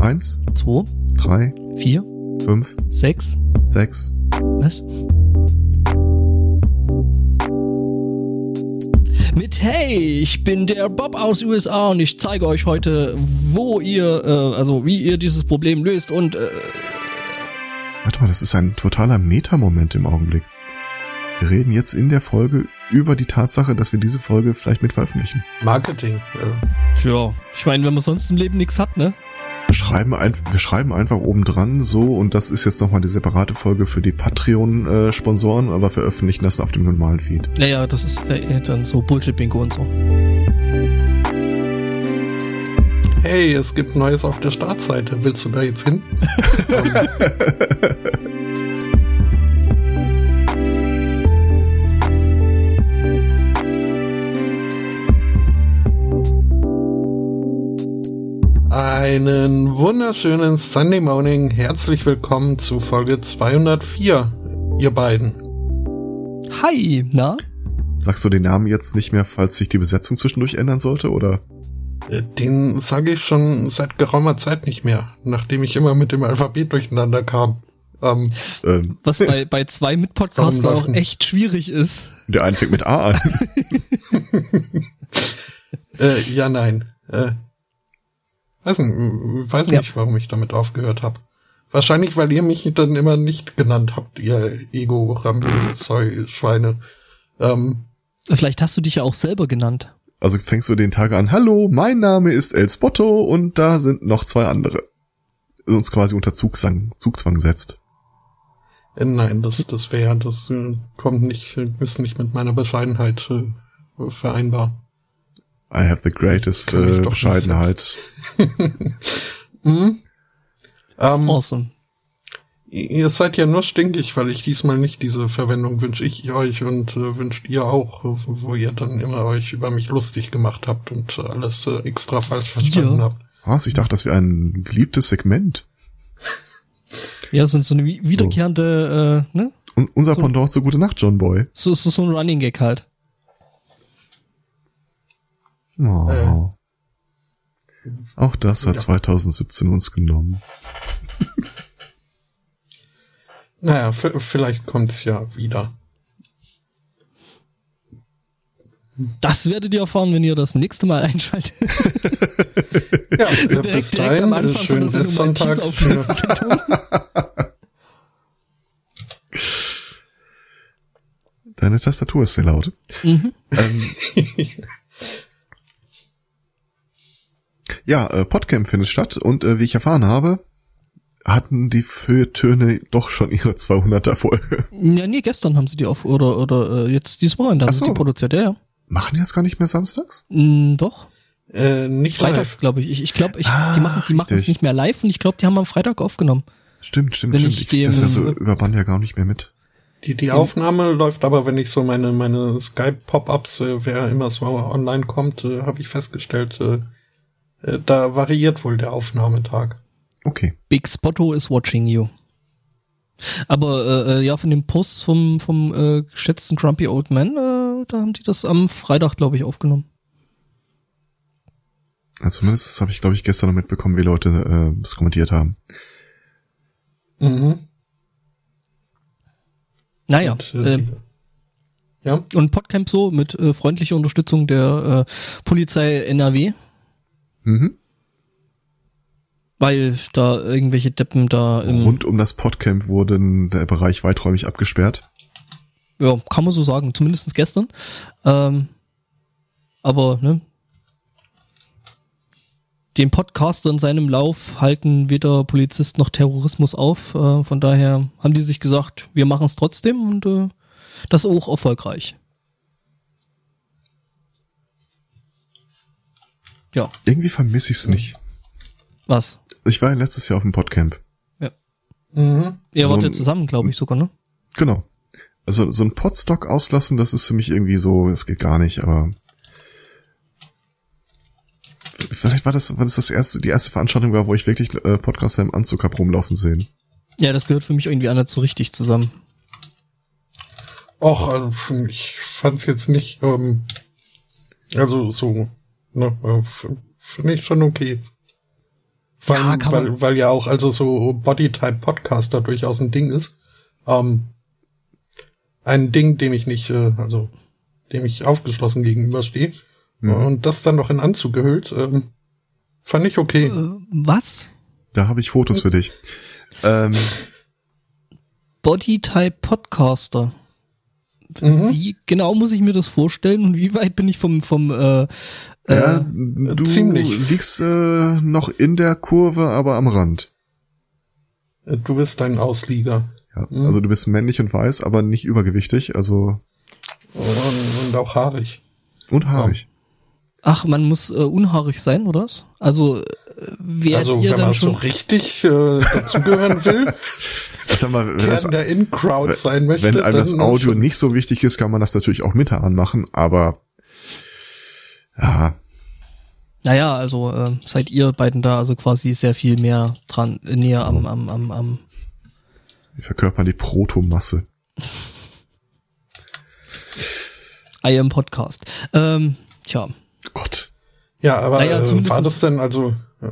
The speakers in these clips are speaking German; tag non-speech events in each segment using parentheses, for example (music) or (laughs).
Eins, Zwei, drei, vier, fünf, sechs. sechs. Was? Mit Hey, ich bin der Bob aus USA und ich zeige euch heute, wo ihr, äh, also wie ihr dieses Problem löst und äh, Warte mal, das ist ein totaler Meta-Moment im Augenblick. Wir reden jetzt in der Folge über die Tatsache, dass wir diese Folge vielleicht mit veröffentlichen. Marketing. Äh, tja, ich meine, wenn man sonst im Leben nichts hat, ne? Wir schreiben, ein, wir schreiben einfach oben dran so und das ist jetzt nochmal die separate Folge für die Patreon-Sponsoren, aber veröffentlichen das auf dem normalen Feed. Ja, ja, das ist äh, dann so Bullshit-Bingo und so. hey, es gibt Neues auf der Startseite. Willst du da jetzt hin? (laughs) Einen wunderschönen Sunday Morning. Herzlich willkommen zu Folge 204, ihr beiden. Hi, na? Sagst du den Namen jetzt nicht mehr, falls sich die Besetzung zwischendurch ändern sollte, oder? Äh, Den sage ich schon seit geraumer Zeit nicht mehr, nachdem ich immer mit dem Alphabet durcheinander kam. Ähm, Ähm, Was bei, bei zwei Mitpodcastern auch echt schwierig ist. der eine fängt mit A an. (laughs) äh, ja, nein. Äh, weiß nicht, weiß Ja. nicht, warum ich damit aufgehört habe. Wahrscheinlich, weil ihr mich dann immer nicht genannt habt, ihr Ego-Rambi-Schweine. Ähm, Vielleicht hast du dich ja auch selber genannt. Also fängst du den Tag an, hallo, mein Name ist El Spotto und da sind noch zwei andere. Uns quasi unter Zugzwang, Zugzwang setzt. äh, nein, das, das wäre, das äh, kommt nicht, ist nicht mit meiner Bescheidenheit äh, vereinbar. I have the greatest äh, doch nicht Bescheidenheit. (laughs) Mhm. Ähm, Awesome. Ihr seid ja nur stinkig, weil ich diesmal nicht diese Verwendung wünsche ich euch und äh, wünscht ihr auch, wo ihr dann immer euch über mich lustig gemacht habt und äh, alles äh, extra falsch verstanden Ja. habt. Was? Ich dachte, das wäre ein geliebtes Segment. Ja, so, so eine wi- wiederkehrende, äh, ne? Und unser So- Pendant zu Gute Nacht, John Boy. So, so, so ein Running Gag halt. Oh. Äh. Auch das hat Ja. 2017 uns genommen. Naja, vielleicht kommt's ja wieder. Das werdet ihr erfahren, wenn ihr das nächste Mal einschaltet. (laughs) Ja, bis direkt, direkt dahin, am Anfang von schönen der Sendung. Cheese auf die Sendung. Deine Tastatur ist sehr laut. Mhm. Ähm, (laughs) ja, äh, Podcamp findet statt und äh, wie ich erfahren habe, hatten die Feuilletöne doch schon ihre 200er Folge. Ja, nee, gestern haben sie die auf, oder, oder äh, jetzt dieses Wochenende haben Ach sie so. die produziert, ja, ja. Machen die das gar nicht mehr samstags? Mm, doch. Äh, nicht Freitags, glaube ich. Ich, ich glaube, ich, Ah, die machen die machen es nicht mehr live und ich glaube, die haben am Freitag aufgenommen. Stimmt, stimmt, Wenn stimmt. ich Ich krieg das dem- ja so über Band ja gar nicht mehr mit. Die, die Aufnahme läuft aber, wenn ich so meine, meine Skype-Pop-Ups, äh, wer immer so online kommt, äh, habe ich festgestellt, äh, äh, da variiert wohl der Aufnahmetag. Okay. Big Spotto is watching you. Aber äh, äh, ja, von den Posts vom, vom äh, geschätzten Grumpy Old Man, äh, da haben die das am Freitag, glaube ich, aufgenommen. Also zumindest habe ich, glaube ich, gestern noch mitbekommen, wie Leute äh, es kommentiert haben. Mhm. Naja, Und, äh, ähm, ja, und Podcamp so mit äh, freundlicher Unterstützung der äh, Polizei NRW, Mhm. weil da irgendwelche Deppen da im, Rund um das Podcamp wurde der Bereich weiträumig abgesperrt. ja, kann man so sagen, zumindest gestern. Ähm, aber, ne, den Podcaster in seinem Lauf halten weder Polizist noch Terrorismus auf. Äh, von daher haben die sich gesagt, wir machen es trotzdem und äh, das auch erfolgreich. Ja, Irgendwie vermisse ich es nicht. was? Ich war ja letztes Jahr auf dem Podcamp. mhm. Ihr So wart ja zusammen, glaube ich, sogar, ne? Genau. Also so ein Podstock auslassen, das ist für mich irgendwie so, es geht gar nicht, aber vielleicht war das, war das das erste, die erste Veranstaltung war, wo ich wirklich äh, Podcaster im Anzug hab rumlaufen sehen. Ja, das gehört für mich irgendwie anders so richtig zusammen. Och, also, ich fand's jetzt nicht, ähm, also so, finde ich schon okay. Weil, Ja, kann man- weil, weil ja auch also so Bodytype Podcaster durchaus ein Ding ist. Ähm, ein Ding, dem ich nicht, äh, also dem ich aufgeschlossen gegenüberstehe. Und das dann noch in Anzug gehüllt, ähm, fand ich okay. Äh, was? Da habe ich Fotos für dich. Ähm, Bodytype Podcaster. Mhm. Wie genau muss ich mir das vorstellen und wie weit bin ich vom vom äh, ja, äh, du ziemlich. liegst äh, noch in der Kurve, aber am Rand. Äh, Du bist ein Auslieger. Ja, Mhm. Also du bist männlich und weiß, aber nicht übergewichtig, also Und, und auch haarig. und haarig. ach, man muss äh, unhaarig sein, oder? Also äh, werdet Also ihr wenn dann man so schon richtig äh, dazugehören will, (laughs) Ich sag mal, wenn das, Kern der In-Crowd sein möchte, wenn einem das Audio schon. nicht so wichtig ist, kann man das natürlich auch mit anmachen, aber ja, Naja, also äh, seid ihr beiden da also quasi sehr viel mehr dran, äh, näher am, am, am, am wir verkörpern die Protomasse. I am Podcast. Ähm, tja, Gott. Ja, aber Naja, äh, zumindest war ist- das denn also äh,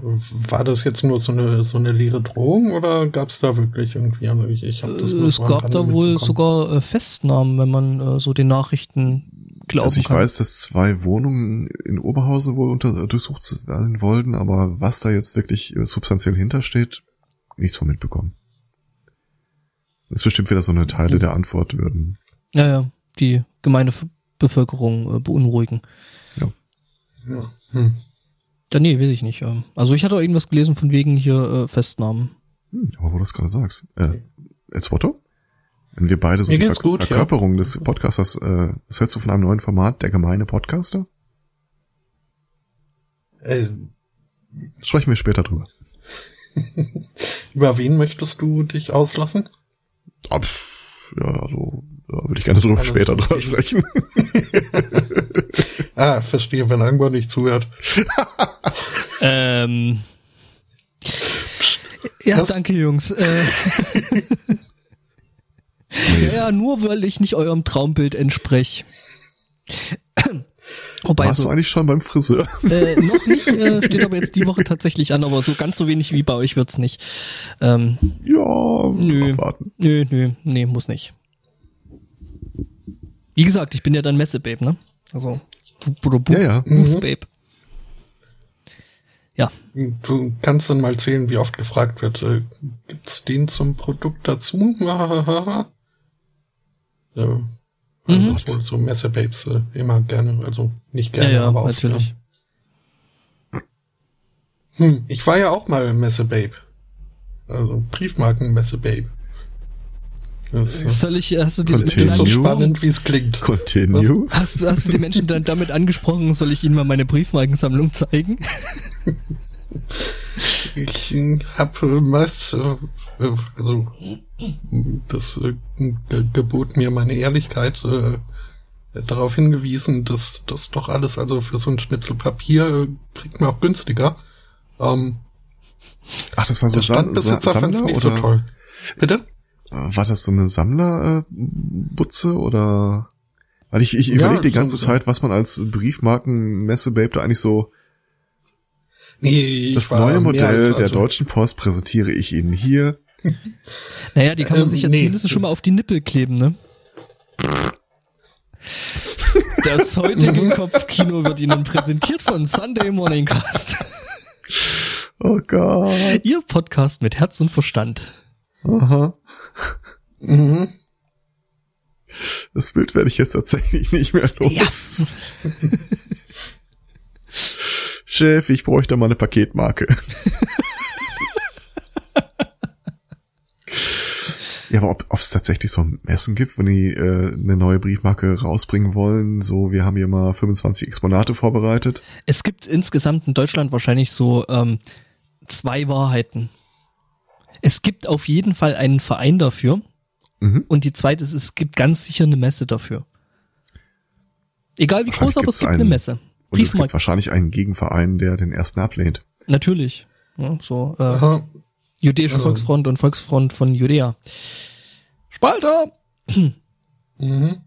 war das jetzt nur so eine so eine leere Drohung oder gab es da wirklich irgendwie? Also ich, ich hab das äh, es gab da wohl sogar äh, Festnahmen, wenn man so den Nachrichten glauben Also ich kann. weiß, dass zwei Wohnungen in Oberhausen wohl unter, durchsucht werden wollten, aber was da jetzt wirklich substanziell hintersteht, nichts von mitbekommen. Das ist bestimmt wieder so eine Teile der Antwort würden. Ja, ja, die gemeine Bevölkerung beunruhigen. Ja. Hm. Ja, nee, weiß ich nicht. Also ich hatte auch irgendwas gelesen von wegen hier äh, Festnahmen. Hm, aber wo du es gerade sagst. Äh, als Otto? Wenn wir beide so Mir die geht's gut, ja. Verkörperung des Podcasters, äh, was hältst du von einem neuen Format, der gemeine Podcaster? Äh, Sprechen wir später drüber. (laughs) über wen möchtest du dich auslassen? Ah, Ja, also, da würde ich gerne drüber Alles später drüber sprechen. (laughs) (laughs) Ah, verstehe, wenn irgendwo nicht zuhört. (laughs) Ähm. Ja, Was? danke, Jungs. Äh, (laughs) ja, ja, nur weil ich nicht eurem Traumbild entsprech. Wobei Warst so du eigentlich schon beim Friseur? äh, noch nicht, äh, steht aber jetzt die Woche tatsächlich an, aber so ganz so wenig wie bei euch wird's nicht. Ähm, Ja, Nö. abwarten. nö, nö, nee, muss nicht. Wie gesagt, ich bin ja dann Messebabe, ne? Also, bu- bu- Ja, ja. Booth Babe. Ja, Du kannst dann mal zählen, wie oft gefragt wird, äh, gibt's den zum Produkt dazu? (laughs) ja, Mhm. das wohl so Messebabes äh, immer gerne, also nicht ja, gerne, ja, aber oft. natürlich. Ja. Hm, ich war ja auch mal Messebabe. Also Briefmarken-Messebabe. Das äh, Soll ich, hast du die, Continue. ist so spannend, wie es klingt. Continue. Hast, du- hast du die Menschen dann damit angesprochen, soll ich ihnen mal meine Briefmarkensammlung zeigen? Ich habe meist, äh, äh, also das äh, ge- gebot mir meine Ehrlichkeit äh, darauf hingewiesen, dass das doch alles, also für so ein Schnitzel Papier äh, kriegt man auch günstiger. Ähm, Ach, das war so Sa Sa Sammler es nicht oder so toll. Bitte? War das so eine Sammlerbutze oder? Weil ich, ich Ja, überlege die so- ganze Zeit, was man als Briefmarken-Messebabe da eigentlich so. Nee, Das neue Modell als- der also- Deutschen Post präsentiere ich Ihnen hier. (laughs) Naja, die kann man Ähm, sich ja nee. zumindest schon mal auf die Nippel kleben, ne? Das heutige (laughs) Kopfkino wird Ihnen präsentiert von Sunday Morning Cast. Oh Gott. Ihr Podcast mit Herz und Verstand. Aha. Mhm. Das Bild werde ich jetzt tatsächlich nicht mehr los. Yes. (laughs) Chef, ich bräuchte mal eine Paketmarke. ja, aber ob es tatsächlich so ein Messen gibt, wenn die äh, eine neue Briefmarke rausbringen wollen, so wir haben hier mal 25 Exponate vorbereitet. Es gibt insgesamt in Deutschland wahrscheinlich so ähm, zwei Wahrheiten. Es gibt auf jeden Fall einen Verein dafür. Mhm. Und die zweite ist, es gibt ganz sicher eine Messe dafür. Egal wie groß, aber es gibt einen- eine Messe. Und es gibt wahrscheinlich einen Gegenverein, der den ersten ablehnt. Natürlich. Ja, so, äh, Aha. Jüdische. Volksfront und Volksfront von Judäa. Spalter! (clears throat) Mhm.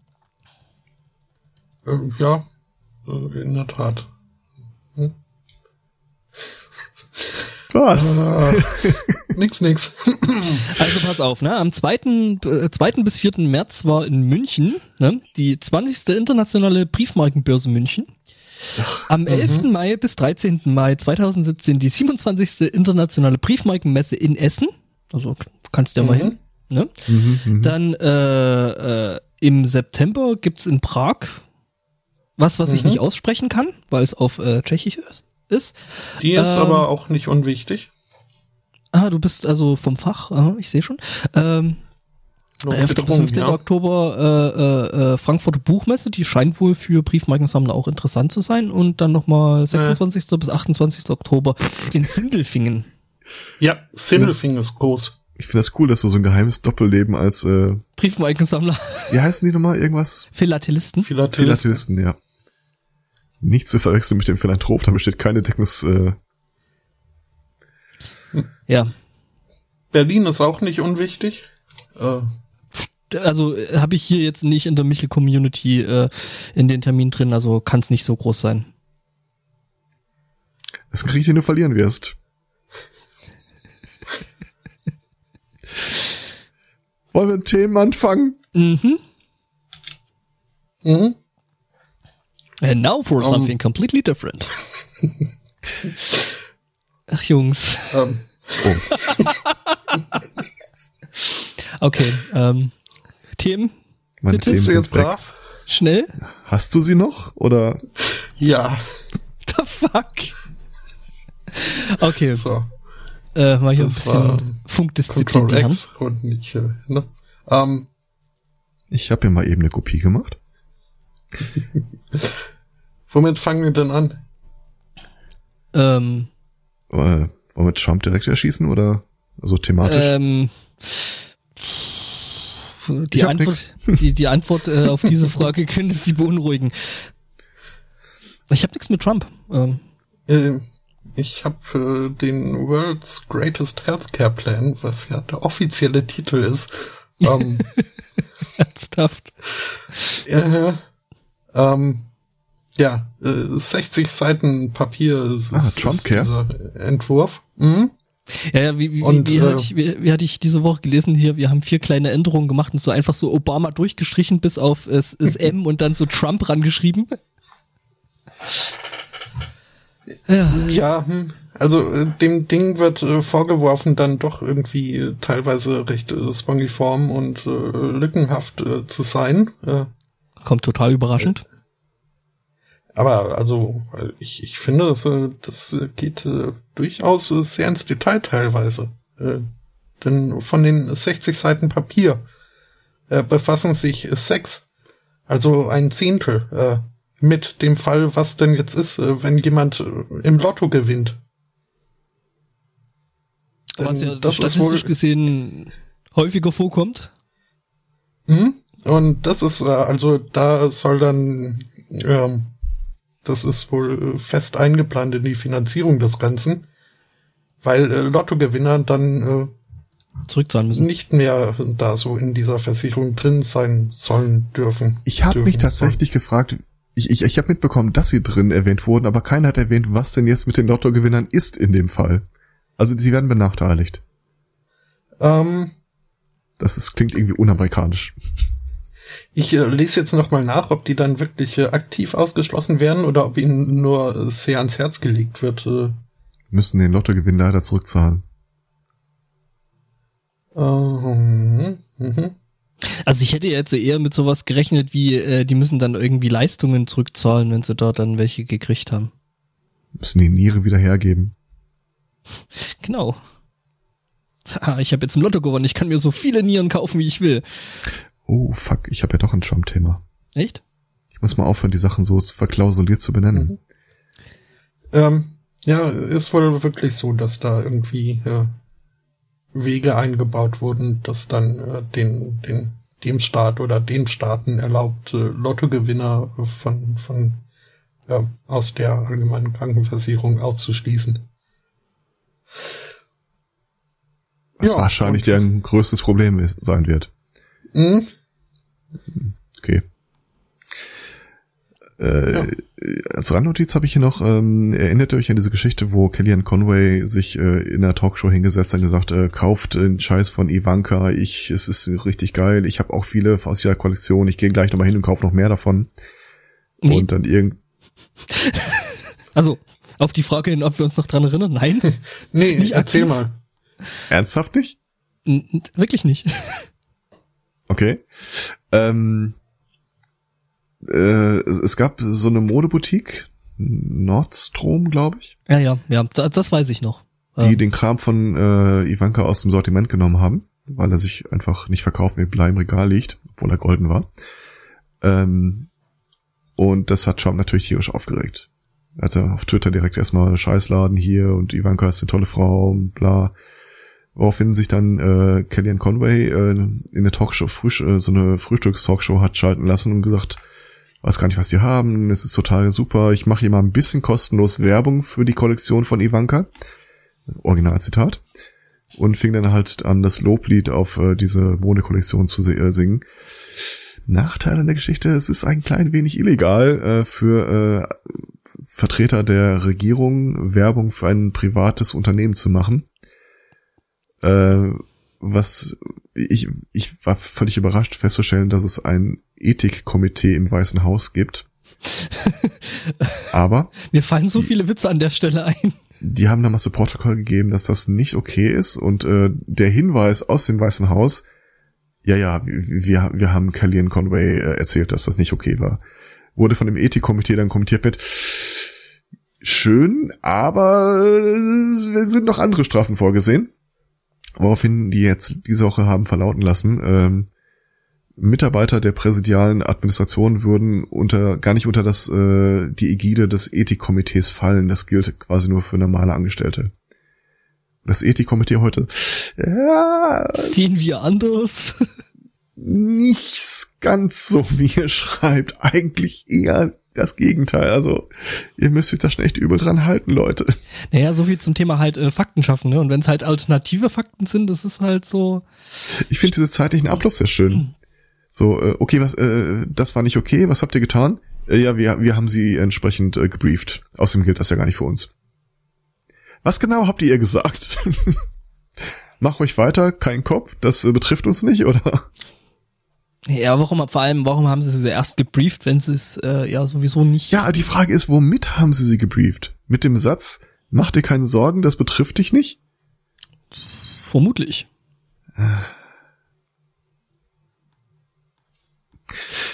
Äh, ja, äh, in der Tat. Hm. Was? Äh, nix, nix. (laughs) Also pass auf, ne? Am 2. Äh, 2. bis 4. März war in München ne? die 20. internationale Briefmarkenbörse München. Am 11. Mai bis 13. Mai 2017 die 27. internationale Briefmarkenmesse in Essen. Also kannst du ja mal hin. Ne? Dann äh, äh, im September gibt's in Prag was, was ich nicht aussprechen kann, weil es auf äh, Tschechisch ist. Ist. Die ist Ähm, aber auch nicht unwichtig. Ah, du bist also vom Fach, aha, ich sehe schon. Ähm, Nur 11. bis gedrungen, 15. ja. Oktober äh, äh, äh, Frankfurter Buchmesse, die scheint wohl für Briefmarkensammler auch interessant zu sein. Und dann nochmal 26. bis 28. Oktober in Sindelfingen. Ja, Sindelfing ist groß. Ich finde das cool, dass du so ein geheimes Doppelleben als, äh, Briefmarkensammler, wie heißen die nochmal? Irgendwas? Philatelisten. Philatelisten. Philatelisten, ja. Nicht zu verwechseln mit dem Philanthrop, da besteht keine Deckens, äh, Ja. Berlin ist auch nicht unwichtig. Äh, Also äh, habe ich hier jetzt nicht in der Michel-Community äh, in den Termin drin, also kann es nicht so groß sein. das Krieg, den du verlieren wirst. (laughs) Wollen wir mit Themen anfangen? Mhm. mhm. And now for Um. something completely different. (laughs) Ach Jungs. ähm, (laughs) Okay, ähm, Themen, Meine Bitte? Themen bist du sind jetzt weg. brav? schnell. Hast du sie noch? Oder? Ja, (laughs) The fuck? Okay, so. äh, hier ein Das bisschen war Funkdisziplin Control. X und nicht, äh, ne? Ähm, Ich habe mir mal eben eine Kopie gemacht. Womit fangen wir denn an? Ähm, Äh, wollen wir Trump direkt erschießen oder so thematisch? ähm, die Antwort, (laughs) die, die Antwort äh, auf diese Frage (laughs) könnte Sie beunruhigen. Ich habe nichts mit Trump. Ähm, Äh, ich habe äh, den World's Greatest Healthcare Plan, was ja der offizielle Titel ist. (laughs) Ähm, ernsthaft. äh, ähm, ja, äh, 60 Seiten Papier ist, Ah, ist, Trump ist Care. dieser Entwurf. Mhm. Ja, ja, wie, wie, Und, wie, wie, äh, hatte ich, wie, wie hatte ich diese Woche gelesen hier? Wir haben vier kleine Änderungen gemacht und so einfach so Obama durchgestrichen bis auf es, es (laughs) M und dann so Trump rangeschrieben. Ja, Ja, hm. also äh, dem Ding wird äh, vorgeworfen, dann doch irgendwie äh, teilweise recht äh, spongiform und äh, lückenhaft äh, zu sein. Äh, kommt total überraschend. Aber also ich, ich finde, das, äh, das geht äh, durchaus äh, sehr ins Detail teilweise. Äh, denn von den 60 Seiten Papier äh, befassen sich sechs, also ein Zehntel, äh, mit dem Fall, was denn jetzt ist, wenn jemand im Lotto gewinnt. Was ja das ist statistisch wohl, gesehen häufiger vorkommt. Mhm. Und das ist, also da soll dann, ähm, das ist wohl äh, fest eingeplant in die Finanzierung des Ganzen, weil äh, Lottogewinner dann Zurückzahlen äh, müssen. nicht mehr da so in dieser Versicherung drin sein sollen dürfen. Ich habe mich tatsächlich gefragt, ich, ich, ich habe mitbekommen, dass sie drin erwähnt wurden, aber keiner hat erwähnt, was denn jetzt mit den Lottogewinnern ist in dem Fall. Also sie werden benachteiligt. Ähm, Das ist, klingt irgendwie unamerikanisch. Ich äh, lese jetzt nochmal nach, ob die dann wirklich äh, aktiv ausgeschlossen werden oder ob ihnen nur äh, sehr ans Herz gelegt wird. Äh, Müssen den Lottogewinn leider zurückzahlen. ähm, mhm. Also ich hätte jetzt eher mit sowas gerechnet, wie äh, die müssen dann irgendwie Leistungen zurückzahlen, wenn sie dort dann welche gekriegt haben. Müssen die Niere wieder hergeben. (laughs) Genau. Haha, ich habe jetzt im Lotto gewonnen, ich kann mir so viele Nieren kaufen, wie ich will. Oh, fuck, ich habe ja doch ein Trump-Thema. Echt? Ich muss mal aufhören, die Sachen so verklausuliert zu benennen. Ähm, ja, ist wohl wirklich so, dass da irgendwie äh, Wege eingebaut wurden, dass dann äh, den, den, dem Staat oder den Staaten erlaubt, äh, Lottogewinner von, von äh, aus der allgemeinen Krankenversicherung auszuschließen. Was Ja, wahrscheinlich deren größtes Problem ist, sein wird. Mhm. Okay. Äh, ja. Als Randnotiz habe ich hier noch, ähm, erinnert ihr euch an diese Geschichte, wo Kellyanne Conway sich äh, in einer Talkshow hingesetzt hat und gesagt, äh, kauft den Scheiß von Ivanka, ich, es ist richtig geil, ich habe auch viele aus ihrer Kollektion, ich gehe gleich nochmal hin und kaufe noch mehr davon. Nee. Und dann irgend... (laughs) also, auf die Frage hin, ob wir uns noch dran erinnern, nein. (laughs) nee, nicht erzähl aktiv. mal. Ernsthaft nicht? N wirklich nicht. (laughs) okay. Ähm, äh, es gab so eine Modeboutique, Nordstrom, glaube ich. Ja, ja, ja, das weiß ich noch. Die ähm. den Kram von äh, Ivanka aus dem Sortiment genommen haben, weil er sich einfach nicht verkaufen wie Blei im Regal liegt, obwohl er golden war. Ähm, und das hat Trump natürlich tierisch aufgeregt. Also auf Twitter direkt erstmal Scheißladen hier und Ivanka ist eine tolle Frau und bla. Woraufhin sich dann äh, Kellyanne Conway äh, in eine Talkshow, Frühst äh, so eine Frühstücks-Talkshow hat schalten lassen und gesagt, weiß gar nicht, was die haben, es ist total super, ich mache hier mal ein bisschen kostenlos Werbung für die Kollektion von Ivanka. Originalzitat. Und fing dann halt an, das Loblied auf äh, diese Modekollektion zu äh, singen. Nachteil an der Geschichte, es ist ein klein wenig illegal äh, für äh, Vertreter der Regierung Werbung für ein privates Unternehmen zu machen. Äh, was ich, ich war völlig überrascht festzustellen, dass es ein Ethikkomitee im Weißen Haus gibt. (laughs) Aber. Mir fallen so viele Witze an der Stelle ein. Die haben damals so Protokoll gegeben, dass das nicht okay ist und äh, der Hinweis aus dem Weißen Haus, ja, ja, wir, wir haben Kellyanne Conway äh, erzählt, dass das nicht okay war, wurde von dem Ethikkomitee dann kommentiert mit, schön, aber äh, sind noch andere Strafen vorgesehen. Woraufhin die jetzt diese Woche haben verlauten lassen, ähm, Mitarbeiter der präsidialen Administration würden unter gar nicht unter das äh, die Ägide des Ethikkomitees fallen. Das gilt quasi nur für normale Angestellte. Das Ethikkomitee heute ja, sehen wir anders. Nicht ganz so, wie ihr schreibt. Eigentlich eher das Gegenteil. Also ihr müsst euch da schon echt übel dran halten, Leute. Naja, so viel zum Thema halt äh, Fakten schaffen. Ne? Und wenn es halt alternative Fakten sind, das ist halt so. Ich finde diese zeitlichen Ablauf sehr schön. So, äh, okay, was, äh, das war nicht okay, was habt ihr getan? Äh, ja, wir, wir haben sie entsprechend äh, gebrieft. Außerdem gilt das ja gar nicht für uns. Was genau habt ihr gesagt? (laughs) Mach euch weiter, kein Kopf, das äh, betrifft uns nicht, oder? Ja, warum, vor allem, warum haben sie sie erst gebrieft, wenn sie es äh, ja sowieso nicht. Ja, die Frage ist, womit haben sie sie gebrieft? Mit dem Satz, mach dir keine Sorgen, das betrifft dich nicht? Vermutlich.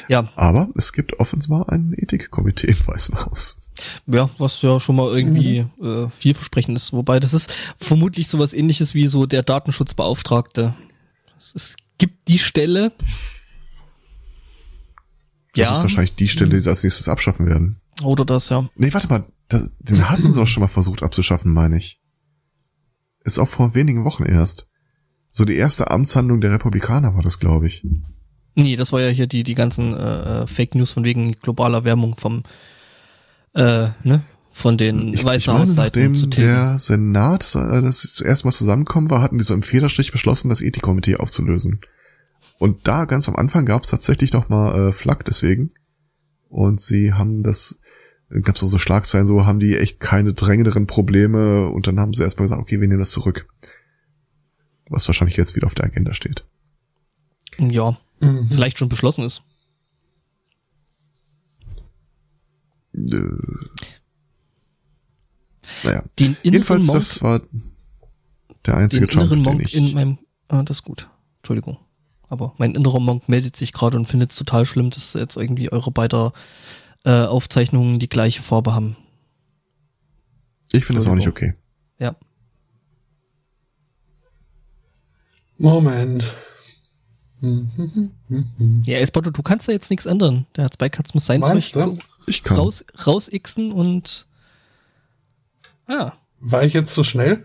Ja. Aber es gibt offenbar ein Ethikkomitee im Weißen Haus. Ja, was ja schon mal irgendwie mhm. äh, vielversprechend ist. Wobei das ist vermutlich sowas ähnliches wie so der Datenschutzbeauftragte. Es gibt die Stelle, das ja. ist wahrscheinlich die Stelle, die sie als nächstes abschaffen werden. Oder das, ja. Nee, warte mal. Das, den hatten sie doch schon mal versucht abzuschaffen, meine ich. Ist auch vor wenigen Wochen erst. So die erste Amtshandlung der Republikaner war das, glaube ich. Nee, das war ja hier die, die ganzen äh, Fake News von wegen globaler Wärmung vom, äh, ne, von den ich, Weißen Hausseiten zu tilgen. der Senat äh, das zuerst mal zusammenkommen war, hatten die so im Federstrich beschlossen, das Ethikkomitee aufzulösen. Und da ganz am Anfang gab es tatsächlich noch mal äh, Flak deswegen. Und sie haben das, gab es so Schlagzeilen, so haben die echt keine drängenderen Probleme. Und dann haben sie erstmal gesagt, okay, wir nehmen das zurück. Was wahrscheinlich jetzt wieder auf der Agenda steht. Ja, mhm. vielleicht schon beschlossen ist. Äh, naja, jedenfalls, Monk, das war der einzige den Trump, Monk den ich... In meinem, ah, das ist gut. Entschuldigung. Aber mein innerer Monk meldet sich gerade und findet es total schlimm, dass jetzt irgendwie eure beiden äh, Aufzeichnungen die gleiche Farbe haben. Ich finde das auch nicht okay. Ja. Moment. ja, Espoto, du kannst da jetzt nichts ändern. Der hat Spike muss sein Zeug du? ich kann. raus, rausixen und ah. War ich jetzt so schnell?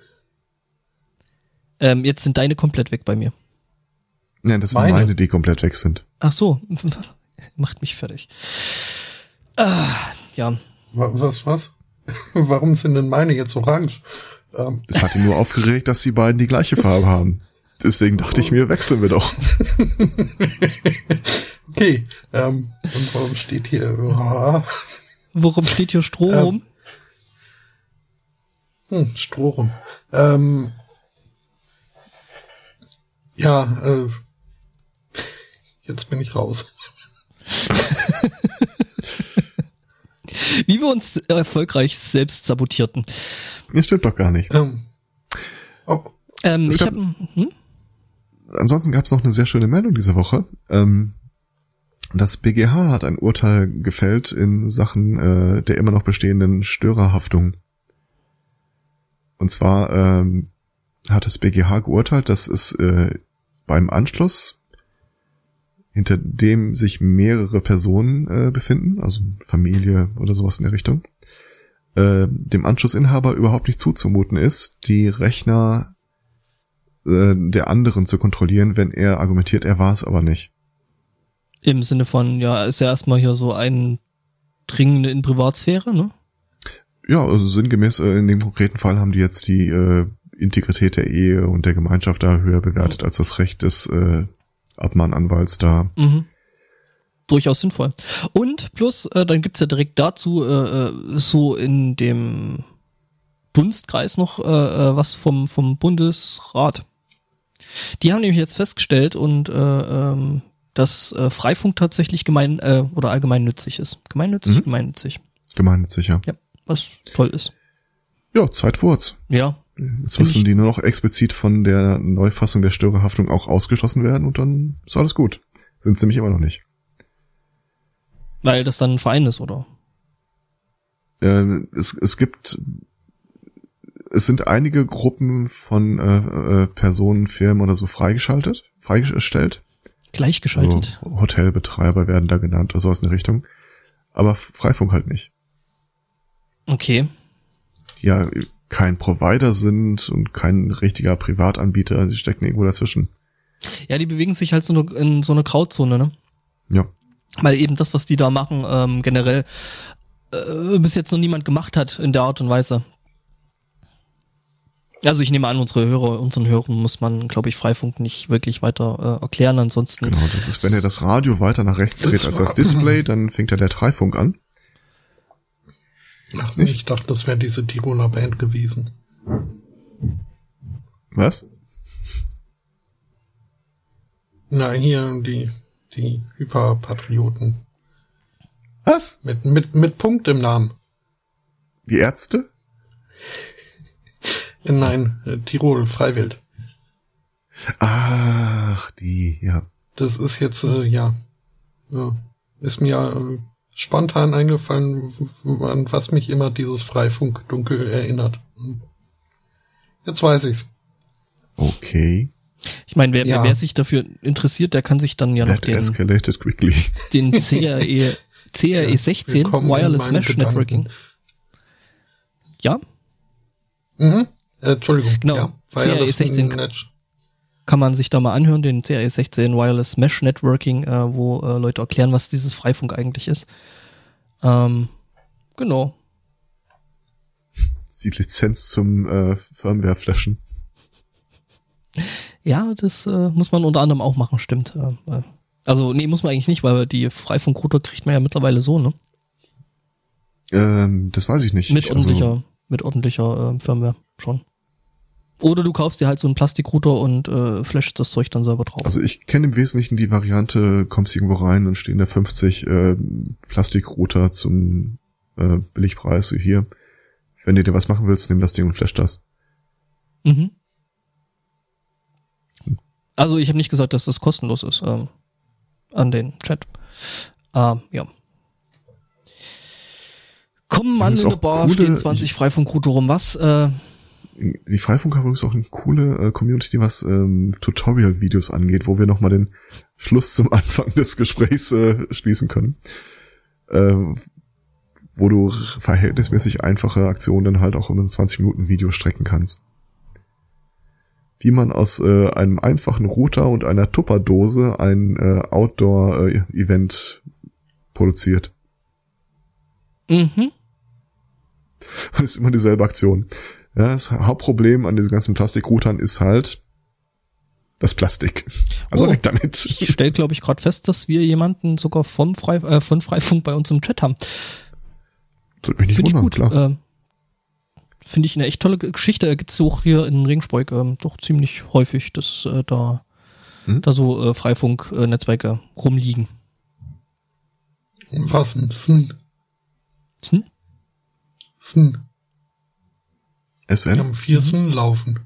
Ähm, jetzt sind deine komplett weg bei mir. Ja, das sind meine. meine, die komplett weg sind. Ach so, (laughs) macht mich fertig. Ah, ja. Was, was? (laughs) Warum sind denn meine jetzt orange? Ähm. Es hat ihn nur aufgeregt, dass die beiden die gleiche Farbe haben. Deswegen dachte ich mir, wechseln wir doch. (laughs) Okay, ähm, und warum steht hier? Oh, Worum steht hier Stroh Ähm, rum? hm, Stroh rum. Ähm, ja, äh, jetzt bin ich raus. Wie wir uns erfolgreich selbst sabotierten. Ja, stimmt doch gar nicht. Ähm, oh, Ähm, ich gab- habe hm? Ansonsten gab es noch eine sehr schöne Meldung diese Woche. Ähm, das BGH hat ein Urteil gefällt in Sachen äh, der immer noch bestehenden Störerhaftung. Und zwar ähm, hat das BGH geurteilt, dass es äh, beim Anschluss, hinter dem sich mehrere Personen äh, befinden, also Familie oder sowas in der Richtung, äh, dem Anschlussinhaber überhaupt nicht zuzumuten ist, die Rechner äh, der anderen zu kontrollieren, wenn er argumentiert, er war es aber nicht. im Sinne von, ja, ist ja erstmal hier so ein Dringen in Privatsphäre, ne? Ja, also sinngemäß äh, in dem konkreten Fall haben die jetzt die äh, Integrität der Ehe und der Gemeinschaft da höher bewertet als das Recht des äh, Abmahnanwalts da. Mhm. Durchaus sinnvoll. Und plus, äh, dann gibt's ja direkt dazu äh, äh, so in dem Dunstkreis noch äh, äh, was vom, vom Bundesrat. Die haben nämlich jetzt festgestellt und äh, ähm, dass äh, Freifunk tatsächlich gemein äh, oder allgemeinnützig ist. Gemeinnützig, Mhm. gemeinnützig. Gemeinnützig, ja. Ja, was toll ist. Ja, Zeit vorwärts. Ja, Jetzt müssen die nur noch explizit von der Neufassung der Störerhaftung auch ausgeschlossen werden und dann ist alles gut. Sind sie nämlich immer noch nicht. weil das dann ein Verein ist, oder? Äh, es, es gibt, es sind einige Gruppen von äh, äh, Personen, Firmen oder so freigeschaltet, freigestellt. Gleichgeschaltet. Also Hotelbetreiber werden da genannt sowas in der Richtung. Aber Freifunk halt nicht. Okay. Ja kein Provider sind und kein richtiger Privatanbieter, die stecken irgendwo dazwischen. Ja, die bewegen sich halt so eine, in so eine Grauzone, ne? Ja. Weil eben das, was die da machen, ähm, generell äh, bis jetzt noch niemand gemacht hat in der Art und Weise. Also ich nehme an, unsere Hörer, unseren Hörern muss man, glaube ich, Freifunk nicht wirklich weiter äh, erklären. Ansonsten Genau, das ist, wenn ihr das Radio weiter nach rechts dreht als das Display, dann fängt ja der Freifunk an. Ach, ich dachte, das wäre diese Tiroler Band gewesen. Was? Na, hier die, die Hyperpatrioten. Was? Mit, mit, mit Punkt im Namen. Die Ärzte? (laughs) Nein, äh, Tirol, Freiwild. Ach, die, ja. Das ist jetzt, äh, ja, ja, ist mir äh, spontan eingefallen, an was mich immer dieses Freifunk-Dunkel erinnert. Jetzt weiß ich's. Okay. Ich meine, wer, Ja. wer, wer sich dafür interessiert, der kann sich dann ja noch That den, escalated quickly. (laughs) den CRE, CRE 16 Willkommen in Wireless Mesh Gedanken. Networking. Ja, Mhm. Äh, Entschuldigung. Genau, Ja, CRE Wireless 16. Net- kann man sich da mal anhören, den CRE 16 Wireless Mesh Networking, äh, wo äh, Leute erklären, was dieses Freifunk eigentlich ist. Ähm, genau. (laughs) Die Lizenz zum äh, Firmware-Flashen. Ja, das äh, muss man unter anderem auch machen, stimmt. Äh, also, nee, muss man eigentlich nicht, weil die Freifunk-Router kriegt man ja mittlerweile so, ne? Ähm, das weiß ich nicht. Mit Ich- also, ordentlicher, mit ordentlicher äh, Firmware schon. Oder du kaufst dir halt so einen Plastikrouter und äh, flashst das Zeug dann selber drauf. Also ich kenne im Wesentlichen die Variante, kommst irgendwo rein und stehen da 50 äh, Plastikrouter zum äh, Billigpreis, hier. Wenn du dir was machen willst, nimm das Ding und flash das. Mhm. Also ich habe nicht gesagt, dass das kostenlos ist ähm, an den Chat. Ähm, ja. Kommen an in auch Bar, coole- stehen 20 Freifunkrouter rum. Was? Äh, Die Freifunk haben übrigens auch eine coole äh, Community, was ähm, Tutorial-Videos angeht, wo wir nochmal den Schluss zum (laughs) Anfang des Gesprächs äh, schließen können. Ähm, wo du verhältnismäßig einfache Aktionen dann halt auch in ein 20 Minuten Video strecken kannst. Wie man aus äh, einem einfachen Router und einer Tupperdose ein äh, Outdoor-Event produziert. mhm. (laughs) Das ist immer dieselbe Aktion. Ja, das Hauptproblem an diesen ganzen Plastikroutern ist halt, das Plastik. Also Oh. weg damit. Ich stelle, glaube ich, gerade fest, dass wir jemanden sogar vom Frei, äh, von Freifunk bei uns im Chat haben. Würde mich nicht Finde ich wundern, gut. klar. Ähm, Finde ich eine echt tolle Geschichte. Gibt es auch hier in Regensburg ähm, doch ziemlich häufig, dass äh, da, Hm? da so äh, Freifunk-Netzwerke rumliegen. Was ein Sn. Hm? Sn. SN? haben vier Sn laufen.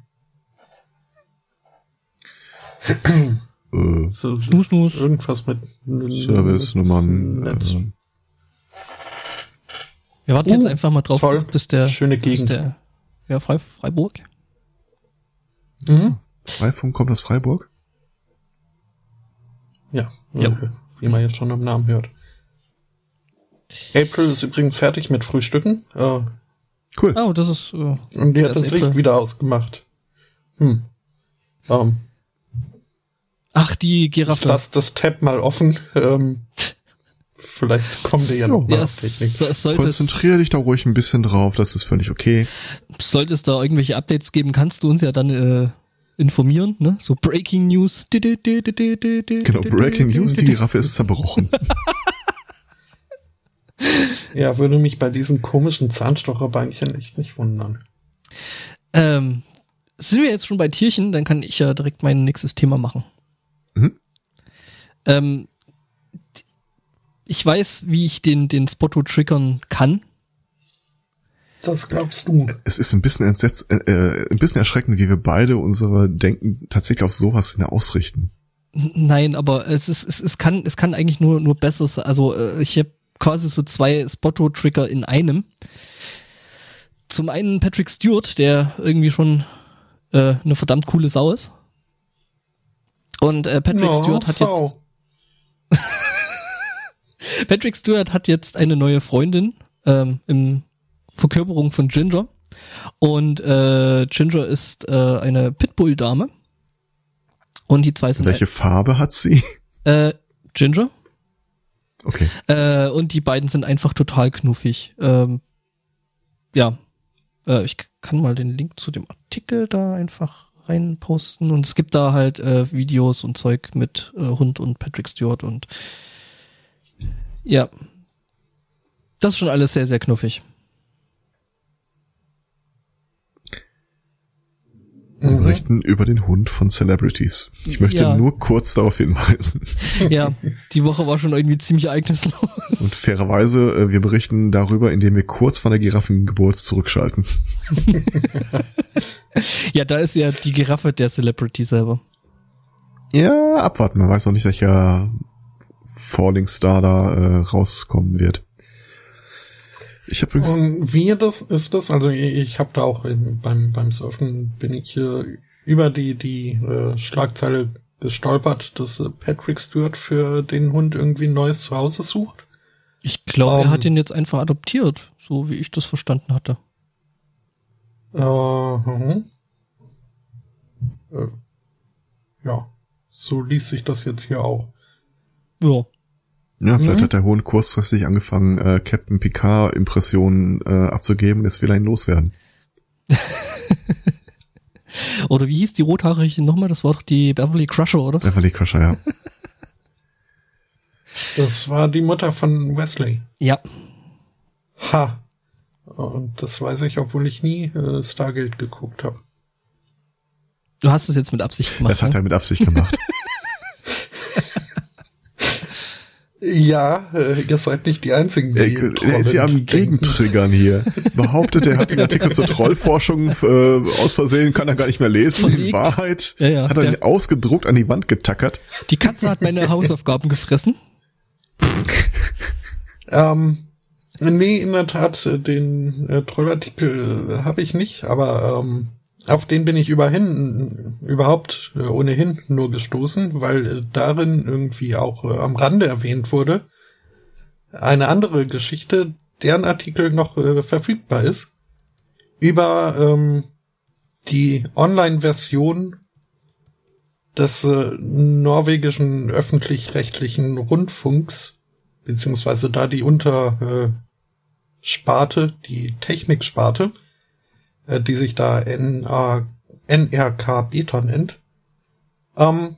Äh, So, Snus, Snus. Irgendwas mit Service-Nummern. Netz. Äh, Wir warten Uh, jetzt einfach mal drauf, toll. bis der, Schöne Gegend. der, ja, Frei, Freiburg. Mhm. Freifunk kommt aus Freiburg? Ja, Ja. wie man jetzt schon am Namen hört. April ist übrigens fertig mit Frühstücken äh, Cool. Oh, das ist, äh, und die hat Das das, Licht wieder ausgemacht. Hm. Ähm, ach, die ich Giraffe. lasse das Tab mal offen. Ähm, vielleicht kommt der ja noch mal Ja, Konzentriere dich da ruhig ein bisschen drauf, das ist völlig okay. sollte es da irgendwelche Updates geben, kannst du uns ja dann äh, informieren, ne? So Breaking News. Genau, Breaking News, die Giraffe ist zerbrochen. (laughs) Ja, würde mich bei diesen komischen Zahnstocherbeinchen echt nicht wundern. Ähm, sind wir jetzt schon bei Tierchen, dann kann ich ja direkt mein nächstes Thema machen. Mhm. Ähm, ich weiß, wie ich den, den Spotto triggern kann. Das glaubst du. Es ist ein bisschen entsetzt, äh, äh, ein bisschen erschreckend, wie wir beide unsere Denken tatsächlich auf sowas hin ausrichten. Nein, aber es ist, es, es kann, es kann eigentlich nur, nur besseres, also äh, ich habe quasi so zwei Spotto-Trigger in einem. Zum einen Patrick Stewart, der irgendwie schon äh, eine verdammt coole Sau ist. Und äh, Patrick Ja, Stewart hat jetzt Sau. (laughs) Patrick Stewart hat jetzt eine neue Freundin ähm, im Verkörperung von Ginger. Und äh, Ginger ist äh, eine Pitbull-Dame. Und die zwei sind Welche Farbe hat sie? äh, Ginger. Okay. Äh, und die beiden sind einfach total knuffig. Ähm, ja, äh, ich kann mal den Link zu dem Artikel da einfach reinposten. Und es gibt da halt äh, Videos und Zeug mit äh, Hund und Patrick Stewart und ja. Das ist schon alles sehr, sehr knuffig. Mhm. berichten über den Hund von Celebrities. Ich möchte Ja. nur kurz darauf hinweisen. (laughs) Ja, die Woche war schon irgendwie ziemlich ereignislos. Und fairerweise, äh, wir berichten darüber, indem wir kurz von der Giraffengeburt zurückschalten. (laughs) Ja, da ist ja die Giraffe der Celebrity selber. Ja, abwarten. Man weiß noch nicht, welcher Falling Star da äh, rauskommen wird. Ich habe übrigens... Und wie das ist das? Also ich, habe da auch im, beim beim Surfen bin ich äh, über die die äh, Schlagzeile gestolpert, dass äh, Patrick Stewart für den Hund irgendwie ein neues Zuhause sucht. Ich glaube, er Ähm. hat ihn jetzt einfach adoptiert, so wie ich das verstanden hatte. Äh, mhm. äh, ja, so liest sich das jetzt hier auch. Ja. Ja, vielleicht Mhm. hat der Hund kurzfristig angefangen, äh, Captain Picard Impressionen äh, abzugeben. Jetzt will er ihn loswerden. (laughs) Oder wie hieß die rothaarige nochmal? Das war doch die Beverly Crusher, oder? Beverly Crusher, ja. (laughs) Das war die Mutter von Wesley. Ja. Ha. Und das weiß ich, obwohl ich nie äh, Stargate geguckt habe. Du hast es jetzt mit Absicht gemacht. Das hat ne? er mit Absicht gemacht. (laughs) Ja, äh, ihr seid nicht die einzigen, er, die er ist ja am. Gegentriggern hier. (laughs) Behauptet, er hat den Artikel zur Trollforschung äh, aus Versehen, kann er gar nicht mehr lesen. In Verlegt. Wahrheit Ja, ja, hat er der- ihn ausgedruckt an die Wand getackert. Die Katze hat meine Hausaufgaben gefressen. (laughs) Ähm, nee, in der Tat, äh, den äh, Trollartikel äh, habe ich nicht, aber ähm, auf den bin ich überhin, überhaupt äh, ohnehin nur gestoßen, weil äh, darin irgendwie auch äh, am Rande erwähnt wurde. Eine andere Geschichte, deren Artikel noch verfügbar ist, über ähm, die Online-Version des äh, norwegischen öffentlich-rechtlichen Rundfunks, beziehungsweise da die Untersparte, Sparte, die Techniksparte, äh, die sich da NRK Beta nennt, Ähm,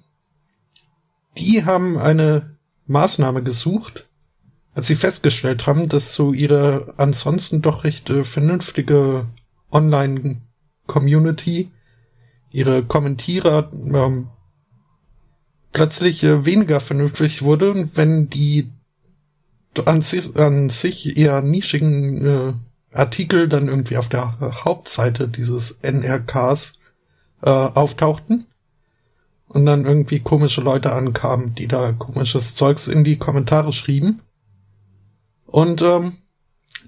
die haben eine Maßnahme gesucht, als sie festgestellt haben, dass so ihre ansonsten doch recht äh, vernünftige Online-Community, ihre Kommentierer ähm, plötzlich äh, weniger vernünftig wurde, wenn die an sich, an sich eher nischigen äh, Artikel dann irgendwie auf der Hauptseite dieses NRKs äh, auftauchten und dann irgendwie komische Leute ankamen, die da komisches Zeugs in die Kommentare schrieben. Und ähm,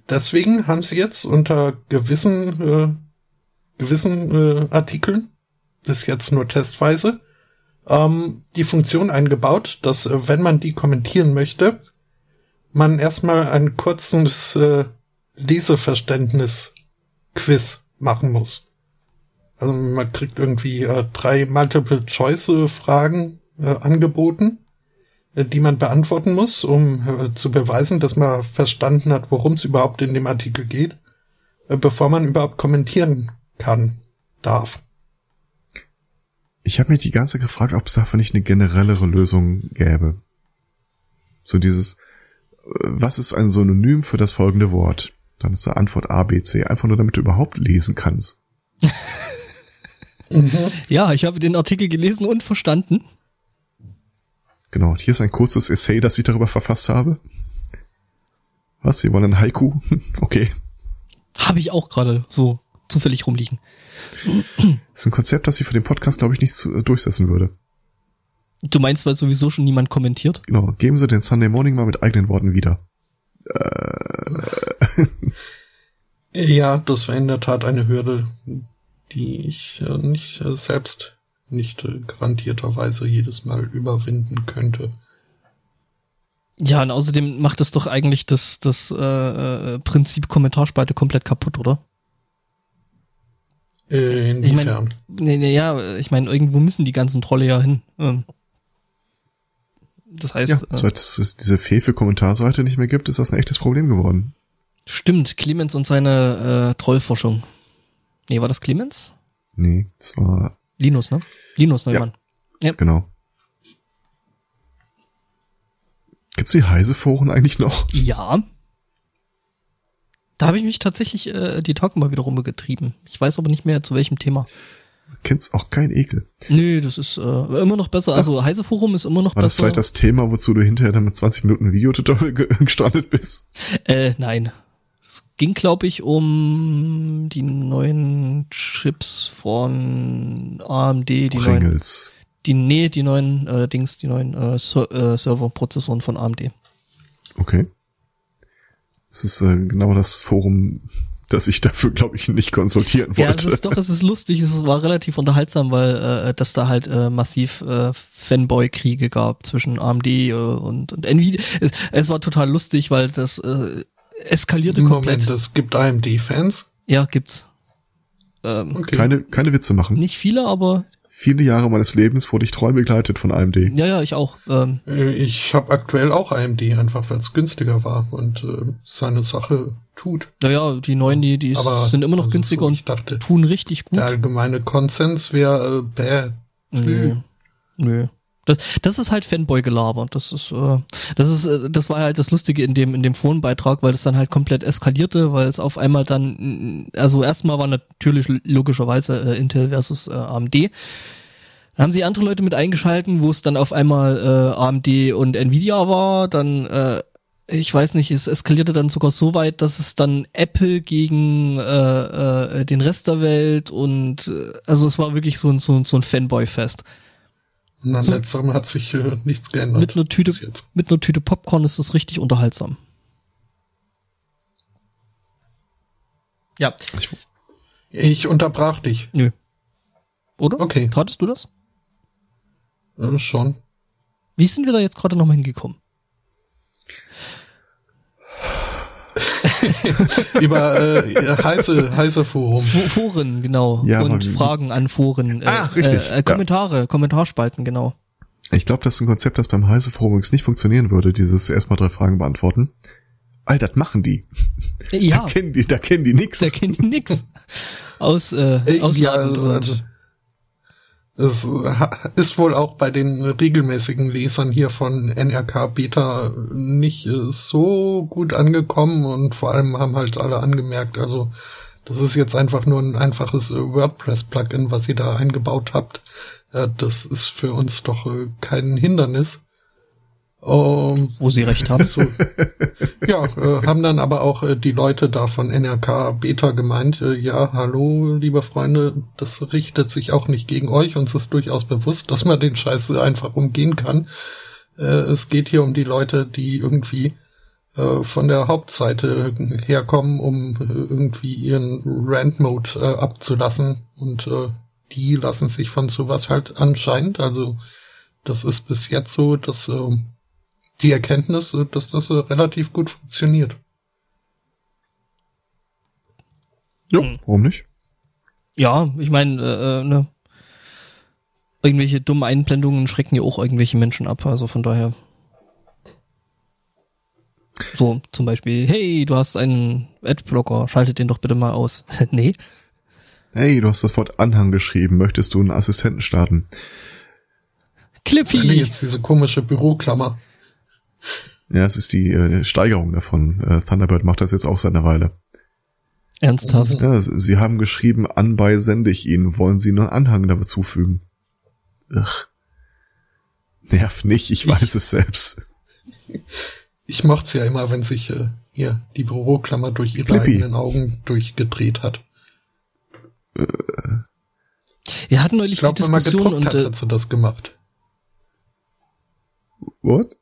deswegen haben sie jetzt unter gewissen äh, gewissen äh, Artikeln, das jetzt nur testweise, ähm, die Funktion eingebaut, dass äh, wenn man die kommentieren möchte, man erstmal ein kurzes äh, Leseverständnis-Quiz machen muss. Also man kriegt irgendwie äh, drei Multiple-Choice-Fragen äh, angeboten, äh, die man beantworten muss, um äh, zu beweisen, dass man verstanden hat, worum es überhaupt in dem Artikel geht, äh, bevor man überhaupt kommentieren kann, darf. Ich habe mich die ganze Zeit gefragt, ob es dafür nicht eine generellere Lösung gäbe. So dieses, äh, was ist ein Synonym für das folgende Wort? Dann ist der Antwort A, B, C. Einfach nur, damit du überhaupt lesen kannst. (laughs) Ja, ich habe den Artikel gelesen und verstanden. Genau, und hier ist ein kurzes Essay, das ich darüber verfasst habe. Was, Sie wollen ein Haiku? (laughs) Okay. Habe ich auch gerade so zufällig rumliegen. Das ist ein Konzept, das ich für den Podcast, glaube ich, nicht zu, äh, durchsetzen würde. Du meinst, weil sowieso schon niemand kommentiert? Genau, geben Sie den Sunday Morning mal mit eigenen Worten wieder. (laughs) Ja, das war in der Tat eine Hürde, die ich äh, nicht äh, selbst nicht äh, garantierterweise jedes Mal überwinden könnte. Ja, und außerdem macht das doch eigentlich das, das äh, äh, Prinzip Kommentarspalte komplett kaputt, oder? Äh, Ich inwiefern? nee, nee, ja, ich meine, irgendwo müssen die ganzen Trolle ja hin. Ähm, das heißt, Ja, äh, seit es diese Fefe-Kommentarseite nicht mehr gibt, ist das ein echtes Problem geworden. stimmt, Clemens und seine äh, Trollforschung. Nee, war das Clemens? Nee, das war, Linus, ne? Linus Neumann. genau. Gibt's die Heise-Foren eigentlich noch? Ja. Da habe ich mich tatsächlich äh, die Tage mal wieder rumgetrieben. Ich weiß aber nicht mehr zu welchem Thema. Kennt's auch kein Ekel. Nö, das ist äh, immer noch besser. Also Heise Forum ist immer noch War das besser. vielleicht das Thema, wozu du hinterher dann mit 20 Minuten Videotutorial ge- (laughs) gestrandet bist? Äh, nein. Es ging, glaube ich, um die neuen Chips von AMD, die neuen, Pringles. die, nee, die neuen äh, Dings, die neuen äh, Ser äh, Serverprozessoren von AMD. Okay. Das ist äh, genau das Forum, das ich dafür, glaube ich, nicht konsultieren Ja, wollte. es ist doch, es ist lustig, es war relativ unterhaltsam, weil äh, dass da halt äh, massiv äh, Fanboy-Kriege gab zwischen AMD äh, und, und Nvidia. Es, es war total lustig, weil das äh, eskalierte komplett. Moment, es gibt AMD-Fans. Ja, gibt's. Ähm, Okay. keine, keine Witze machen. Nicht viele, aber Viele Jahre meines Lebens wurde ich treu begleitet von AMD. ja, ja, ich auch. Ähm, Äh, Ich habe aktuell auch AMD, einfach weil es günstiger war und äh, seine Sache tut. naja, die neuen, die, die Aber sind immer noch also, günstiger und dachte, tun richtig gut. der allgemeine Konsens wäre äh, bäh. Nö. Nö. Das, das ist halt Fanboy-Gelaber. Das ist, äh, das ist, äh, das war halt das Lustige in dem, in dem Forenbeitrag, weil es dann halt komplett eskalierte, weil es auf einmal dann, mm, also erstmal war natürlich logischerweise äh, Intel versus äh, AMD. Dann haben sie andere Leute mit eingeschalten, wo es dann auf einmal äh, AMD und Nvidia war, dann äh, ich weiß nicht, es eskalierte dann sogar so weit, dass es dann Apple gegen äh, äh, den Rest der Welt und äh, also es war wirklich so ein, so, ein- so ein Fanboy-Fest. Und an So- letzterem hat sich äh, nichts geändert. Mit einer Tüte, mit einer Tüte Popcorn ist das richtig unterhaltsam. Ja. Ich, Ich unterbrach dich. Nö. Oder? Okay. Tatest du das? Äh, schon. Wie sind wir da jetzt gerade nochmal hingekommen? (laughs) Über äh, heiße, heiße Forum. Fo- Foren, genau. Ja, Und Fragen an Foren. Äh, Ah, richtig, Äh, äh, ja. Kommentare, Kommentarspalten, genau. ich glaube, das ist ein Konzept, das beim Heise-Forum übrigens nicht funktionieren würde, dieses erstmal drei Fragen beantworten. All das machen die. Ja, Da kennen die, da kennen die nix. da kennen die nix. (laughs) Aus, äh, Äh, aus ja, Laden also, und- also, Es ist wohl auch bei den regelmäßigen Lesern hier von NRK Beta nicht so gut angekommen und vor allem haben halt alle angemerkt, also das ist jetzt einfach nur ein einfaches WordPress-Plugin, was ihr da eingebaut habt. Das ist für uns doch kein Hindernis. Ähm, Wo sie recht haben. So. (laughs) ja, äh, haben dann aber auch äh, die Leute da von NRK Beta gemeint, äh, ja, hallo, liebe Freunde, das richtet sich auch nicht gegen euch. Uns ist durchaus bewusst, dass man den Scheiß einfach umgehen kann. Äh, es geht hier um die Leute, die irgendwie äh, von der Hauptseite herkommen, um äh, irgendwie ihren Rant-Mode abzulassen. Und die lassen sich von sowas halt anscheinend, also das ist bis jetzt so, dass die Erkenntnis, dass das relativ gut funktioniert. Ja, hm. warum nicht? Ja, ich meine, äh, äh, ne, irgendwelche dummen Einblendungen schrecken ja auch irgendwelche Menschen ab, also von daher. So, zum Beispiel, hey, du hast einen Adblocker, schaltet den doch bitte mal aus. (laughs) nee. Hey, du hast das Wort Anhang geschrieben, möchtest du einen Assistenten starten? Clippy! Das ist jetzt diese komische Büroklammer. Ja, es ist die äh, Steigerung davon. Äh, Thunderbird macht das jetzt auch seit einer Weile. Ernsthaft? Ja, sie haben geschrieben, anbei sende ich Ihnen. Wollen Sie einen Anhang dazufügen? Ugh. Nerv nicht, ich weiß ich, es selbst. Ich mochte es ja immer, wenn sich äh, hier die Büroklammer durch ihre Clippy. eigenen Augen durchgedreht hat. Äh. Wir hatten neulich ich glaub, die Diskussion und hat, äh, hat sie das gemacht. What?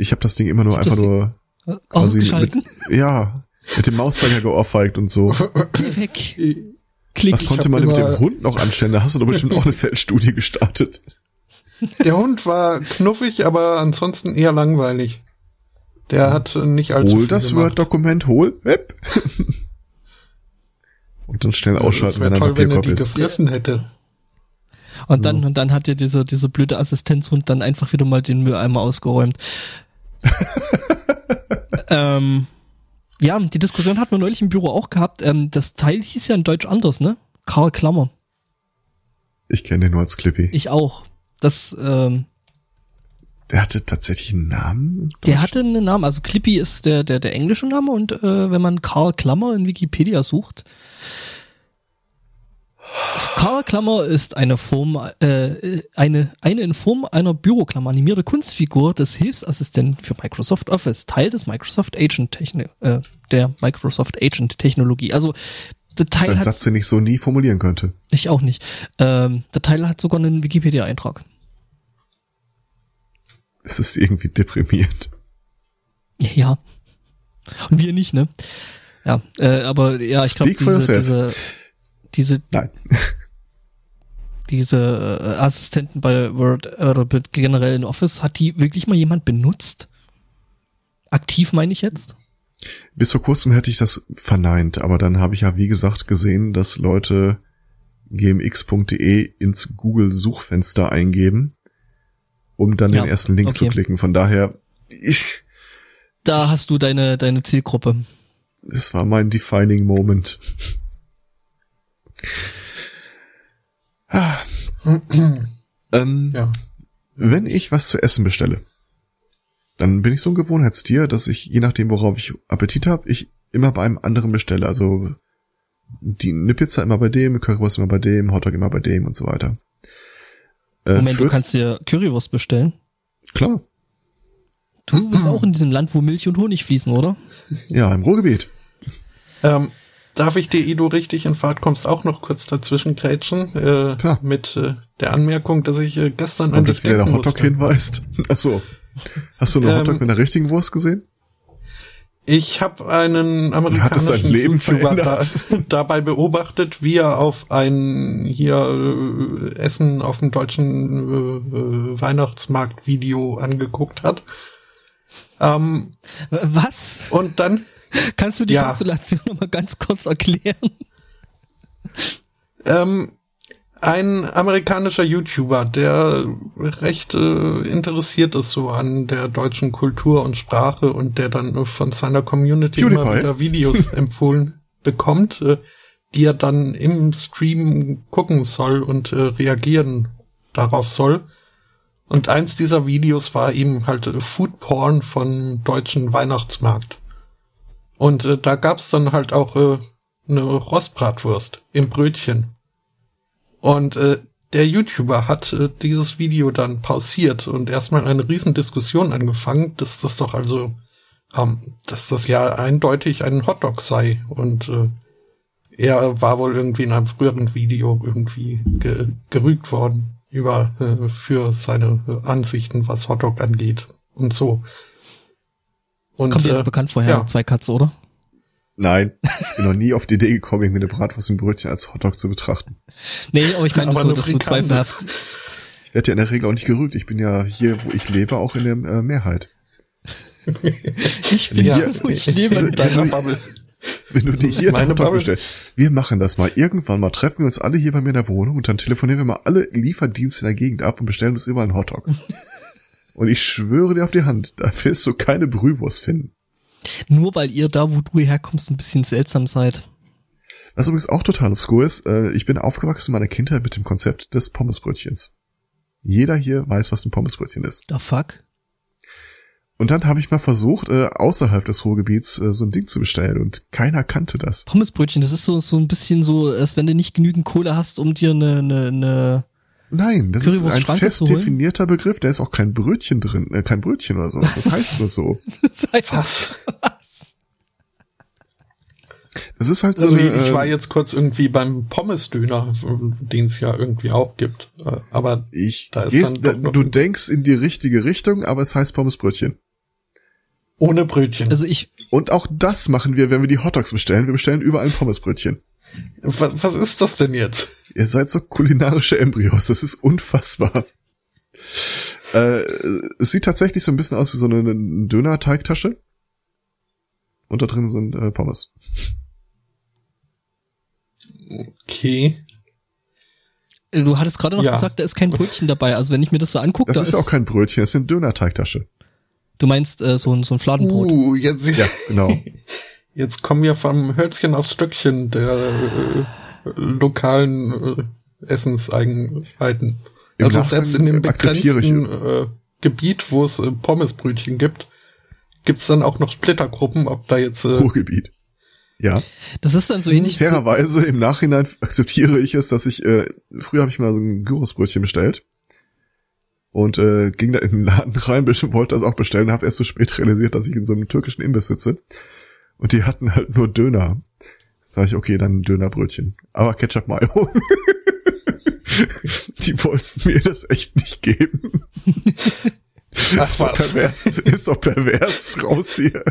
Ich habe das Ding immer nur einfach nur quasi mit, ja, mit dem Mauszeiger geohrfeigt und so. Geh weg. Klick. Was konnte man mit dem Hund noch anstellen? Da hast du doch bestimmt auch eine Feldstudie gestartet. Der Hund war knuffig, aber ansonsten eher langweilig. Der hat nicht allzu Hol das Word-Dokument, hol, Web. und dann schnell ausschalten, wenn er toll, wenn er die ist. gefressen hätte. Und dann, und dann hat dir dieser, dieser blöde Assistenzhund dann einfach wieder mal den Mülleimer ausgeräumt. (laughs) ähm, ja, die Diskussion hatten wir neulich im Büro auch gehabt. Ähm, das Teil hieß ja in Deutsch anders, ne? Karl Klammer. Ich kenne den nur als Clippy. Ich auch. Das, ähm, der hatte tatsächlich einen Namen? Der hatte einen Namen. Also Clippy ist der, der, der englische Name und äh, wenn man Karl Klammer in Wikipedia sucht, Karl-Klammer ist eine Form, äh, eine, eine in Form einer Büroklammer animierte Kunstfigur des Hilfsassistenten für Microsoft Office, Teil des Microsoft Agent Techno, äh, der Microsoft Agent Technologie. Also der Teil das ist ein Satz, den ich so nie formulieren könnte. Ich auch nicht. Ähm, der Teil hat sogar einen Wikipedia-Eintrag. Es ist irgendwie deprimierend. Ja. Und wir nicht, ne? Ja, äh, aber ja, ich glaube, diese, diese diese, Nein. (laughs) diese äh, Assistenten bei Word oder generell in Office, hat die wirklich mal jemand benutzt? Aktiv meine ich jetzt? Bis vor kurzem hätte ich das verneint, aber dann habe ich ja, wie gesagt, gesehen, dass Leute gmx.de ins Google-Suchfenster eingeben, um dann ja, den ersten Link okay. zu klicken. Von daher, ich. Da hast du deine, deine Zielgruppe. Das war mein defining moment. Ähm, ja. Wenn ich was zu essen bestelle, dann bin ich so ein Gewohnheitstier, dass ich, je nachdem, worauf ich Appetit habe, ich immer bei einem anderen bestelle. Also die, eine Pizza immer bei dem, Currywurst immer bei dem, Hotdog immer bei dem und so weiter. Äh, Moment, Fürst, du kannst dir Currywurst bestellen? Klar. Du bist auch in diesem Land, wo Milch und Honig fließen, oder? Ja, im Ruhrgebiet. Ähm, Darf ich dir, Edu, richtig in Fahrt kommst, auch noch kurz dazwischen grätschen? Äh, Klar. Mit äh, der Anmerkung, dass ich äh, gestern an dich denken der Hotdog musste. hinweist. (laughs) Achso. Hast du einen ähm, Hotdog mit einer richtigen Wurst gesehen? Ich habe einen amerikanischen Leben YouTuber (laughs) da, dabei beobachtet, wie er auf ein hier äh, Essen auf dem deutschen äh, äh Weihnachtsmarkt Video angeguckt hat. Ähm, Was? Und dann Kannst du die ja. Konstellation nochmal ganz kurz erklären? Ähm, ein amerikanischer YouTuber, der recht äh, interessiert ist so an der deutschen Kultur und Sprache und der dann von seiner Community PewDiePie. immer wieder Videos (laughs) empfohlen bekommt, äh, die er dann im Stream gucken soll und äh, reagieren darauf soll. Und eins dieser Videos war ihm halt äh, Food Porn von deutschen Weihnachtsmarkt. Und äh, da gab's dann halt auch äh, eine Rostbratwurst im Brötchen. Und äh, der YouTuber hat äh, dieses Video dann pausiert und erstmal eine Riesendiskussion angefangen, dass das doch also, ähm, dass das ja eindeutig ein Hotdog sei. Und äh, er war wohl irgendwie in einem früheren Video irgendwie ge gerügt worden über äh, für seine äh, Ansichten, was Hotdog angeht und so. Und, Kommt jetzt äh, bekannt vorher, ja. zwei Katze, oder? Nein, ich bin noch nie auf die Idee gekommen, irgendwie eine Bratwurst im Brötchen als Hotdog zu betrachten. Nee, aber ich meine so, dass du zweifelhaft. Ich werde ja in der Regel auch nicht gerügt. Ich bin ja hier, wo ich lebe, auch in der äh, Mehrheit. (laughs) ich bin ja, hier, wo ich lebe in deiner (laughs) Bubble. Wenn du dir hier meine Hotdog bestellst, wir machen das mal. Irgendwann mal treffen wir uns alle hier bei mir in der Wohnung und dann telefonieren wir mal alle Lieferdienste in der Gegend ab und bestellen uns überall einen Hotdog. (laughs) und ich schwöre dir auf die Hand, da wirst du keine Brühwurst finden. Nur weil ihr da, wo du herkommst, ein bisschen seltsam seid. Was übrigens auch total obskur ist, äh, ich bin aufgewachsen in meiner Kindheit mit dem Konzept des Pommesbrötchens. Jeder hier weiß, was ein Pommesbrötchen ist. The fuck? Und dann habe ich mal versucht, äh, außerhalb des Ruhrgebiets äh, so ein Ding zu bestellen und keiner kannte das. Pommesbrötchen, das ist so, so ein bisschen so, als wenn du nicht genügend Kohle hast, um dir eine, eine, eine Nein, das ist ein fest definierter Begriff. Da ist auch kein Brötchen drin, äh, kein Brötchen oder sowas. Das (laughs) heißt nur so. (laughs) Was? Das ist halt so. Also eine, ich war jetzt kurz irgendwie beim Pommesdöner, den es ja irgendwie auch gibt. Äh, aber ich da ist gehst, dann da, du denkst in die richtige Richtung, aber es heißt Pommesbrötchen. Ohne Brötchen. Also ich. Und auch das machen wir, wenn wir die Hotdogs bestellen. Wir bestellen überall ein Pommesbrötchen. Was, was ist das denn jetzt? Ihr seid so kulinarische Embryos, das ist unfassbar. Äh, es sieht tatsächlich so ein bisschen aus wie so eine, eine Döner-Teigtasche. Und da drin sind äh, Pommes. Okay. Du hattest gerade noch ja. gesagt, da ist kein Brötchen dabei. Also wenn ich mir das so angucke, das da ist, ist auch kein Brötchen, das ist eine Döner-Teigtasche. Du meinst äh, so, ein so ein Fladenbrot? Uh, jetzt, ja, genau. (laughs) Jetzt kommen wir vom Hölzchen aufs Stöckchen der äh, lokalen äh, Essenseigenheiten. Im also Nachhinein selbst in dem begrenzten äh, Gebiet, wo es äh, Pommesbrötchen gibt, gibt's dann auch noch Splittergruppen, ob da jetzt... Äh, Ruhrgebiet. Ja. Das ist dann so ähnlich. Fairerweise im Nachhinein (laughs) akzeptiere ich es, dass ich, äh, früher habe ich mal so ein Gyrosbrötchen bestellt und äh, ging da in den Laden rein, (laughs) wollte das auch bestellen, habe erst so spät realisiert, dass ich in so einem türkischen Imbiss sitze und die hatten halt nur Döner. Sag ich, okay, dann Dönerbrötchen. Aber Ketchup Mayo. (laughs) die wollten mir das echt nicht geben. Ach, ist, doch pervers, ist doch pervers raus hier.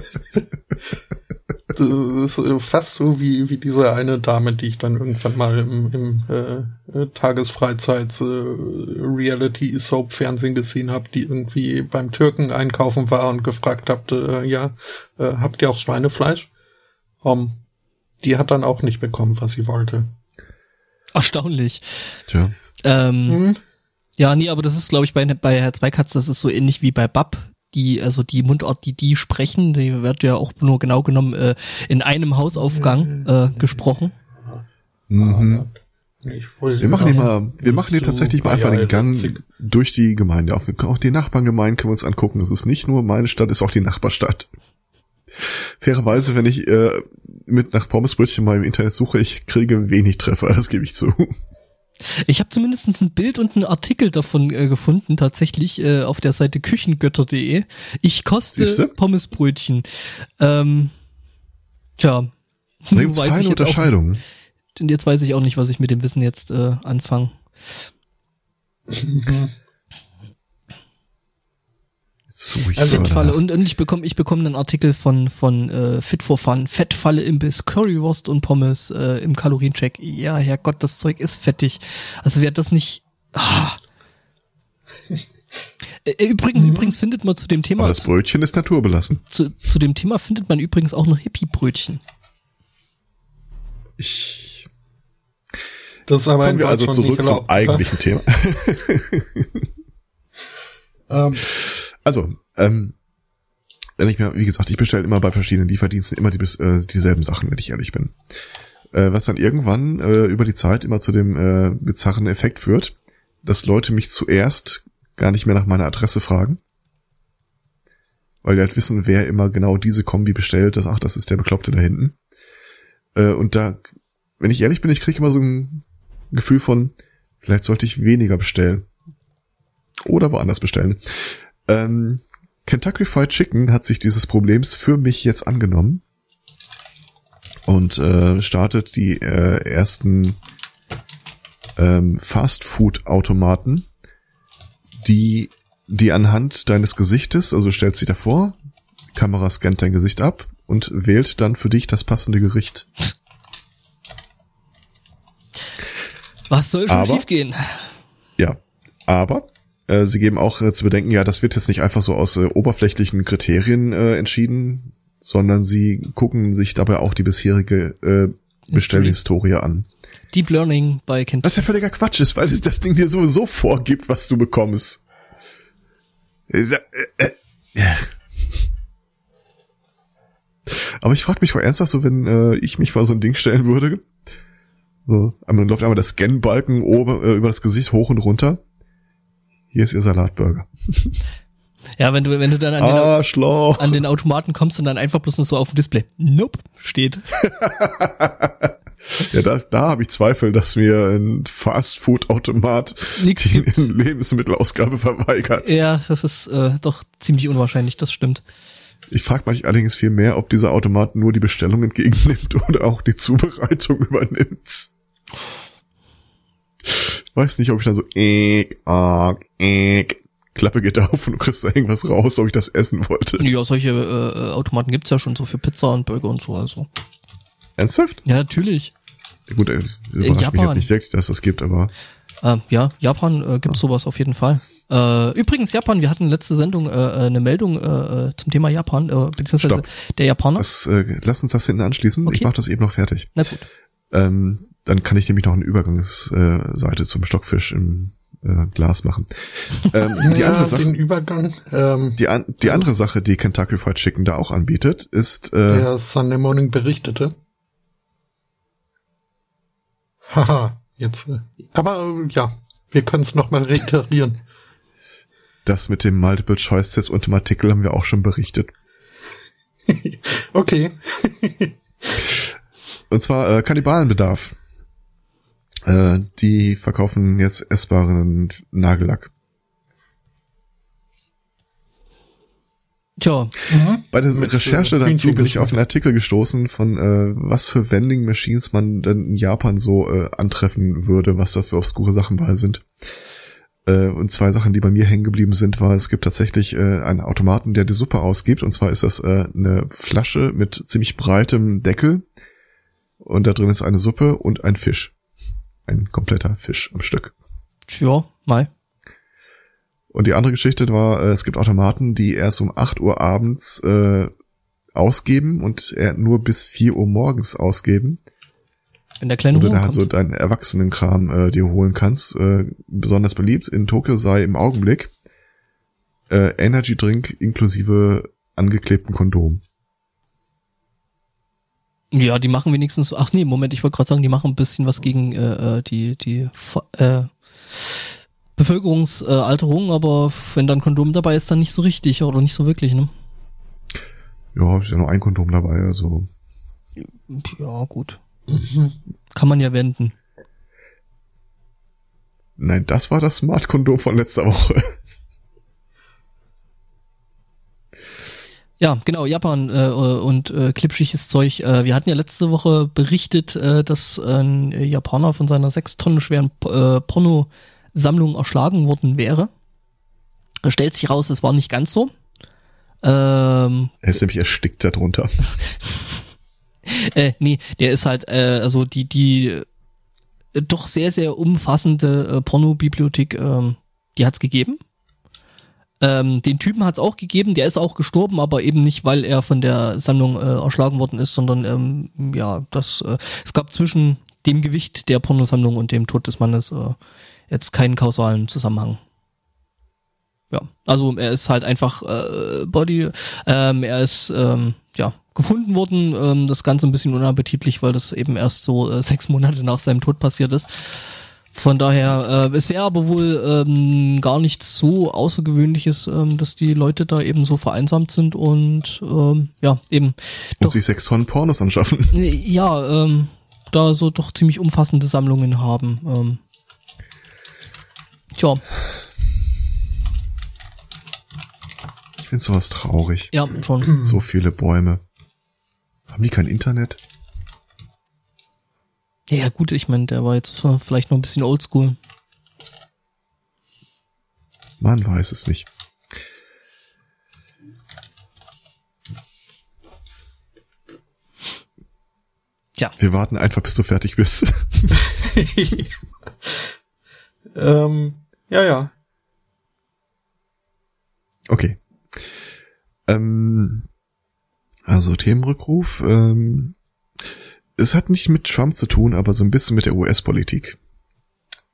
Das ist äh, fast so wie, wie diese eine Dame, die ich dann irgendwann mal im, im äh, Tagesfreizeits äh, Fernsehen gesehen habe, die irgendwie beim Türken einkaufen war und gefragt hat, äh, ja, äh, habt ihr auch Schweinefleisch? Um, die hat dann auch nicht bekommen, was sie wollte. Erstaunlich. Tja. Ähm, mhm. Ja, nee, aber das ist, glaube ich, bei, bei Herr Zweikatz, das ist so ähnlich wie bei Bab. Die, also die Mundart, die die sprechen, die wird ja auch nur genau genommen äh, in einem Hausaufgang äh, gesprochen. Mhm. Wir machen hier mal, wir machen hier tatsächlich mal einfach den Gang durch die Gemeinde auf. Auch die Nachbargemeinden können wir uns angucken. Das ist nicht nur meine Stadt, ist auch die Nachbarstadt. Fairerweise, wenn ich äh, mit nach Pommesbrötchen mal im Internet suche, ich kriege wenig Treffer, (laughs) das gebe ich zu. Ich habe zumindest ein Bild und einen Artikel davon äh, gefunden, tatsächlich äh, auf der Seite küchengötter.de. Ich koste Siehste? Pommesbrötchen. Ähm, tja. Da gibt's weiß feine Unterscheidungen. Und jetzt weiß ich auch nicht, was ich mit dem Wissen jetzt äh, anfange. So, ich also, Fettfalle. Und, und ich bekomme ich bekomme einen Artikel von von äh, Fit for Fun. Fettfalle Imbiss, Currywurst und Pommes äh, im Kaloriencheck. Ja, Herrgott, das Zeug ist fettig. Also wer das nicht. Ah. Übrigens, mhm. übrigens findet man zu dem Thema. Aber das Brötchen ist naturbelassen. Zu, zu dem Thema findet man übrigens auch noch Hippie-Brötchen. Ich. Das ist aber Kommen wir also zurück zum eigentlichen Thema. (laughs) (laughs) ähm. Also, ähm, wenn ich mir, wie gesagt, ich bestelle immer bei verschiedenen Lieferdiensten immer die, äh, dieselben Sachen, wenn ich ehrlich bin. Äh, was dann irgendwann äh, über die Zeit immer zu dem äh, bizarren Effekt führt, dass Leute mich zuerst gar nicht mehr nach meiner Adresse fragen. Weil die halt wissen, wer immer genau diese Kombi bestellt, dass, ach, das ist der Bekloppte da hinten. Äh, und da, wenn ich ehrlich bin, ich kriege immer so ein Gefühl von, vielleicht sollte ich weniger bestellen. Oder woanders bestellen. Ähm, Kentucky Fried Chicken hat sich dieses Problems für mich jetzt angenommen und äh, startet die äh, ersten ähm, Fast-Food-Automaten, die, die anhand deines Gesichtes, also stellt sich davor, Kamera scannt dein Gesicht ab und wählt dann für dich das passende Gericht. Was soll schon Aber- schiefgehen? Ja, aber äh, sie geben auch äh, zu bedenken, ja, das wird jetzt nicht einfach so aus äh, oberflächlichen Kriterien äh, entschieden, sondern sie gucken sich dabei auch die bisherige äh, Bestellhistorie an. Deep Learning bei Kentucky. Was ja völliger Quatsch ist, weil es das Ding dir sowieso vorgibt, was du bekommst. Äh, äh. Aber ich frage mich vor ernsthaft so, wenn äh, ich mich vor so ein Ding stellen würde. So, einmal läuft einmal der Scan-Balken oben äh, über das Gesicht hoch und runter. Hier ist ihr Salatburger. (laughs) Ja, wenn du, wenn du dann an den, Arschloch. an den Automaten kommst und dann einfach bloß nur so auf dem Display. Nope, steht. (laughs) Ja, da, da habe ich Zweifel, dass mir ein Fast-Food-Automat die. (laughs) Lebensmittelausgabe verweigert. Ja, das ist äh, doch ziemlich unwahrscheinlich, das stimmt. Ich frage mich allerdings viel mehr, ob dieser Automat nur die Bestellung entgegennimmt oder auch die Zubereitung übernimmt. Weiß nicht, ob ich dann so eek, arg, eek, Klappe geht (laughs) auf und du kriegst da irgendwas raus, ob ich das essen wollte. Ja, solche äh, Automaten gibt's ja schon so für Pizza und Burger und so, also. Ernsthaft? Ja, natürlich. Gut, äh, überrascht mich jetzt nicht wirklich, dass das gibt, aber Äh, ja, Japan äh, gibt's sowas auf jeden Fall. Äh, übrigens, Japan, wir hatten letzte Sendung äh, äh, eine Meldung äh, äh, zum Thema Japan, äh, beziehungsweise Stopp. der Japaner. das, äh, lass uns das hinten anschließen. Ich Okay. mache das eben noch fertig. Na gut. Ähm, dann kann ich nämlich noch eine Übergangsseite Seite zum Stockfisch im äh, Glas machen. (laughs) Ähm, die, ja, andere Sache, Übergang. Ähm, die, an, die andere Sache, die Kentucky Fried Chicken da auch anbietet, ist äh, der Sunday Morning berichtete. Haha, jetzt. äh, Aber äh, ja, wir können es nochmal reiterieren. das mit dem Multiple Choice Test und dem Artikel haben wir auch schon berichtet. (laughs) okay. Und zwar äh, Kannibalenbedarf. Äh, die verkaufen jetzt essbaren Nagellack. Tja, Bei der Mit, Recherche äh, dazu bin ich auf einen Artikel gestoßen von äh, was für Vending Machines man denn in Japan so äh, antreffen würde, was da für obskure Sachen bei sind. Äh, und zwei Sachen, die bei mir hängen geblieben sind, war, es gibt tatsächlich äh, einen Automaten, der die Suppe ausgibt. Und zwar ist das äh, eine Flasche mit ziemlich breitem Deckel. Und da drin ist eine Suppe und ein Fisch. Ein kompletter Fisch am Stück. tja, mal. Und die andere Geschichte war, äh, es gibt Automaten, die erst um 8 Uhr abends äh, ausgeben und nur bis 4 Uhr morgens ausgeben. Wenn der kleine Huhn da kommt. so deinen Erwachsenenkram äh, dir holen kannst. Äh, besonders beliebt in Tokio sei im Augenblick äh, Energy Drink inklusive angeklebten Kondom. Ja, die machen wenigstens, ach nee, Moment, ich wollte gerade sagen, die machen ein bisschen was gegen äh, äh, die, die äh, Bevölkerungsalterung, aber wenn dann Kondom dabei ist, dann nicht so richtig oder nicht so wirklich, ne? Ja, ist ja nur ein Kondom dabei, also. Ja, gut. Kann man ja wenden. Nein, das war das Smart-Kondom von letzter Woche. Ja, genau, Japan äh, und äh, klipschiges Zeug. Äh, wir hatten ja letzte Woche berichtet, äh, dass ein Japaner von seiner sechs Tonnen schweren äh, Pornosammlung erschlagen worden wäre. Es stellt sich raus, es war nicht ganz so. Ähm, Er ist nämlich erstickt darunter. (laughs) äh, nee, der ist halt, äh, also die, die äh, doch sehr, sehr umfassende äh, Pornobibliothek, ähm, die hat's gegeben. Ähm, den Typen hat's auch gegeben, der ist auch gestorben, aber eben nicht, weil er von der Sammlung äh, erschlagen worden ist, sondern ähm, ja, das, äh, es gab zwischen dem Gewicht der Pornosammlung und dem Tod des Mannes äh, jetzt keinen kausalen Zusammenhang. Ja, also er ist halt einfach äh, Body, ähm, er ist ähm, ja gefunden worden. Ähm, das Ganze ein bisschen unappetitlich, weil das eben erst so äh, sechs Monate nach seinem Tod passiert ist. Von daher, äh, es wäre aber wohl ähm, gar nichts so Außergewöhnliches, ähm, dass die Leute da eben so vereinsamt sind und ähm, ja, eben. Und sich sechs Tonnen Pornos anschaffen. (laughs) Ja, ähm, da so doch ziemlich umfassende Sammlungen haben. Ähm, tja. Ich finde sowas traurig. Ja, schon. So viele Bäume. Haben die kein Internet? Ja, ja gut, ich meine, der war jetzt vielleicht noch ein bisschen oldschool. Man weiß es nicht. Ja. Wir warten einfach, bis du fertig bist. (laughs) ähm, ja, ja. Okay. Ähm, also Themenrückruf. Ähm, es hat nicht mit Trump zu tun, aber so ein bisschen mit der US-Politik.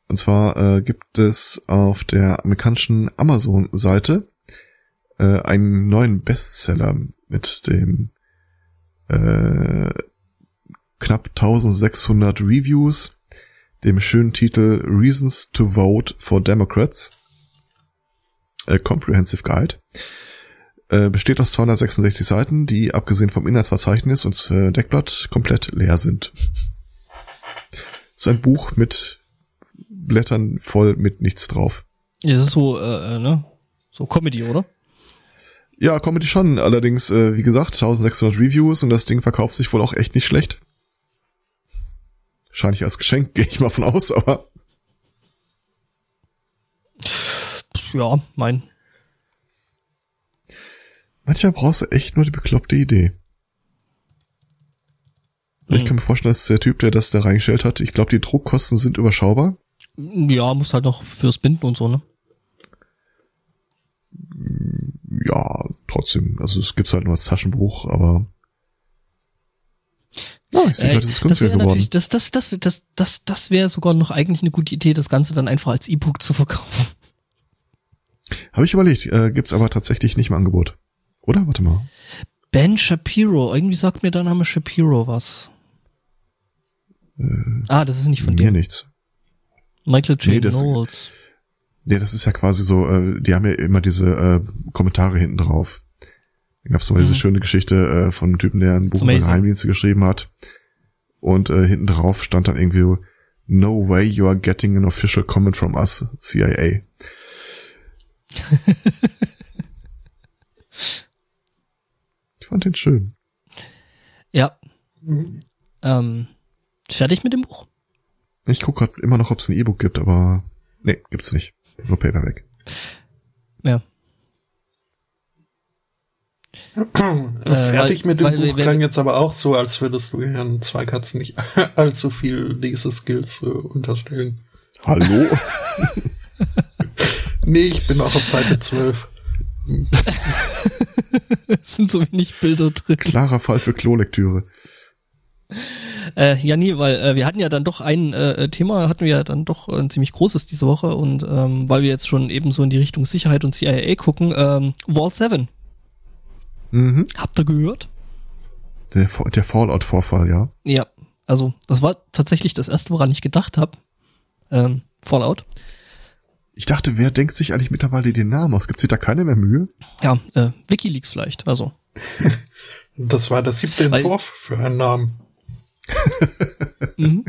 Und zwar äh, gibt es auf der amerikanischen Amazon-Seite äh, einen neuen Bestseller mit dem äh, knapp 1600 Reviews, dem schönen Titel Reasons to Vote for Democrats, A Comprehensive Guide. Äh, besteht aus 266 Seiten, die abgesehen vom Inhaltsverzeichnis und äh, Deckblatt komplett leer sind. ist ein Buch mit Blättern voll mit nichts drauf. Ja, das ist so, äh, ne? So Comedy, oder? Ja, Comedy schon. Allerdings, äh, wie gesagt, 1600 Reviews und das Ding verkauft sich wohl auch echt nicht schlecht. Wahrscheinlich als Geschenk, (laughs) gehe ich mal von aus, aber. Ja, mein. Manchmal brauchst du echt nur die bekloppte Idee. Ich Mhm. kann mir vorstellen, dass der Typ, der das da reingestellt hat, ich glaube, die Druckkosten sind überschaubar. Ja, muss halt noch fürs Binden und so, ne? Ja, trotzdem. Also es gibt's halt nur als Taschenbuch, aber. Ja, ich sehe Äh, gerade, es ist das günstiger wäre geworden. natürlich, das, das, das, das, das, das wäre sogar noch eigentlich eine gute Idee, das Ganze dann einfach als E-Book zu verkaufen. Habe ich überlegt, äh, gibt's aber tatsächlich nicht im Angebot. Oder? Warte mal. Ben Shapiro, irgendwie sagt mir der Name Shapiro was. ah, das ist nicht von Mir dem. nichts. Michael J. Nee, das- Knowles. Ja, das ist ja quasi so, äh, die haben ja immer diese äh, Kommentare hinten drauf. Da gab's mal diese Mhm. schöne Geschichte äh, von einem Typen, der ein Buch über. Geheimdienste geschrieben hat. Und äh, hinten drauf stand dann irgendwie, No way you are getting an official comment from us, CIA. (laughs) ich fand den schön. Ja. Ähm, fertig mit dem Buch? Ich gucke gerade immer noch, ob es ein E-Book gibt, aber nee, gibt's nicht. Nur Paperback. Ja. Fertig weil- mit dem weil- Buch weil- klang jetzt aber auch so, als würdest du Herrn Zweikatz nicht (laughs) allzu viel diese Skills äh, unterstellen. Hallo? (laughs) Nee, ich bin auch auf Seite 12. (laughs) (laughs) Es sind so wenig Bilder drin. Klarer Fall für Klolektüre. Äh, ja, nie, weil äh, wir hatten ja dann doch ein äh, Thema, hatten wir ja dann doch äh, ein ziemlich großes diese Woche und ähm, weil wir jetzt schon eben so in die Richtung Sicherheit und CIA gucken, ähm, Wall 7. Mhm. Habt ihr gehört? Der, der Fallout-Vorfall, ja. Ja, also das war tatsächlich das erste, woran ich gedacht habe. Ähm, Fallout. Ich dachte, wer denkt sich eigentlich mittlerweile den Namen aus? Gibt sich da keine mehr Mühe? Ja, äh, WikiLeaks vielleicht. Also Das war der siebte Weil- Entwurf für einen Namen. Mhm.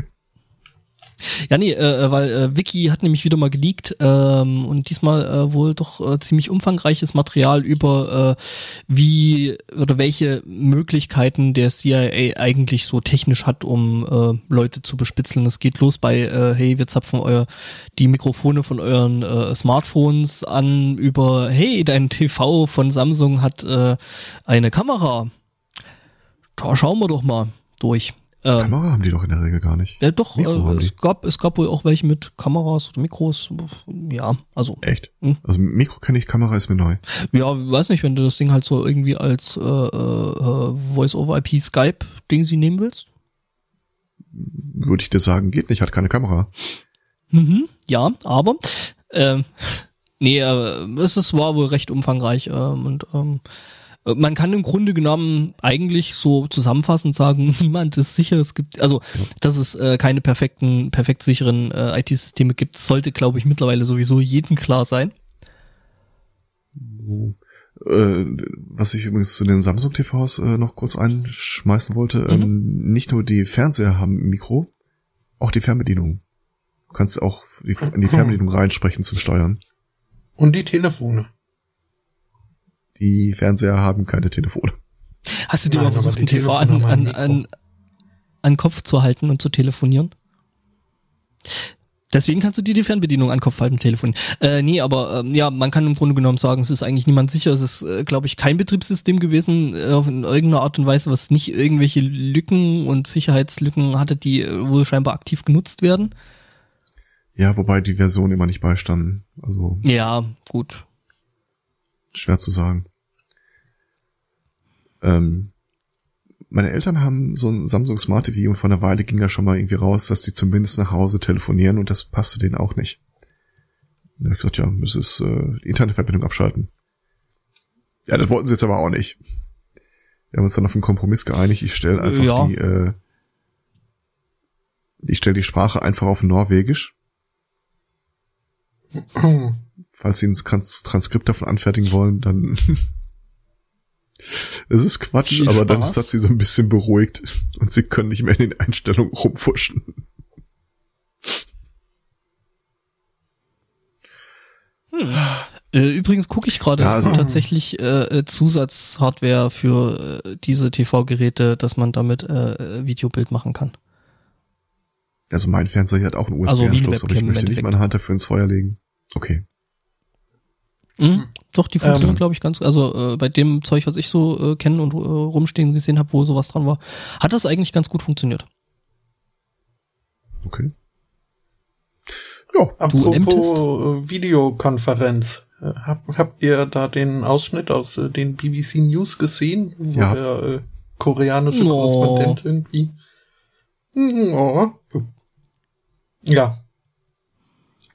Ja, nee, äh, weil äh, Wiki hat nämlich wieder mal geleakt ähm, und diesmal äh, wohl doch äh, ziemlich umfangreiches Material über äh, wie oder welche Möglichkeiten der CIA eigentlich so technisch hat, um äh, Leute zu bespitzeln. Es geht los bei, äh, hey, wir zapfen euer die Mikrofone von euren äh, Smartphones an über, hey, dein TV von Samsung hat äh, eine Kamera. Da schauen wir doch mal durch. Ähm, Kamera haben die doch in der Regel gar nicht. ja, doch, Mikro äh, es gab, es gab wohl auch welche mit Kameras oder Mikros. Ja, also, Echt? Hm. Also Mikro kenne ich, Kamera ist mir neu. ja, weiß nicht, wenn du das Ding halt so irgendwie als äh, äh, Voice-over-IP Skype-Ding sie nehmen willst. Würde ich dir sagen, geht nicht, hat keine Kamera. Mhm, ja, aber ähm, (laughs) nee, äh, es ist, war wohl recht umfangreich ähm, und ähm, Äh, Man kann im Grunde genommen eigentlich so zusammenfassend sagen, (laughs) niemand ist sicher. Es gibt, also, dass es äh, keine perfekten, perfekt sicheren äh, IT-Systeme gibt, sollte, glaube ich, mittlerweile sowieso jedem klar sein. Äh, was ich übrigens zu den Samsung TVs äh, noch kurz einschmeißen wollte, ähm, nicht nur die Fernseher haben ein Mikro, auch die Fernbedienung. Du kannst auch die, in die Fernbedienung reinsprechen zum Steuern. Und die Telefone. Die Fernseher haben keine Telefone. Hast du dir Nein, mal versucht, einen TV an, an, ein an, an Kopf zu halten und zu telefonieren? Deswegen kannst du dir die Fernbedienung an Kopf halten, telefonieren. Äh, nee, aber ähm, ja, man kann im Grunde genommen sagen, es ist eigentlich niemand sicher. Es ist, äh, glaube ich, kein Betriebssystem gewesen, äh, in irgendeiner Art und Weise, was nicht irgendwelche Lücken und Sicherheitslücken hatte, die äh, wohl scheinbar aktiv genutzt werden. Ja, wobei die Version immer nicht beistanden. Also Ja, gut. Schwer zu sagen. Ähm, meine Eltern haben so ein Samsung Smart TV und vor einer Weile ging da schon mal irgendwie raus, dass die zumindest nach Hause telefonieren und das passte denen auch nicht. Da hab ich gesagt, ja, müssen es äh, die Internetverbindung abschalten. Ja, das wollten sie jetzt aber auch nicht. Wir haben uns dann auf einen Kompromiss geeinigt. Ich stelle einfach Ja. die, äh, ich stelle die Sprache einfach auf Norwegisch, (clears throat) falls sie ein Trans Transkript davon anfertigen wollen, dann (laughs) es ist Quatsch, Viel aber dann Spaß. hat sie so ein bisschen beruhigt und sie können nicht mehr in den Einstellungen rumfuschen. Äh, übrigens gucke ich gerade, Ja, es also- gibt tatsächlich äh, äh, Zusatzhardware für äh, diese TV-Geräte, dass man damit äh, Videobild machen kann. Also mein Fernseher hat auch einen Also USB-Anschluss, aber ich möchte nicht meine Hand dafür ins Feuer legen. Okay. Mhm. Doch, die funktionieren, Ähm. glaube ich, ganz, also äh, bei dem Zeug, was ich so äh, kennen und äh, rumstehen gesehen habe, wo sowas dran war, hat das eigentlich ganz gut funktioniert. Okay. Ja, Apropos äh, Videokonferenz. Äh, Hab, habt ihr da den Ausschnitt aus äh, den BBC News gesehen, wo Ja. der äh, koreanische Oh. Korrespondent irgendwie. Oh. Ja,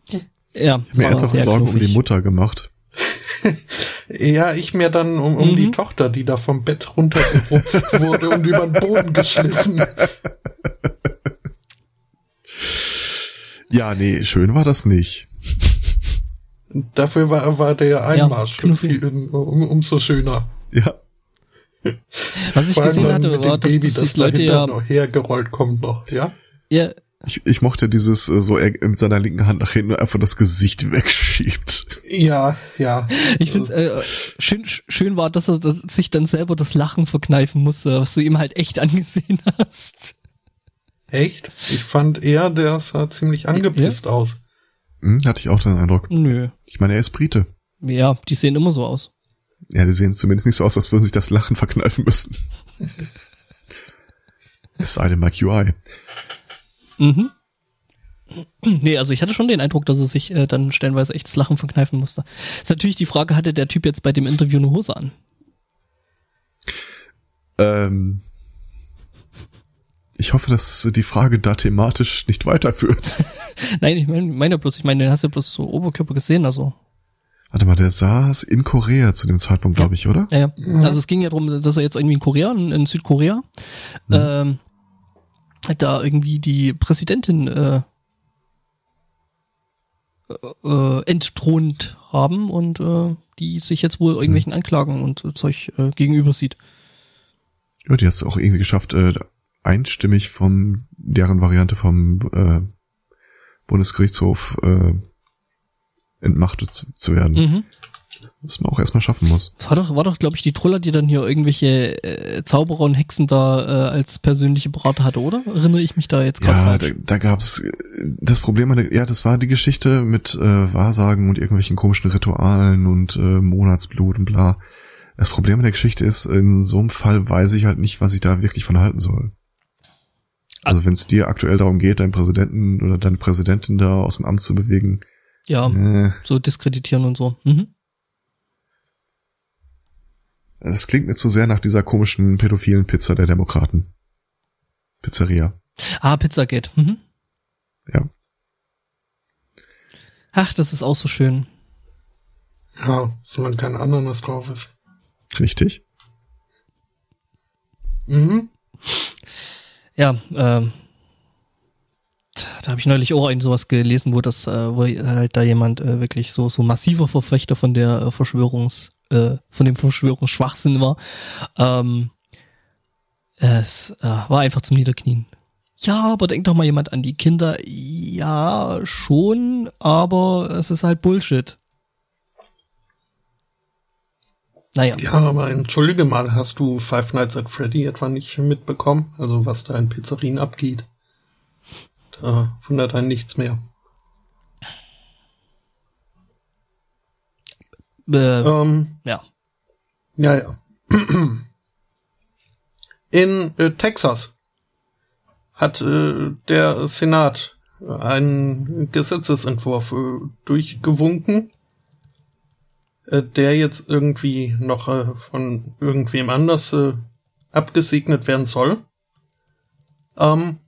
Ja, ich habe mir ernsthaft sehr Sorgen um die knuffig. Mutter gemacht. Ja, ich mir dann um, um Mhm. die Tochter, die da vom Bett runtergerupft (laughs) wurde und über den Boden geschliffen. Ja, nee, schön war das nicht. Dafür war, war der Einmarsch Knuffi. viel, um, umso schöner. Ja. Was ich gesehen hatte, war, dass, Baby, dass das sich Leute ja, noch hergerollt kommt noch, ja? ja, Ich, ich mochte dieses, äh, so er mit seiner linken Hand nach hinten einfach das Gesicht wegschiebt. Ja, ja. ich finde äh, schön, schön war, dass er dass sich dann selber das Lachen verkneifen musste, was du ihm halt echt (laughs) angesehen hast. Echt? Ich fand eher, der sah ziemlich angepisst aus. Hm, hatte ich auch den Eindruck. Nö. Ich meine, er ist Brite. Ja, die sehen immer so aus. Ja, die sehen zumindest nicht so aus, als würden sich das Lachen verkneifen müssen. (laughs) es sei denn bei QI. Mhm. (clears throat) Nee, also ich hatte schon den Eindruck, dass er sich äh, dann stellenweise echt das Lachen verkneifen musste. Ist natürlich die Frage, hatte der Typ jetzt bei dem Interview eine Hose an? Ähm, ich hoffe, dass die Frage da thematisch nicht weiterführt. (laughs) Nein, ich meine mein ja bloß, ich meine, den hast du ja bloß so Oberkörper gesehen, also. Warte mal, der saß in Korea zu dem Zeitpunkt, glaube ich, oder? Ja, ja. Also es ging ja darum, dass er jetzt irgendwie in Korea, in, in Südkorea, ähm, da irgendwie die Präsidentin äh, äh, entthront haben und äh, die sich jetzt wohl irgendwelchen Anklagen und äh, Zeug äh, gegenüber sieht. Ja, die hat es auch irgendwie geschafft, äh, einstimmig vom deren Variante vom äh, Bundesgerichtshof äh, entmachtet zu, zu werden. Mhm. Was man auch erstmal schaffen muss. Das war doch, war doch, glaube ich, die Troller, die dann hier irgendwelche äh, Zauberer und Hexen da äh, als persönliche Berater hatte, oder? Erinnere ich mich da jetzt gerade Ja, da, falsch? da gab's äh, das Problem, an der- ja, das war die Geschichte mit äh, Wahrsagen und irgendwelchen komischen Ritualen und äh, Monatsblut und bla. Das Problem an der Geschichte ist, in so einem Fall weiß ich halt nicht, was ich da wirklich von halten soll. Also wenn es dir aktuell darum geht, deinen Präsidenten oder deine Präsidentin da aus dem Amt zu bewegen, Ja, äh, so diskreditieren und so. Mhm. Das klingt mir zu sehr nach dieser komischen pädophilen Pizza der Demokraten. Pizzeria. Ah, Pizzagate. Mhm. Ja. Ach, das ist auch so schön. Ja, solange kein Ananas drauf ist. Richtig. Mhm. Ja, ähm, da habe ich neulich auch ein sowas gelesen, wo das, äh, wo halt da jemand äh, wirklich so so massiver Verfechter von der äh, Verschwörungs, äh, von dem Verschwörungsschwachsinn war. Ähm, es äh, war einfach zum Niederknien. Ja, aber denk doch mal jemand an die Kinder. Ja, schon, aber es ist halt Bullshit. Naja. Ja, aber entschuldige mal, hast du Five Nights at Freddy etwa nicht mitbekommen? Also was da in Pizzerien abgeht? Da wundert einen nichts mehr. Äh, Ähm, ja. ja, ja. (clears throat) In äh, Texas hat äh, der Senat einen Gesetzesentwurf äh, durchgewunken, äh, der jetzt irgendwie noch äh, von irgendwem anders äh, abgesegnet werden soll. Ähm,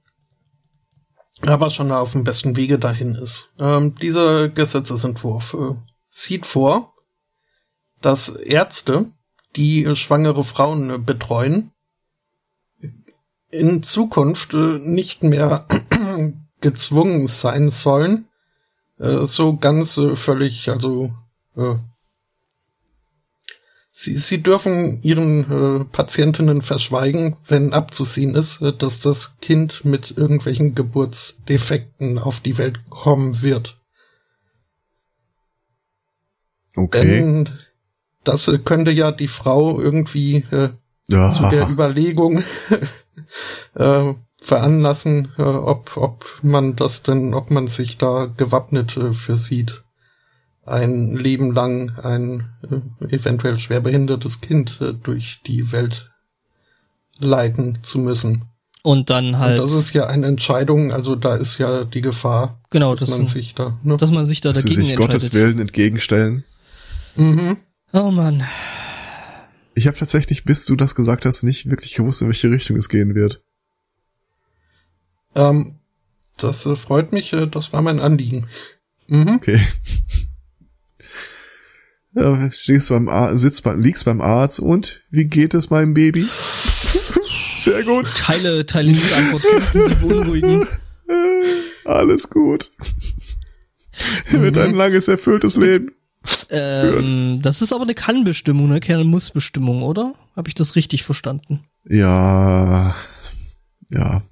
aber schon auf dem besten Wege dahin ist. Ähm, dieser Gesetzesentwurf äh, sieht vor, dass Ärzte, die äh, schwangere Frauen äh, betreuen, in Zukunft äh, nicht mehr (clears throat) gezwungen sein sollen, so ganz völlig, also sie, sie dürfen ihren äh, Patientinnen verschweigen, wenn abzusehen ist, dass das Kind mit irgendwelchen Geburtsdefekten auf die Welt kommen wird. Okay. Denn das äh, könnte ja die Frau irgendwie äh, zu der Ja, Überlegung (laughs) äh, veranlassen, äh, ob, ob man das denn, ob man sich da gewappnet äh, für sieht, ein Leben lang ein äh, eventuell schwerbehindertes Kind äh, durch die Welt leiten zu müssen. Und dann halt, Und das ist ja eine Entscheidung, also da ist ja die Gefahr, genau, dass das, man sich da, ne? dass man sich da dass sie dagegen sich Gottes entscheidet. Willen entgegenstellen. mhm. Oh Mann. Ich habe tatsächlich, bis du das gesagt hast, nicht wirklich gewusst, in welche Richtung es gehen wird. ähm, das äh, freut mich, äh, das war mein Anliegen. Mhm. Okay. (laughs) Ja, stehst beim Ar sitzt beim, liegst beim Arzt und wie geht es meinem Baby? (laughs) Sehr gut. Teile, Teile die Antwort könnten Sie beunruhigen. (laughs) Alles gut. Er wird ein langes, erfülltes Leben. Ähm, das ist aber eine Kann-Bestimmung, ne? keine Muss-Bestimmung, oder? Habe ich das richtig verstanden? Ja. Ja.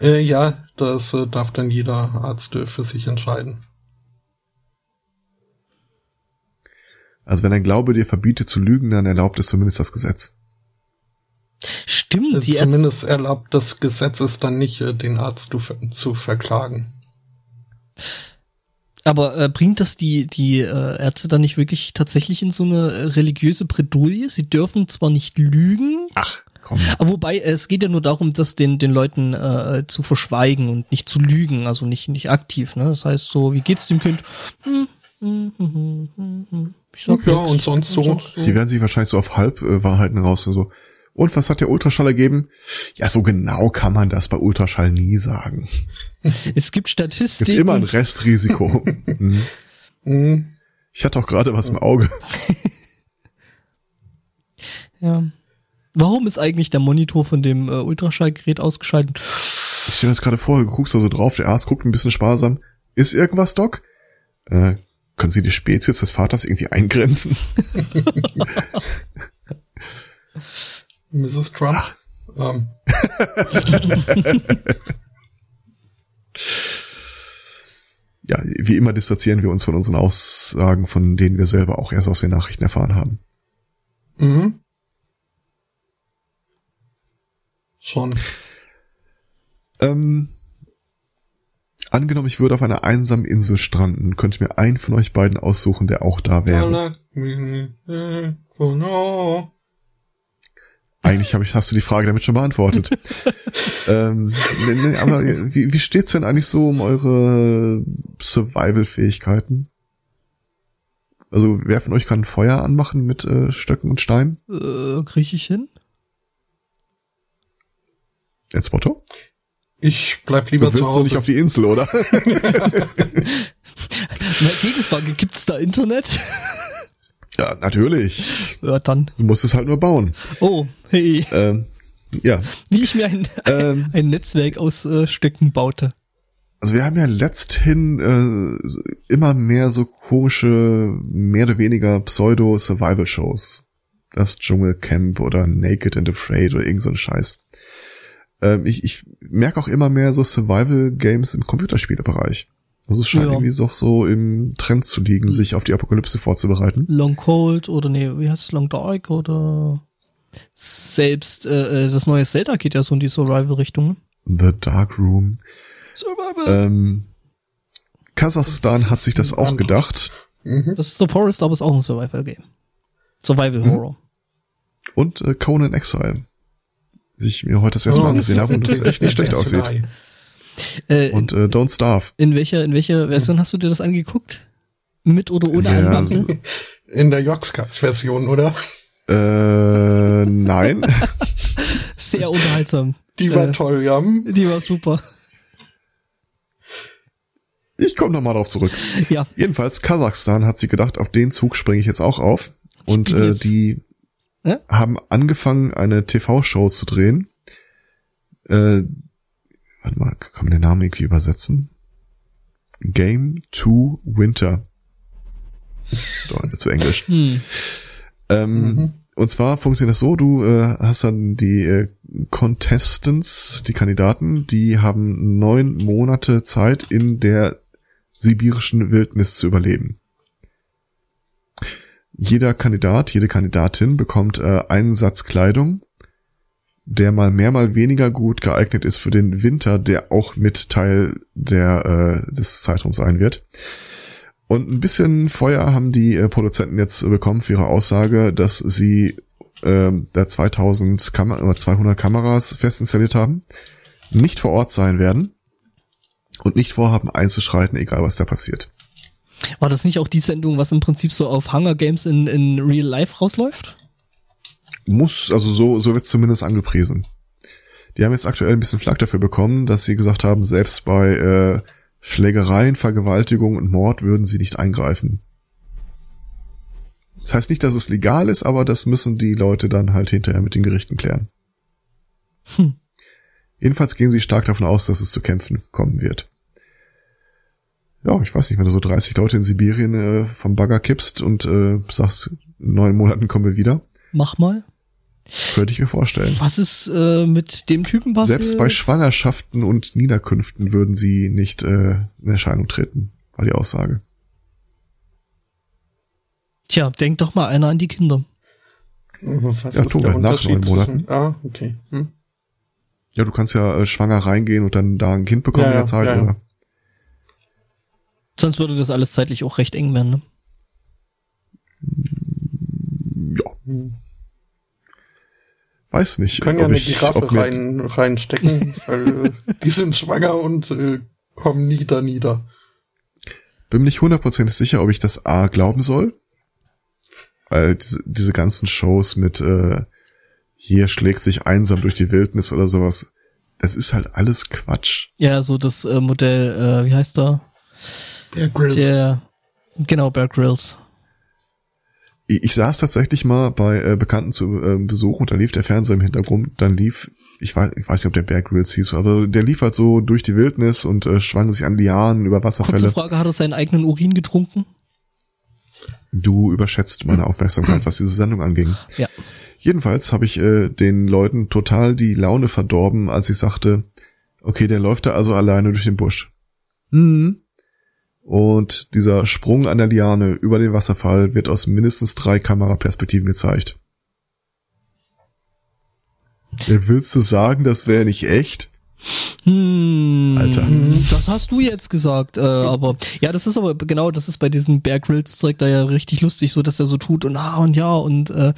Äh, ja, das äh, darf dann jeder Arzt äh, für sich entscheiden. Also wenn ein Glaube dir verbietet zu lügen, dann erlaubt es zumindest das Gesetz. Stimmt, Also die Ärzte, zumindest erlaubt das Gesetz es dann nicht, äh, den Arzt zu, zu verklagen. Aber äh, bringt das die, die äh, Ärzte dann nicht wirklich tatsächlich in so eine äh, religiöse Bredouille? Sie dürfen zwar nicht lügen, Ach, komm. aber wobei äh, es geht ja nur darum, das den, den Leuten äh, zu verschweigen und nicht zu lügen, also nicht, nicht aktiv. Ne? Das heißt so, wie geht's dem Kind? Hm, hm, hm, hm, hm, hm. Ich sag Ja, nix. und sonst so. Die werden sich wahrscheinlich so auf Halbwahrheiten raus so. Und was hat der Ultraschall ergeben? Ja, so genau kann man das bei Ultraschall nie sagen. Es gibt Ist Statistiken. immer ein Restrisiko. (laughs) Mhm. Mhm. Ich hatte auch gerade was im Auge. Ja. Warum ist eigentlich der Monitor von dem äh, Ultraschallgerät ausgeschaltet? Ich stelle mir das gerade vor, du guckst da so drauf, der Arzt guckt ein bisschen sparsam. Ist irgendwas, Doc? Äh, können Sie die Spezies des Vaters irgendwie eingrenzen? (laughs) (laughs) Mrs. Trump. Ähm, (laughs) Ja, wie immer distanzieren wir uns von unseren Aussagen, von denen wir selber auch erst aus den Nachrichten erfahren haben. mhm. Schon. Ähm, angenommen, ich würde auf einer einsamen Insel stranden, könnte mir einen von euch beiden aussuchen, der auch da wäre. Eigentlich hab ich, hast du die Frage damit schon beantwortet. (laughs) ähm, nee, nee, aber wie, wie steht's denn eigentlich so um eure Survival-Fähigkeiten? Also wer von euch kann ein Feuer anmachen mit äh, Stöcken und Steinen? Äh, krieg ich hin? Jetzt Motto? Ich bleib Du lieber willst zu doch nicht Hause. auf die Insel, oder? (laughs) (laughs) Meine Gegenfrage, gibt's da Internet? Ja, natürlich. Ja, dann. Du musst es halt nur bauen. Oh, hey. Ähm, ja. Wie ich mir ein, Ähm. (laughs) ein Netzwerk aus äh, Stücken baute. Also wir haben ja letzthin äh, immer mehr so komische, mehr oder weniger Pseudo-Survival-Shows. Das Dschungelcamp oder Naked and Afraid oder irgend so ein Scheiß. Ähm, ich, ich merke auch immer mehr so Survival-Games im Computerspielebereich. Also es scheint Ja. irgendwie so, so im Trend zu liegen, sich auf die Apokalypse vorzubereiten. Long Cold oder nee, wie heißt es? Long Dark oder selbst äh, äh, das neue Zelda geht ja so in die Survival-Richtung. ne? The Dark Room. Survival. Ähm, Kasachstan hat sich das auch gedacht. Mhm. Das ist The Forest, aber ist auch ein Survival-Game. Survival-Horror. Und äh, Conan Exile. Sich mir heute das erste Mal angesehen habe und das echt nicht (laughs) schlecht aussieht. Äh, Und äh, Don't Starve. in welcher in welcher Version hast du dir das angeguckt? Mit oder ohne Ja, Anpacken? In der Joxcats-Version, oder? Äh, nein. (laughs) Sehr unterhaltsam. Die war Äh. toll, ja. Die war super. Ich komme nochmal drauf zurück. Ja. Jedenfalls, Kasachstan hat sich gedacht, auf den Zug springe ich jetzt auch auf. Und bin äh, die Ja? haben angefangen, eine TV-Show zu drehen. Äh, warte mal, kann man den Namen irgendwie übersetzen? Game to Winter. So, zu Englisch. Hm. Ähm, Und zwar funktioniert das so, du äh, hast dann die äh, Contestants, die Kandidaten, die haben neun Monate Zeit in der sibirischen Wildnis zu überleben. Jeder Kandidat, jede Kandidatin bekommt äh, einen Satz Kleidung, der mal mehr, mal weniger gut geeignet ist für den Winter, der auch mit Teil der, äh, des Zeitraums sein wird. Und ein bisschen Feuer haben die äh, Produzenten jetzt äh, bekommen für ihre Aussage, dass sie ähm, da 2000 Kam oder 200 Kameras fest installiert haben, nicht vor Ort sein werden und nicht vorhaben einzuschreiten, egal was da passiert. War das nicht auch die Sendung, was im Prinzip so auf Hunger Games in, in Real Life rausläuft? Muss, also so, so wird zumindest angepriesen. Die haben jetzt aktuell ein bisschen Flack dafür bekommen, dass sie gesagt haben, selbst bei äh, Schlägereien, Vergewaltigung und Mord würden sie nicht eingreifen. Das heißt nicht, dass es legal ist, aber das müssen die Leute dann halt hinterher mit den Gerichten klären. Hm. Jedenfalls gehen sie stark davon aus, dass es zu Kämpfen kommen wird. Ja, ich weiß nicht, wenn du so 30 Leute in Sibirien äh, vom Bagger kippst und äh, sagst, in neun Monaten kommen wir wieder, Mach mal. Könnte ich mir vorstellen. Was ist äh, mit dem Typen passiert? Selbst bei Schwangerschaften und Niederkünften würden sie nicht äh, in Erscheinung treten, war die Aussage. Tja, denk doch mal einer an die Kinder. Was Ja, ist tun der nach neun Monaten. zwischen- Ah, okay. Hm. Ja, du kannst ja äh, schwanger reingehen und dann da ein Kind bekommen Ja, in der Zeit, ja, ja. oder? Sonst würde das alles zeitlich auch recht eng werden. Ne? Ja, Hm. Weiß nicht. Können ja eine ich, Giraffe rein, reinstecken, weil äh, die sind schwanger und äh, kommen nie da nieder. bin mir nicht hundertprozentig sicher, ob ich das A glauben soll. Weil diese, diese ganzen Shows mit äh, hier schlägt sich einsam durch die Wildnis oder sowas, das ist halt alles Quatsch. Ja, so das äh, Modell, äh, wie heißt er? Der Grills. Der, genau, Bear Grylls. Ich, ich saß tatsächlich mal bei äh, Bekannten zu äh, Besuch und da lief der Fernseher im Hintergrund, dann lief, ich weiß, ich weiß nicht, ob der Bear Grylls hieß, aber der lief halt so durch die Wildnis und äh, schwang sich an Lianen über Kurze Wasserfälle. Frage, hat er seinen eigenen Urin getrunken? Du überschätzt meine Aufmerksamkeit, was diese Sendung anging. Ja. Jedenfalls habe ich äh, den Leuten total die Laune verdorben, als ich sagte, okay, der läuft da also alleine durch den Busch. Mhm. Und dieser Sprung an der Liane über den Wasserfall wird aus mindestens drei Kameraperspektiven gezeigt. Willst du sagen, das wäre nicht echt? Hm, Alter. Das hast du jetzt gesagt, äh, aber ja, das ist aber genau, das ist bei diesem Bear Grylls Zeug da ja richtig lustig, so dass er so tut und ah und ja und äh,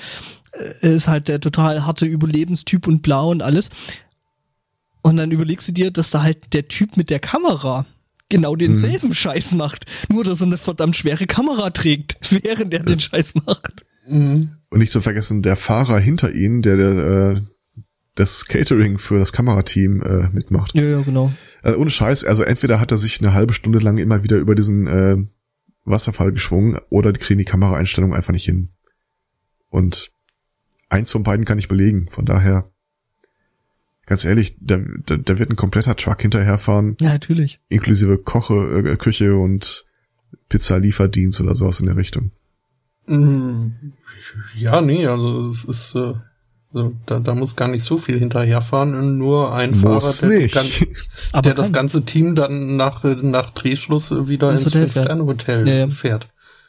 er ist halt der total harte Überlebenstyp und blau und alles. Und dann überlegst du dir, dass da halt der Typ mit der Kamera genau denselben Scheiß macht, nur dass er eine verdammt schwere Kamera trägt, (laughs) während er den Scheiß macht. Mhm. Und nicht zu vergessen, der Fahrer hinter ihnen, der, der äh, das Catering für das Kamerateam äh, mitmacht. Ja, ja, genau. Also ohne Scheiß, also entweder hat er sich eine halbe Stunde lang immer wieder über diesen äh, Wasserfall geschwungen oder die kriegen die Kameraeinstellung einfach nicht hin. Und eins von beiden kann ich belegen. Von daher, ganz ehrlich, da, da, da wird ein kompletter Truck hinterherfahren, Ja, natürlich. inklusive Koche, äh, Küche und Pizza-Lieferdienst oder sowas in der Richtung. Mm, Ja, nee, also es ist, äh, also da, da muss gar nicht so viel hinterherfahren, nur ein Muss Fahrer, der, nicht. Ganz, (laughs) Aber der das ganze Team dann nach, nach Drehschluss wieder Ins ins Hotel fährt. Fünf-Sterne-Hotel Ja, ja. fährt.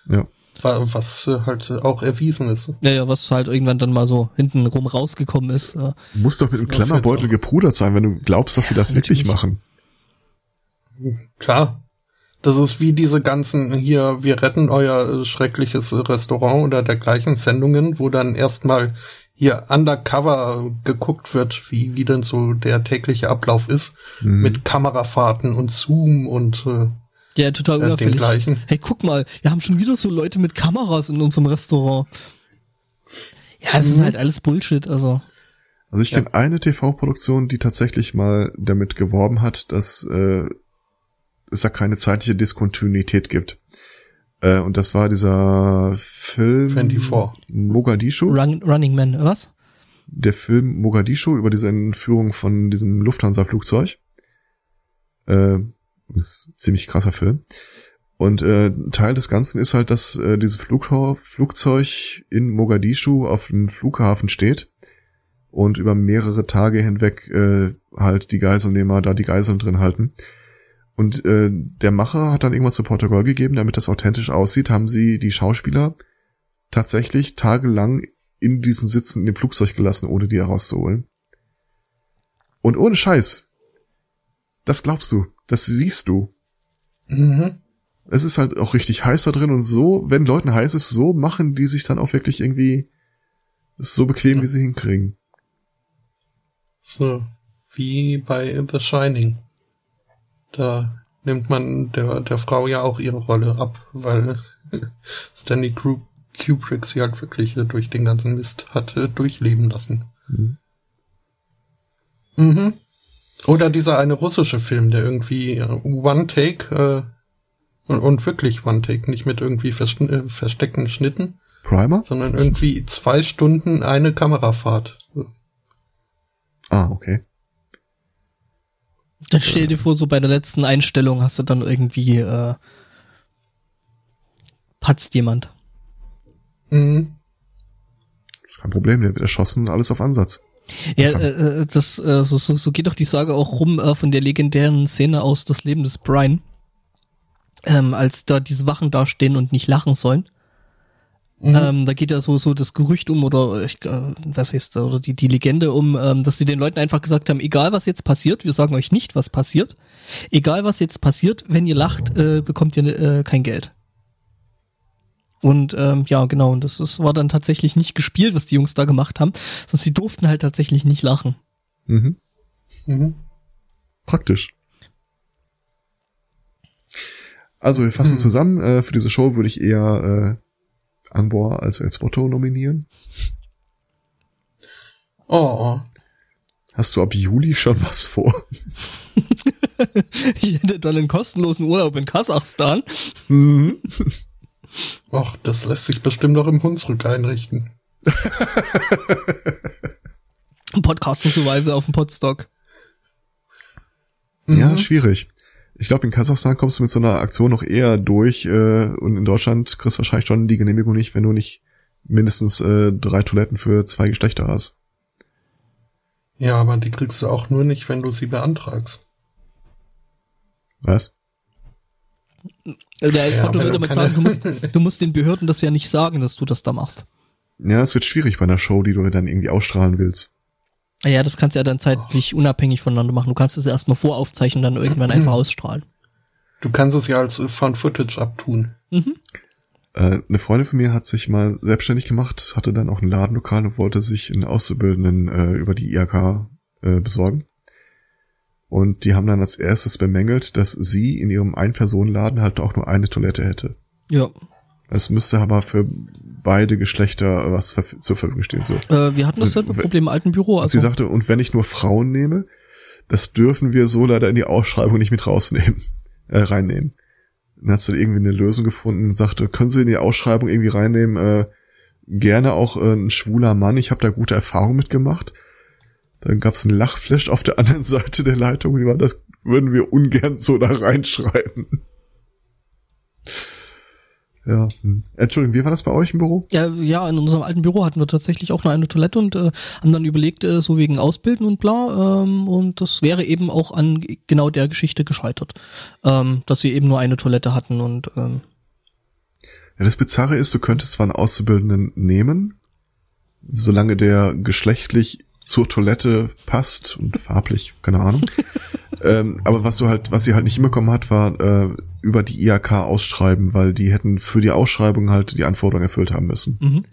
Ja. Wa- Was äh, halt auch erwiesen ist. Ja, ja, was halt irgendwann dann mal so hinten rum rausgekommen ist. äh, Muss doch mit einem Klammerbeutel gepudert sein, wenn du glaubst, dass sie das wirklich natürlich. machen. Klar. Das ist wie diese ganzen hier, wir retten euer äh, schreckliches äh, Restaurant oder dergleichen Sendungen, wo dann erstmal hier undercover geguckt wird, wie, wie denn so der tägliche Ablauf ist, Mhm. mit Kamerafahrten und Zoom und äh, Ja, total äh, unauffällig. gleichen. Hey, guck mal, wir haben schon wieder so Leute mit Kameras in unserem Restaurant. Ja, es ist Mhm. halt alles Bullshit, also. Also ich kenne eine TV-Produktion, die tatsächlich mal damit geworben hat, dass äh, es da keine zeitliche Diskontinuität gibt. Äh, und das war dieser Film 24. Mogadischu. Run, Running Man, was? Der Film Mogadischu über diese Entführung von diesem Lufthansa-Flugzeug. Äh, ist ziemlich krasser Film. Und äh, Teil des Ganzen ist halt, dass äh, dieses Flugha Flugzeug in Mogadischu auf dem Flughafen steht und über mehrere Tage hinweg äh, halt die Geiselnehmer da die Geiseln drin halten. Und äh, der Macher hat dann irgendwas zu Protokoll gegeben, damit das authentisch aussieht, haben sie die Schauspieler tatsächlich tagelang in diesen Sitzen in dem Flugzeug gelassen, ohne die herauszuholen. Und ohne Scheiß. Das glaubst du, das siehst du. Mhm. Es ist halt auch richtig heiß da drin und so, wenn Leuten heiß ist, so machen die sich dann auch wirklich irgendwie so bequem, wie sie hinkriegen. So, wie bei The Shining. Da nimmt man der, der Frau ja auch ihre Rolle ab, weil (laughs) Stanley Kubrick sie halt wirklich durch den ganzen Mist hat äh, durchleben lassen. Mhm. Mhm. Oder dieser eine russische Film, der irgendwie äh, One Take äh, und, und wirklich One Take, nicht mit irgendwie verschn- äh, versteckten Schnitten, Primer? sondern irgendwie zwei Stunden eine Kamerafahrt. Ah, okay. Dann stell dir vor, so bei der letzten Einstellung hast du dann irgendwie, äh, patzt jemand. Mhm. Ist kein Problem, der wird erschossen, alles auf Ansatz. Ja, äh, äh, das, äh, so, so, so geht doch die Sage auch rum äh, von der legendären Szene aus Das Leben des Brian. Ähm, als da diese Wachen da stehen und nicht lachen sollen. Mhm. Ähm, da geht ja so, so das Gerücht um oder ich, äh, was heißt da, oder die, die Legende um, ähm, dass sie den Leuten einfach gesagt haben, egal was jetzt passiert, wir sagen euch nicht, was passiert. Egal was jetzt passiert, wenn ihr lacht, äh, bekommt ihr äh, kein Geld. Und ähm, ja, genau, und das ist, war dann tatsächlich nicht gespielt, was die Jungs da gemacht haben, sondern sie durften halt tatsächlich nicht lachen. Mhm. Mhm. Praktisch. Also wir fassen Hm. zusammen, äh, für diese Show würde ich eher äh, Angbor als als Motto nominieren. Oh, Hast du ab Juli schon was vor? (laughs) Ich hätte dann einen kostenlosen Urlaub in Kasachstan. Mhm. (laughs) ach, das lässt sich bestimmt auch im Hunsrück einrichten. (laughs) Podcaster Survival auf dem Podstock. Ja, Mhm. schwierig. Ich glaube, in Kasachstan kommst du mit so einer Aktion noch eher durch äh, und in Deutschland kriegst du wahrscheinlich schon die Genehmigung nicht, wenn du nicht mindestens äh, drei Toiletten für zwei Geschlechter hast. Ja, aber die kriegst du auch nur nicht, wenn du sie beantragst. Was? Der als Ja, du damit sagen, du musst, du musst den Behörden das ja nicht sagen, dass du das da machst. Ja, es wird schwierig bei einer Show, die du dann irgendwie ausstrahlen willst. Ah Ja, das kannst du ja dann zeitlich unabhängig voneinander machen. Du kannst es ja erstmal voraufzeichnen und dann irgendwann einfach (clears throat) ausstrahlen. Du kannst es ja als äh, Found Footage abtun. Mhm. Äh, eine Freundin von mir hat sich mal selbstständig gemacht, hatte dann auch ein Ladenlokal und wollte sich einen Auszubildenden äh, über die IHK äh, besorgen. Und die haben dann als erstes bemängelt, dass sie in ihrem Ein-Personen-Laden halt auch nur eine Toilette hätte. Ja. Es müsste aber für beide Geschlechter was ver- zur Verfügung stehen. So. Äh, wir hatten dasselbe Und- Problem im alten Büro. Und Also, sie sagte, und wenn ich nur Frauen nehme, das dürfen wir so leider in die Ausschreibung nicht mit rausnehmen, (laughs) äh, reinnehmen. Dann hat sie irgendwie eine Lösung gefunden, sagte, können Sie in die Ausschreibung irgendwie reinnehmen, äh, gerne auch äh, ein schwuler Mann, ich habe da gute Erfahrungen mitgemacht. Dann gab's ein Lachflash auf der anderen (laughs) Seite der Leitung, die war, das würden wir ungern so da reinschreiben. Ja. Hm. Entschuldigung, wie war das bei euch im Büro? Ja, ja, in unserem alten Büro hatten wir tatsächlich auch nur eine Toilette und äh, haben dann überlegt, äh, so wegen Ausbilden und bla, ähm, und das wäre eben auch an genau der Geschichte gescheitert, ähm, dass wir eben nur eine Toilette hatten und ähm, Ja, das Bizarre ist, du könntest zwar einen Auszubildenden nehmen, solange der geschlechtlich zur Toilette passt und farblich, keine Ahnung. (laughs) ähm, aber was du halt, was sie halt nicht hinbekommen hat, war äh, über die IHK ausschreiben, weil die hätten für die Ausschreibung halt die Anforderungen erfüllt haben müssen. Mhm.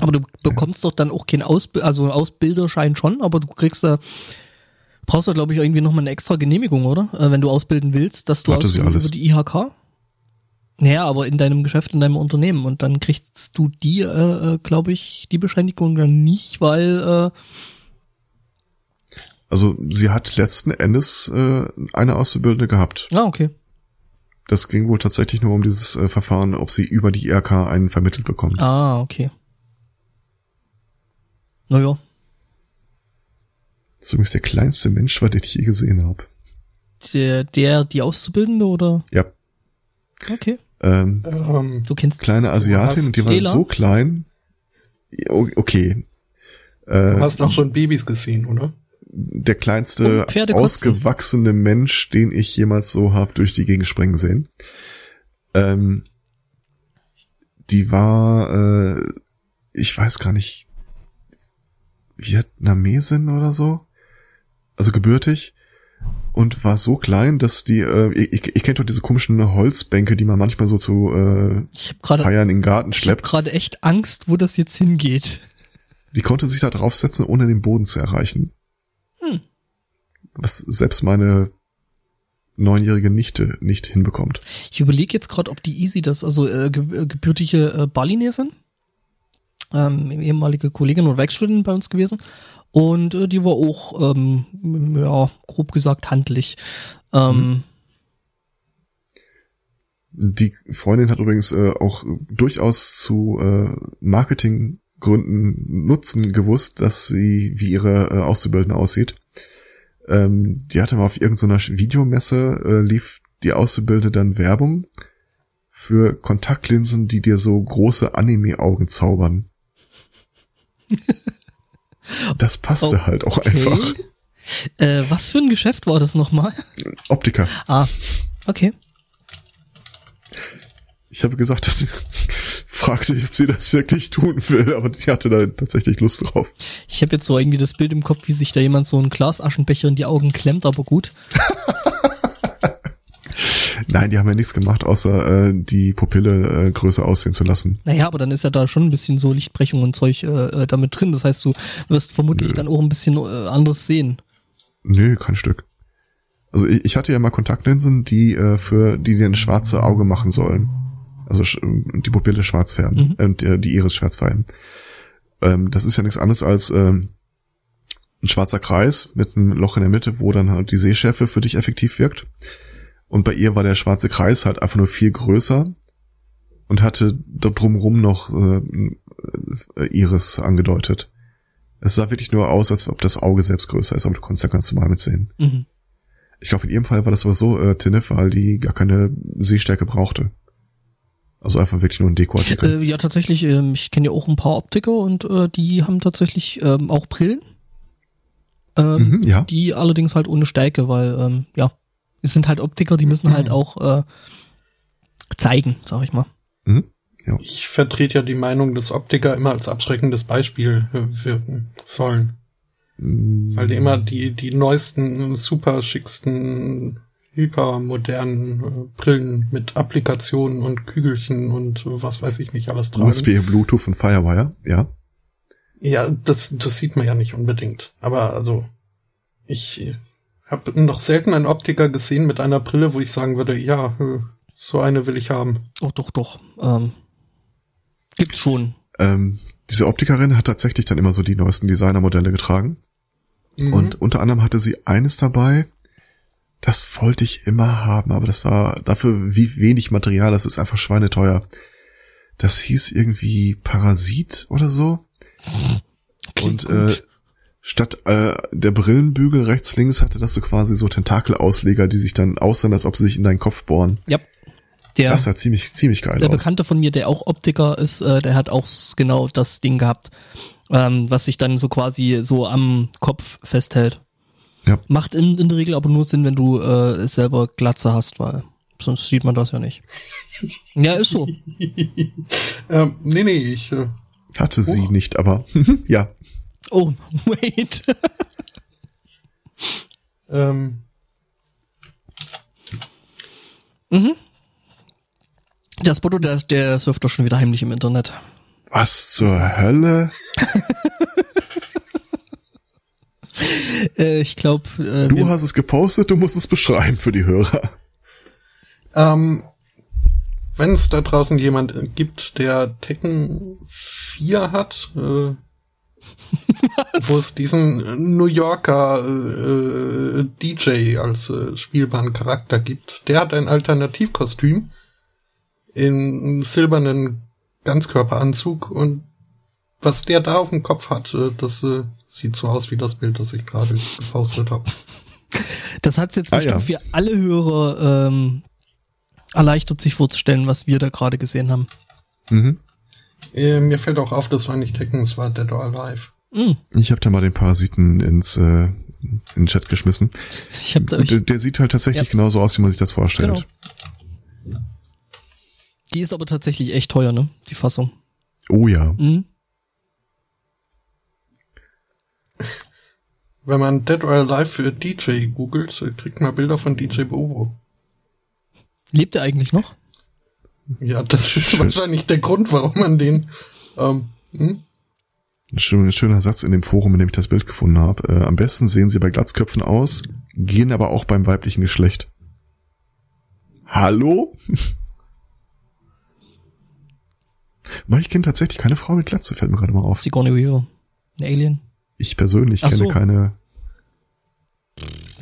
Aber du bekommst doch dann auch keinen Ausbild, also Ausbilderschein schon, aber du kriegst da, brauchst du glaube ich irgendwie nochmal eine extra Genehmigung, oder? Äh, wenn du ausbilden willst, dass du Hatte sie alles. über die IHK? Naja, aber in deinem Geschäft, in deinem Unternehmen und dann kriegst du die, äh, äh, glaube ich, die Bescheinigung dann nicht, weil äh, Also sie hat letzten Endes äh, eine Auszubildende gehabt. Ah, okay. Das ging wohl tatsächlich nur um dieses äh, Verfahren, ob sie über die IHK einen vermittelt bekommt. Ah, okay. Naja. Das ist übrigens der kleinste Mensch war, den ich je gesehen habe. Der, der, die Auszubildende oder? Ja. Okay. Ähm, Ähm, Du kennst kleine Asiatin und die war Stela? so klein. Okay. du Äh, hast auch schon Babys gesehen, oder? der kleinste ausgewachsene Mensch, den ich jemals so hab durch die Gegend springen sehen. Ähm, die war, äh, ich weiß gar nicht, Vietnamesin oder so. Also gebürtig. Und war so klein, dass die, äh, ich, ich kennt doch diese komischen Holzbänke, die man manchmal so zu äh, Ich habe gerade Feiern in den Garten ich hab schleppt. gerade echt Angst, wo das jetzt hingeht. Die konnte sich da draufsetzen, ohne den Boden zu erreichen. Hm. Was selbst meine neunjährige Nichte nicht hinbekommt. Ich überlege jetzt gerade, ob die Easy das, also äh, äh, gebürtige äh, Balinesin, ähm, ehemalige Kollegin und Werkstudentin bei uns gewesen. Und äh, die war auch, ähm, ja, grob gesagt, handlich. Ähm, Die Freundin hat übrigens äh, auch durchaus zu äh, Marketinggründen Nutzen gewusst, dass sie wie ihre äh, Auszubildende aussieht. Ähm, die hatte mal auf irgendeiner Videomesse, äh, lief die Auszubildende dann Werbung für Kontaktlinsen, die dir so große Anime-Augen zaubern. (laughs) Das passte halt auch einfach. Äh, was für ein Geschäft war das nochmal? Optiker. Ah, okay. Ich habe gesagt, dass sie (laughs) fragt sich, ob sie das wirklich tun will, aber die hatte da tatsächlich Lust drauf. Ich habe jetzt so irgendwie das Bild im Kopf, wie sich da jemand so einen Glasaschenbecher in die Augen klemmt, aber gut. (laughs) Nein, die haben ja nichts gemacht, außer äh, die Pupille äh, größer aussehen zu lassen. Naja, aber dann ist ja da schon ein bisschen so Lichtbrechung und Zeug äh, äh, damit drin. Das heißt, du wirst vermutlich dann auch ein bisschen äh, anderes sehen. Nö, kein Stück. Also ich, ich hatte ja mal Kontaktlinsen, die äh, für die dir ein schwarze Auge machen sollen. Also die Pupille schwarz färben, äh, die, die Iris schwarz färben. Ähm, das ist ja nichts anderes als ähm, ein schwarzer Kreis mit einem Loch in der Mitte, wo dann halt die Sehschärfe für dich effektiv wirkt. Und bei ihr war der schwarze Kreis halt einfach nur viel größer und hatte da drumrum noch äh, äh, Iris angedeutet. Es sah wirklich nur aus, als ob das Auge selbst größer ist, aber du konntest da ganz normal mitsehen. Mhm. Ich glaube, in ihrem Fall war das aber so, äh, Tinnef, weil die gar keine Sehstärke brauchte. Also einfach wirklich nur ein Dekoartikel. Äh, ja, tatsächlich, ähm, ich kenne ja auch ein paar Optiker und äh, die haben tatsächlich ähm, auch Brillen. Ähm, Mhm, ja. Die allerdings halt ohne Stärke, weil, ähm, ja, es sind halt Optiker, die müssen halt auch äh, zeigen, sag ich mal. Mhm. Ja. Ich vertrete ja die Meinung, dass Optiker immer als abschreckendes Beispiel äh, wirken sollen. Mm, Weil die immer die, die neuesten, super schicksten, hypermodernen äh, Brillen mit Applikationen und Kügelchen und was weiß ich nicht alles tragen. USB, Bluetooth und Firewire, ja. Ja, das, das sieht man ja nicht unbedingt. Aber also, ich habe noch selten einen Optiker gesehen mit einer Brille, wo ich sagen würde, ja, äh, so eine will ich haben. Oh, doch, doch. Ähm, gibt's schon. Ähm, diese Optikerin hat tatsächlich dann immer so die neuesten Designermodelle getragen. Mhm. Und unter anderem hatte sie eines dabei, Das wollte ich immer haben, aber das war dafür wie wenig Material, das ist einfach schweineteuer. Das hieß irgendwie Parasit oder so. Klingt und äh, gut. Statt äh, der Brillenbügel rechts links hatte das so quasi so Tentakelausleger, die sich dann aussahen, als ob sie sich in deinen Kopf bohren. Ja. Der, Das sah ziemlich ziemlich geil der aus. Bekannte von mir, der auch Optiker ist, äh, der hat auch genau das Ding gehabt, ähm, was sich dann so quasi so am Kopf festhält. Ja. Macht in, in der Regel aber nur Sinn, wenn du äh, selber Glatze hast, weil sonst sieht man das ja nicht. (laughs) Ja, ist so. Ähm, nee, nee, ich. Äh, Hatte sie Oh. nicht, aber (laughs) ja. Oh, (laughs) wait. ähm, Der Spotto, der, der surft doch schon wieder heimlich im Internet. Was zur Hölle? (laughs) Äh, ich glaube, äh, Du hast es gepostet, du musst es beschreiben für die Hörer. ähm, wenn es da draußen jemand gibt, der Tekken 4 hat, äh, wo es diesen New Yorker äh, äh, DJ als äh, spielbaren Charakter gibt, der hat ein Alternativkostüm in einem silbernen Ganzkörperanzug und was der da auf dem Kopf hat, äh, das äh, sieht so aus wie das Bild, das ich gerade gepostet habe. das hat's jetzt Ah, bestimmt ja. für alle Hörer ähm, erleichtert, sich vorzustellen, was wir da gerade gesehen haben. Mhm. Äh, mir fällt auch auf, das war nicht Tekken, es war Dead or Alive. Hm, Ich habe da mal den Parasiten ins äh, in den Chat geschmissen. ich habe da ich, der, der sieht halt tatsächlich Ja. genauso aus, wie man sich das vorstellt. Genau. Die ist aber tatsächlich echt teuer, ne? Die Fassung. Oh ja. Mhm. Wenn man Dead or Alive für DJ googelt, kriegt man Bilder von DJ Bobo. Lebt er eigentlich noch? Ja, das ist Schön. wahrscheinlich der Grund, warum man den. Ähm, hm? Ein schöner, schöner Satz in dem Forum, in dem ich das Bild gefunden habe. Äh, am besten sehen sie bei Glatzköpfen aus, gehen aber auch beim weiblichen Geschlecht. Hallo? (laughs) Weil ich kenne tatsächlich keine Frau mit Glatze, fällt mir gerade mal auf. Sigourney Weaver. Ein Alien. Ich persönlich Ach kenne so. keine.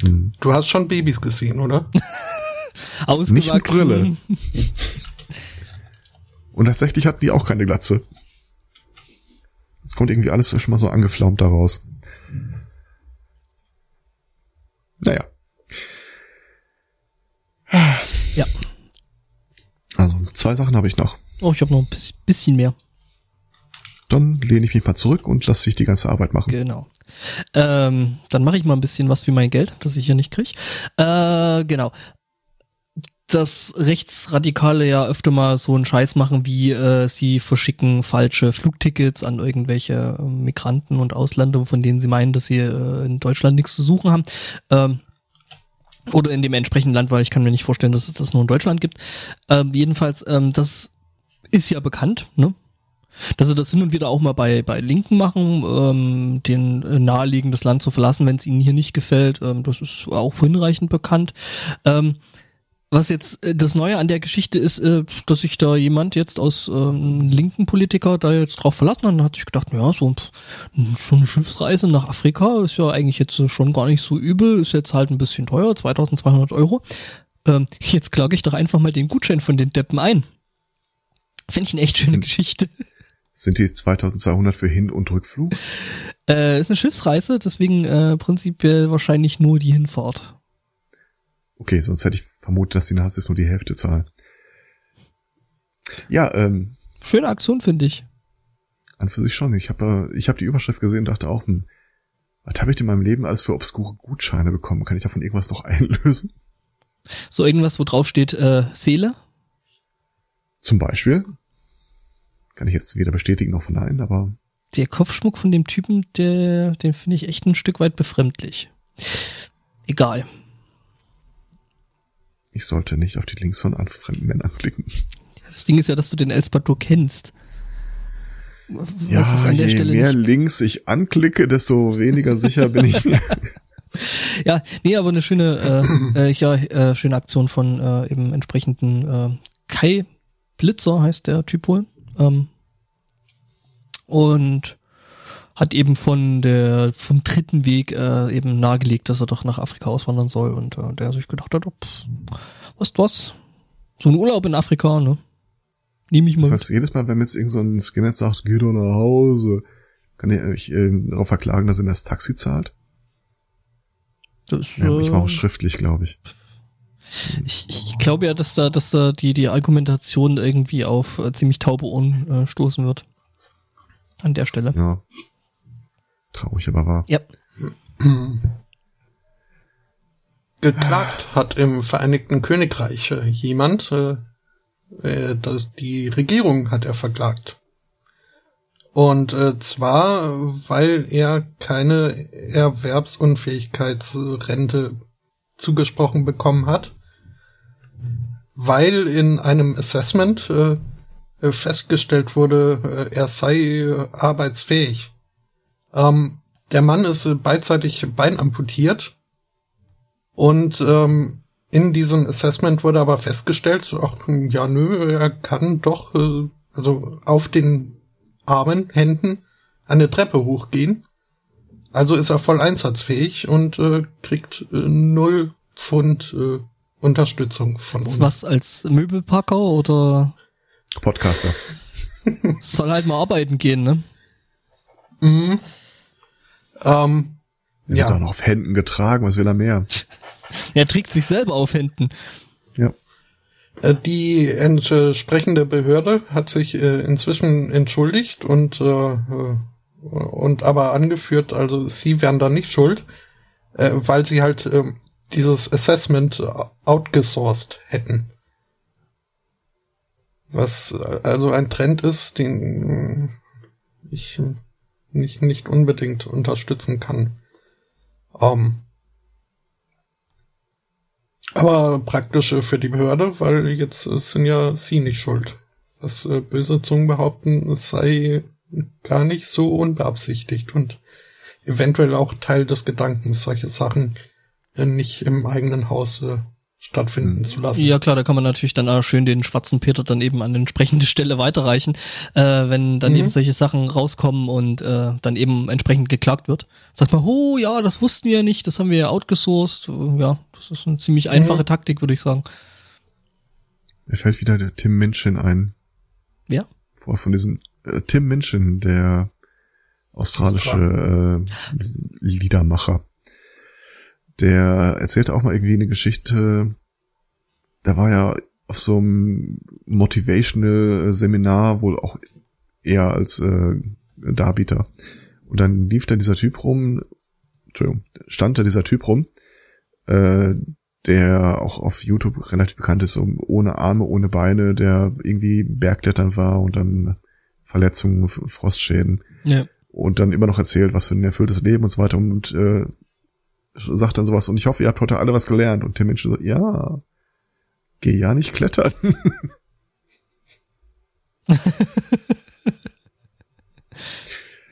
Hm. Du hast schon Babys gesehen, oder? (laughs) Ausgewachsen. Nicht mit Brille. (laughs) Und tatsächlich hatten die auch keine Glatze. Es kommt irgendwie alles schon mal so angeflaumt daraus. Naja. Ja. Also, zwei Sachen habe ich noch. Oh, ich habe noch ein bis- bisschen mehr. Dann lehne ich mich mal zurück und lasse ich die ganze Arbeit machen. Genau. Ähm, dann mache ich mal ein bisschen was für mein Geld, das ich hier nicht krieg. Äh, genau. Dass Rechtsradikale ja öfter mal so einen Scheiß machen, wie äh, sie verschicken falsche Flugtickets an irgendwelche äh, Migranten und Ausländer, von denen sie meinen, dass sie äh, in Deutschland nichts zu suchen haben. Ähm, oder in dem entsprechenden Land, weil ich kann mir nicht vorstellen, dass es das nur in Deutschland gibt. Ähm, jedenfalls, ähm, das ist ja bekannt, ne? dass sie das hin und wieder auch mal bei, bei Linken machen, ähm, den äh, naheliegen, das Land zu verlassen, wenn es ihnen hier nicht gefällt. Ähm, das ist auch hinreichend bekannt. Ähm, was jetzt äh, das Neue an der Geschichte ist, äh, dass sich da jemand jetzt aus ähm, linken Politiker da jetzt drauf verlassen hat, dann hat sich gedacht, ja, so, so eine Schiffsreise nach Afrika ist ja eigentlich jetzt äh, schon gar nicht so übel, ist jetzt halt ein bisschen teuer, 2200 Euro. Ähm, jetzt klage ich doch einfach mal den Gutschein von den Deppen ein. Finde ich eine echt schöne Sind- Geschichte. Sind die 2200 für Hin- und Rückflug? Äh, ist eine Schiffsreise, deswegen äh, prinzipiell wahrscheinlich nur die Hinfahrt. Okay, sonst hätte ich vermutet, dass die Nase nur die Hälfte zahlen. Ja, ähm, Schöne Aktion, finde ich. an für sich schon. Ich habe äh, ich hab die Überschrift gesehen und dachte auch, hm, was habe ich in meinem Leben alles für obskure Gutscheine bekommen? Kann ich davon irgendwas noch (laughs) einlösen? So irgendwas, wo drauf steht, äh, Seele. Zum Beispiel. Kann ich jetzt weder bestätigen noch verneinen, aber Der Kopfschmuck von dem Typen, der, den finde ich echt ein Stück weit befremdlich. Egal. Ich sollte nicht auf die Links von fremden Männern klicken. Das Ding ist ja, dass du den Elspator kennst. Was Ja, ist an der je Stelle mehr nicht Links ich anklicke, desto weniger sicher bin ich mir. (laughs) Ja, nee, aber eine schöne, äh, äh, ja, äh, schöne Aktion von äh, eben entsprechenden äh, Kai Blitzer heißt der Typ wohl. Ähm, und hat eben von der vom dritten Weg äh, eben nahegelegt, dass er doch nach Afrika auswandern soll und äh, der sich gedacht hat, oh, pff, was was, so ein Urlaub in Afrika, ne? Nehme ich mal. Das heißt, jedes Mal, wenn jetzt irgend so ein Skinhead sagt, geh doch nach Hause, kann ich euch äh, darauf verklagen, dass er mir das Taxi zahlt? Das, Ja, ich war auch äh, schriftlich, glaube ich. Ich, ich glaube ja, dass da, dass da die, die Argumentation irgendwie auf äh, ziemlich taube Ohren äh, stoßen wird. An der Stelle. Ja. Traurig, aber wahr. Ja. Geklagt hat im Vereinigten Königreich äh, jemand, äh, äh, das, die Regierung hat er verklagt. Und äh, zwar, weil er keine Erwerbsunfähigkeitsrente zugesprochen bekommen hat, weil in einem Assessment äh, äh, festgestellt wurde, äh, er sei äh, arbeitsfähig. Ähm, der Mann ist äh, beidseitig Bein amputiert und ähm, in diesem Assessment wurde aber festgestellt, ach ja nö, er kann doch äh, also auf den Armen, Händen eine Treppe hochgehen. Also ist er voll einsatzfähig und äh, kriegt äh, null Pfund äh, Unterstützung von uns. Was als Möbelpacker oder Podcaster. (laughs) soll halt mal arbeiten gehen, ne? Mhm. Ähm, Er ja. wird auch noch auf Händen getragen, was will er mehr? (laughs) Er trägt sich selber auf Händen. Ja. Äh, Die entsprechende Behörde hat sich äh, inzwischen entschuldigt und äh, und aber angeführt, also sie wären da nicht schuld, weil sie halt ähm, dieses Assessment outgesourced hätten. Was also ein Trend ist, den ich nicht nicht unbedingt unterstützen kann. Ähm, aber praktisch äh, für die Behörde, weil jetzt äh, sind ja sie nicht schuld. Was äh, böse Zungen behaupten, es sei gar nicht so unbeabsichtigt und eventuell auch Teil des Gedankens, solche Sachen äh, nicht im eigenen Haus äh, stattfinden Mhm. zu lassen. Ja klar, da kann man natürlich dann auch schön den schwarzen Peter dann eben an entsprechende (laughs) Stelle weiterreichen, äh, wenn dann Mhm. eben solche Sachen rauskommen und äh, dann eben entsprechend geklagt wird. Sagt man, oh ja, das wussten wir ja nicht, das haben wir ja outgesourced. Ja, das ist eine ziemlich einfache Taktik, würde ich sagen. Mir fällt wieder der Tim Minchin ein. Ja. Vor von diesem äh, Tim Minchin, der australische äh, Liedermacher. Der erzählte auch mal irgendwie eine Geschichte. Da war ja auf so einem Motivational Seminar wohl auch eher als äh, Darbieter. Und dann lief da dieser Typ rum, Entschuldigung, stand da dieser Typ rum, äh, der auch auf YouTube relativ bekannt ist, um ohne Arme, ohne Beine, der irgendwie Bergklettern war und dann Verletzungen, Frostschäden Ja. und dann immer noch erzählt, was für ein erfülltes Leben und so weiter und äh, sagt dann sowas und ich hoffe, ihr habt heute alle was gelernt und Tim Mensch so, ja, geh ja nicht klettern.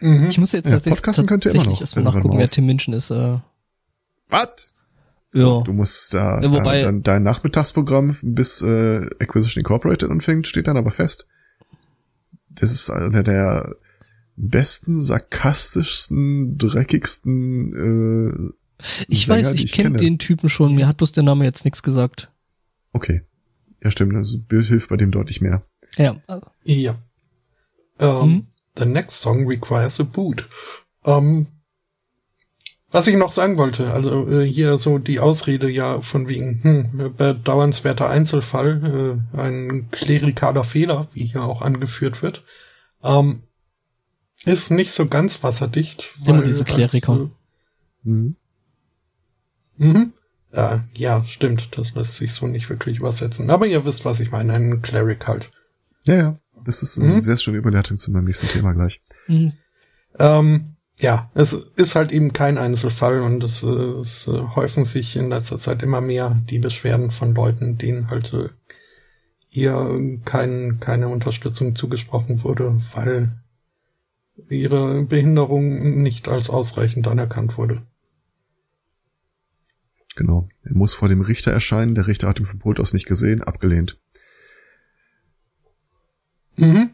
Mhm. Ich muss jetzt Ja, tatsächlich, Podcasten könnt ihr immer noch, erstmal nachgucken, wer Tim Minchin ist. Äh, was? ja. Du musst da, Ja, wobei- dann dein Nachmittagsprogramm bis äh, Acquisition Incorporated anfängt, steht dann aber fest. Das ist einer der besten, sarkastischsten, dreckigsten äh, Ich Sänger, weiß, die ich kenne den Typen schon, mir hat bloß der Name jetzt nichts gesagt. Okay. Ja, stimmt. Also Bild hilft bei dem deutlich mehr. Ja. Ja. Ähm, Mhm. The next song requires a boot. Ähm, was ich noch sagen wollte, also äh, hier so die Ausrede ja von wegen hm, bedauernswerter Einzelfall, äh, ein klerikaler Fehler, wie hier auch angeführt wird, ähm, ist nicht so ganz wasserdicht. Immer diese als, Kleriker. Mhm. Äh, mhm. Ja, ja, stimmt, das lässt sich so nicht wirklich übersetzen. Aber ihr wisst, was ich meine, ein Cleric halt. Ja, ja. Das ist eine Mhm. sehr schöne Überleitung zu meinem nächsten Thema gleich. Mhm. Ähm, ja, es ist halt eben kein Einzelfall und es, äh, es äh, häufen sich in letzter Zeit immer mehr die Beschwerden von Leuten, denen halt äh, hier kein, keine Unterstützung zugesprochen wurde, weil ihre Behinderung nicht als ausreichend anerkannt wurde. Genau. Er muss vor dem Richter erscheinen. Der Richter hat ihn vom Pult aus nicht gesehen, abgelehnt. Mhm.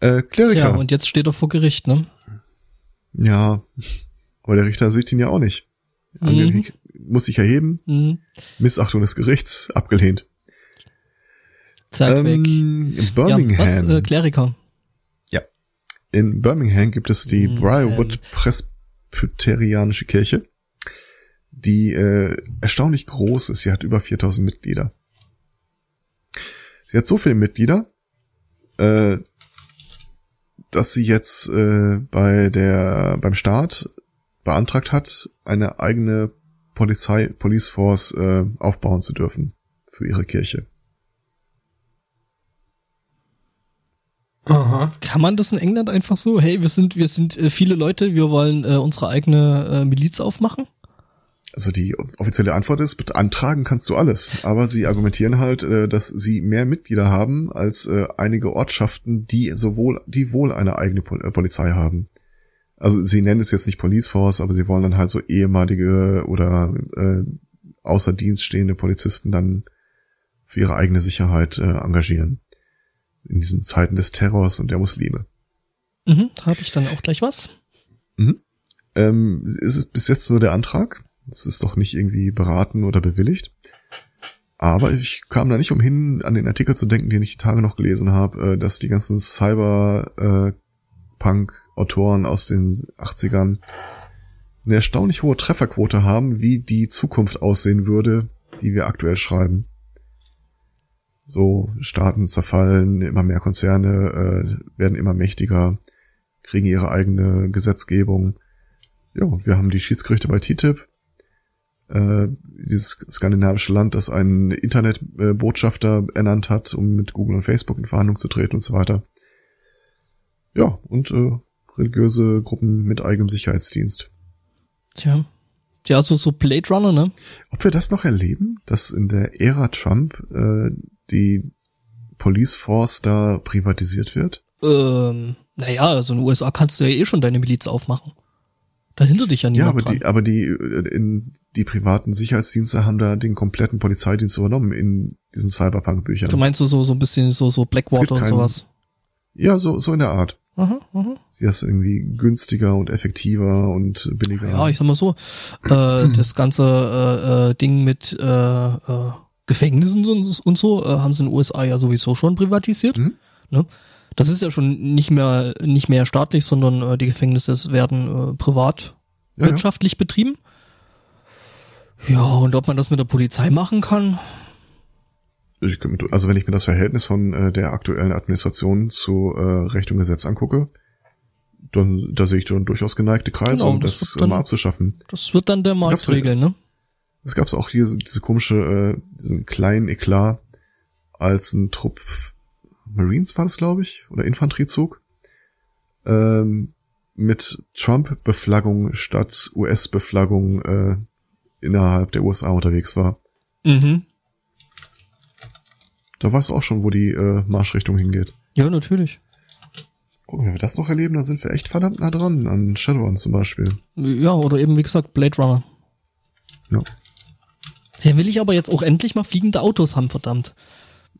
Äh, Kleriker. Tja, und jetzt steht er vor Gericht, ne? Ja, aber der Richter sieht ihn ja auch nicht. Mhm. Muss sich erheben. Mhm. Missachtung des Gerichts, abgelehnt. Zack, ähm, weg. In Birmingham. Ja, was? Äh, Kleriker. Ja. In Birmingham gibt es die mhm. Briarwood Presbyterianische Kirche, die äh, erstaunlich groß ist. Sie hat über 4000 Mitglieder. Sie hat so viele Mitglieder, äh, dass sie jetzt äh, bei der beim Staat beantragt hat, eine eigene Polizei Police Force äh, aufbauen zu dürfen für ihre Kirche. Aha. Kann man das in England einfach so? Hey, wir sind wir sind äh, viele Leute, wir wollen äh, unsere eigene äh, Miliz aufmachen? Also die offizielle Antwort ist, beantragen kannst du alles. Aber sie argumentieren halt, äh, dass sie mehr Mitglieder haben als äh, einige Ortschaften, die sowohl, die wohl eine eigene äh, Polizei haben. Also sie nennen es jetzt nicht Police Force, aber sie wollen dann halt so ehemalige oder äh, außer Dienst stehende Polizisten dann für ihre eigene Sicherheit äh, engagieren. In diesen Zeiten des Terrors und der Muslime. Mhm, habe ich dann auch gleich was? Mhm. Ähm, ist es bis jetzt nur der Antrag? Es ist doch nicht irgendwie beraten oder bewilligt. Aber ich kam da nicht umhin, an den Artikel zu denken, den ich die Tage noch gelesen habe, äh, dass die ganzen Cyberpunk-Autoren aus den 80ern eine erstaunlich hohe Trefferquote haben, wie die Zukunft aussehen würde, die wir aktuell schreiben. So, Staaten zerfallen, immer mehr Konzerne äh, werden immer mächtiger, kriegen ihre eigene Gesetzgebung. Ja, wir haben die Schiedsgerichte bei TTIP, äh, dieses skandinavische Land, das einen Internetbotschafter ernannt hat, um mit Google und Facebook in Verhandlung zu treten und so weiter. Ja, und äh, religiöse Gruppen mit eigenem Sicherheitsdienst. Tja. Ja, so, so Blade Runner, ne? Ob wir das noch erleben, dass in der Ära Trump äh, die Police Force da privatisiert wird? Ähm, naja, also in den USA kannst du ja eh schon deine Miliz aufmachen. Da hindert dich ja niemand. Ja, aber dran. die, aber die, äh, in, die privaten Sicherheitsdienste haben da den kompletten Polizeidienst übernommen in diesen Cyberpunk-Büchern. Du meinst so, so, so ein bisschen so, so Blackwater und sowas? Ja, so, so in der Art. Aha, aha. Sie ist irgendwie günstiger und effektiver und billiger. Ja, ich sag mal so, äh, (clears throat) das ganze äh, äh, Ding mit äh, äh, Gefängnissen und, und so äh, haben sie in den USA ja sowieso schon privatisiert. Mhm. Ne? Das ist ja schon nicht mehr nicht mehr staatlich, sondern äh, die Gefängnisse werden äh, privat ja, wirtschaftlich ja. betrieben. Ja, und ob man das mit der Polizei machen kann? Also wenn ich mir das Verhältnis von äh, der aktuellen Administration zu äh, Recht und Gesetz angucke, dann da sehe ich schon durchaus geneigte Kreise, genau, um das, das dann, mal abzuschaffen. Das wird dann der Markt regeln, ne? Es gab auch hier diese komische, äh, diesen kleinen Eklat, als ein Trupp Marines war das, glaube ich, oder Infanteriezug, ähm, mit Trump-Beflaggung statt US-Beflaggung äh, innerhalb der USA unterwegs war. Mhm. Da weißt du auch schon, wo die äh, Marschrichtung hingeht. Ja, natürlich. Gucken, wenn wir das noch erleben, dann sind wir echt verdammt nah dran an Shadowrun zum Beispiel. Ja, oder eben, wie gesagt, Blade Runner. Ja. Ja, will ich aber jetzt auch endlich mal fliegende Autos haben, verdammt.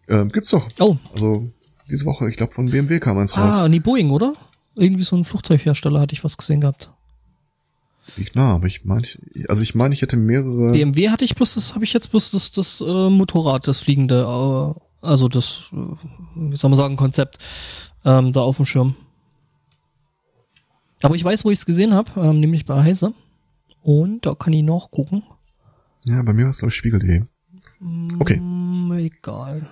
Ähm, gibt's doch. Oh. Also, diese Woche, ich glaube, von BMW kam eins raus. Ah, die Boeing, oder? Irgendwie so ein Flugzeughersteller hatte ich was gesehen gehabt. Ich, na, aber ich meine, also ich meine, ich hätte mehrere. BMW hatte ich bloß, das habe ich jetzt bloß das, das äh, Motorrad, das fliegende, äh, also das, äh, wie soll man sagen, Konzept ähm, da auf dem Schirm. Aber ich weiß, wo ich es gesehen habe, ähm, nämlich bei Heise. Und da kann ich noch gucken. Ja, bei mir war es, glaube ich, Spiegel.de. Okay. Mm, egal.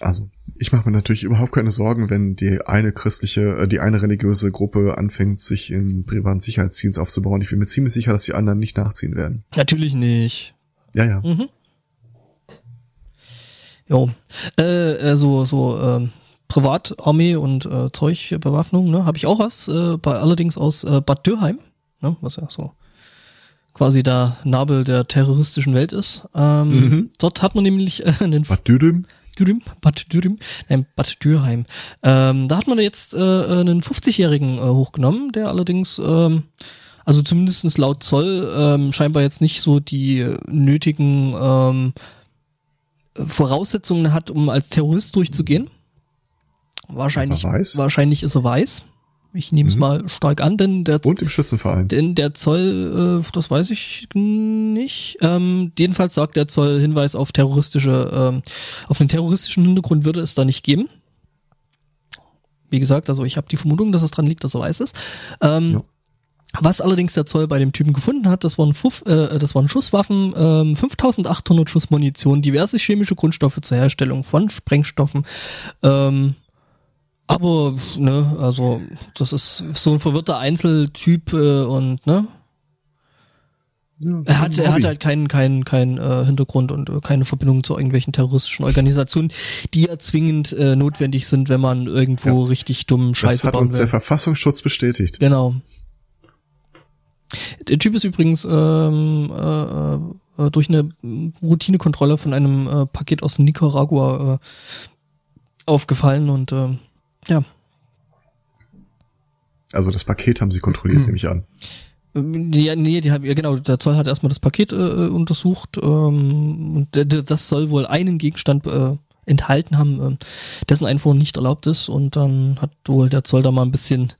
Also, ich mache mir natürlich überhaupt keine Sorgen, wenn die eine christliche, äh, die eine religiöse Gruppe anfängt, sich im privaten Sicherheitsdienst aufzubauen. Ich bin mir ziemlich sicher, dass die anderen nicht nachziehen werden. Natürlich nicht. Ja, ja. Mhm. Jo. Äh, äh, so, so, äh, Privatarmee und äh, Zeugbewaffnung, ne, habe ich auch was, äh, bei allerdings aus äh, Bad Dürheim, ne, was ja so quasi der Nabel der terroristischen Welt ist. Ähm, mhm. Dort hat man nämlich äh, einen Bad Dürheim Dürüm, Bad Dürüm, nein, Bad Dürheim. Ähm, da hat man jetzt äh, einen 50-Jährigen äh, hochgenommen, der allerdings, ähm, also zumindestens laut Zoll, ähm, scheinbar jetzt nicht so die nötigen ähm, Voraussetzungen hat, um als Terrorist durchzugehen. Wahrscheinlich, wahrscheinlich ist er weiß. Ich nehme es Mhm. mal stark an, denn der, Und im Schützenverein. denn der Zoll, äh, das weiß ich nicht. Ähm, jedenfalls sagt der Zoll Hinweis auf terroristische, ähm, auf einen terroristischen Hintergrund würde es da nicht geben. Wie gesagt, also ich habe die Vermutung, dass es dran liegt, dass er weiß es. Ähm, Ja. Was allerdings der Zoll bei dem Typen gefunden hat, das waren, Fuff, äh, das waren Schusswaffen, ähm, 5800 Schuss Munition, diverse chemische Grundstoffe zur Herstellung von Sprengstoffen. Ähm, aber, ne, also das ist so ein verwirrter Einzeltyp äh, und, ne, Ja, er hat, er hat halt keinen keinen keinen äh, Hintergrund und äh, keine Verbindung zu irgendwelchen terroristischen Organisationen, die ja zwingend äh, notwendig sind, wenn man irgendwo richtig dumm das Scheiße hat bauen uns will. der Verfassungsschutz bestätigt. Genau. Der Typ ist übrigens ähm, äh, äh, durch eine Routinekontrolle von einem äh, Paket aus Nicaragua äh, aufgefallen und äh, ja, Also das Paket haben sie kontrolliert, nehme ich an. Ja, nee, die haben, ja genau, der Zoll hat erstmal das Paket äh, untersucht ähm, und das soll wohl einen Gegenstand äh, enthalten haben, ähm, dessen Einfuhr nicht erlaubt ist und dann hat wohl der Zoll da mal ein bisschen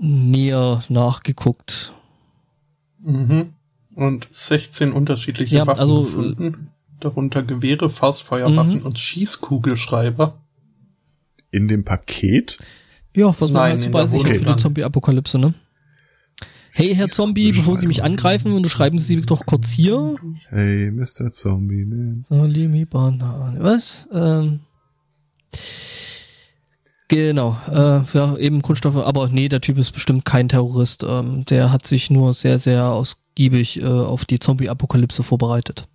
näher nachgeguckt. Mhm. Und 16 unterschiedliche Ja, Waffen also, gefunden. Darunter Gewehre, Faustfeuerwaffen Mhm. und Schießkugelschreiber. In dem Paket? Ja, was man halt so bei sich hat für die. Zombie-Apokalypse, ne? Hey, Herr Zombie, bevor Sie mich angreifen, unterschreiben Sie doch kurz hier. Hey, Mr. Zombie Man. Salimi Banane. Was? Ähm, genau. Äh, ja, eben Kunststoffe. Aber nee, der Typ ist bestimmt kein Terrorist. Ähm, der hat sich nur sehr, sehr ausgiebig äh, auf die Zombie-Apokalypse vorbereitet.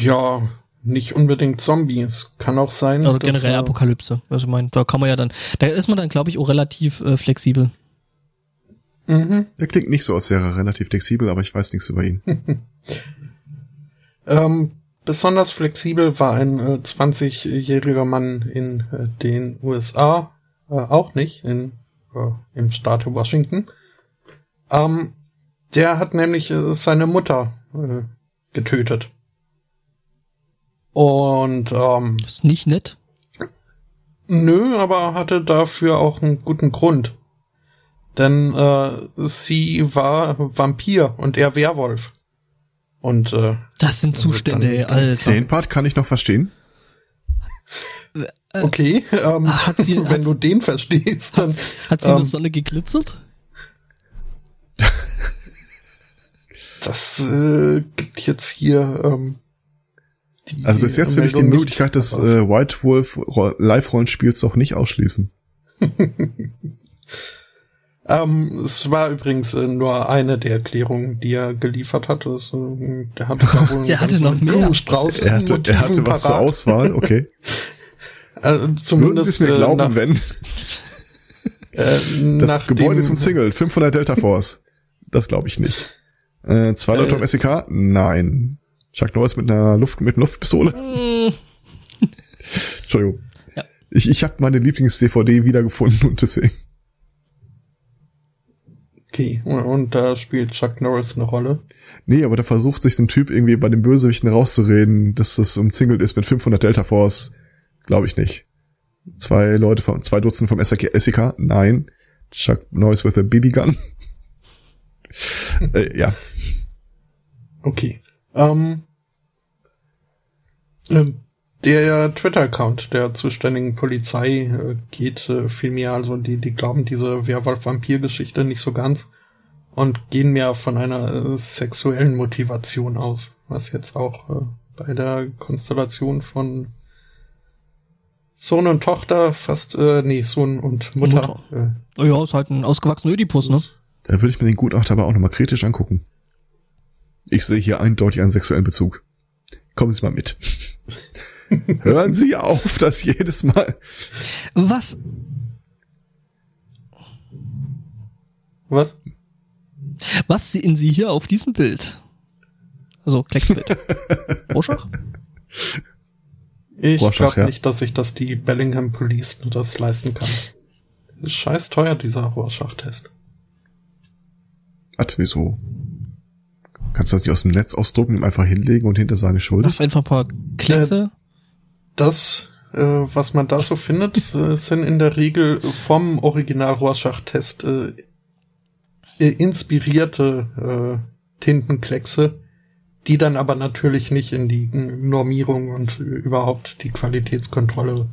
Ja, nicht unbedingt Zombies. Kann auch sein. Also dass, generell äh, Apokalypse. Also ich meine, da kann man ja dann, da ist man dann, glaube ich, auch relativ äh, flexibel. Mhm. Er klingt nicht so, als wäre er relativ flexibel, aber ich weiß nichts über ihn. (laughs) Ähm, besonders flexibel war ein äh, 20-jähriger Mann in äh, den USA, äh, auch nicht, in, äh, im Staate Washington. Ähm, der hat nämlich äh, seine Mutter äh, getötet. Und ähm, ist nicht nett. nö, aber hatte dafür auch einen guten Grund. Denn äh, sie war Vampir und er Werwolf. Und äh, Das sind Also Zustände, dann- ey, Alter. Den Part kann ich noch verstehen. Okay, ähm, Äh, Hat sie- (laughs) wenn hat du den verstehst, dann. Hat, hat sie in der ähm, Sonne geglitzert? Das äh, gibt jetzt hier. Ähm, die Also bis jetzt will ich die Möglichkeit des äh, White Wolf Ro- Live-Rollenspiels doch nicht ausschließen. (laughs) ähm, es war übrigens äh, nur eine der Erklärungen, die er geliefert hat. Das, äh, der hatte da wohl (laughs) einen Der hatte noch mehr. Blumenstrauß Er hatte, er hatte was zur. Auswahl, okay. Äh, (laughs) Würden Sie es mir äh, glauben, nach, wenn äh, das nach Gebäude dem- ist umzingelt, 500 Delta Force. Das glaube ich nicht. Äh, zwei Leute Äh. am SEK? Nein. Chuck Norris mit einer Luft mit einer Luftpistole? Hm, (laughs) Entschuldigung. Ja. Ich, ich habe meine Lieblings-DVD wiedergefunden und deswegen. Okay, und, und da spielt Chuck Norris eine Rolle. Nee, aber da versucht sich so ein Typ irgendwie bei den Bösewichten rauszureden, dass das umzingelt ist mit 500 Delta Force. Glaube ich nicht. Zwei Leute vom, zwei Dutzend vom? SEK? Nein. Chuck Norris with a BB Gun? (laughs) äh, ja. Okay. Ähm, äh, der Twitter-Account der zuständigen Polizei äh, geht äh, vielmehr, also die, die glauben diese Werwolf-Vampir-Geschichte nicht so ganz und gehen mehr von einer äh, sexuellen Motivation aus, was jetzt auch äh, bei der Konstellation von Sohn und Tochter fast, äh, nee, Sohn und Mutter. Oh ja, ist halt ein ausgewachsener Ödipus, ne? Da würde ich mir den Gutachter aber auch nochmal kritisch angucken. Ich sehe hier eindeutig einen sexuellen Bezug. Kommen Sie mal mit. (laughs) Hören Sie auf, das jedes Mal. Was? Was? Was sehen Sie hier auf diesem Bild? Also, Klecksbild. (laughs) Rorschach? Ich glaube ja. nicht, dass sich das die Bellingham Police nur das leisten kann. Ist scheiß teuer, dieser Rorschach-Test. Hat, wieso? Kannst du das nicht aus dem Netz ausdrucken, ihm einfach hinlegen und hinter seine Schuld? Mach einfach ein paar Klecks. Das äh, was man da so findet, äh, sind in der Regel vom Original Rorschach-Test äh, inspirierte äh, Tintenkleckse, die dann aber natürlich nicht in die Normierung und überhaupt die Qualitätskontrolle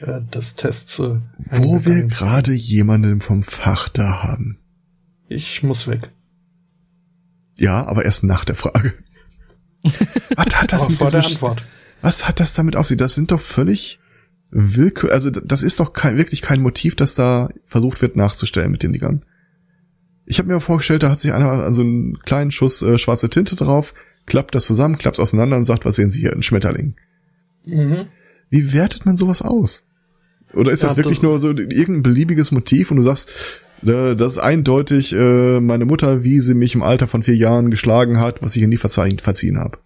äh, des Tests. Äh, Wo wir gerade jemanden vom Fach da haben. Ich muss weg. Ja, aber erst nach der Frage. (laughs) was hat das mit diesem, Antwort. Was hat das damit auf sich? Das sind doch völlig willkür, also das ist doch kein, wirklich kein Motiv, das da versucht wird nachzustellen mit den Dingern. Ich habe mir vorgestellt, da hat sich einer also einen kleinen Schuss äh, schwarze Tinte drauf, klappt das zusammen, klappt auseinander und sagt, was sehen Sie hier, ein Schmetterling. Mhm. Wie wertet man sowas aus? Oder ist Ja, das wirklich nur so irgendein beliebiges Motiv und du sagst, das ist eindeutig äh, meine Mutter, wie sie mich im Alter von vier Jahren geschlagen hat, was ich ihr nie verzeihen, verziehen habe.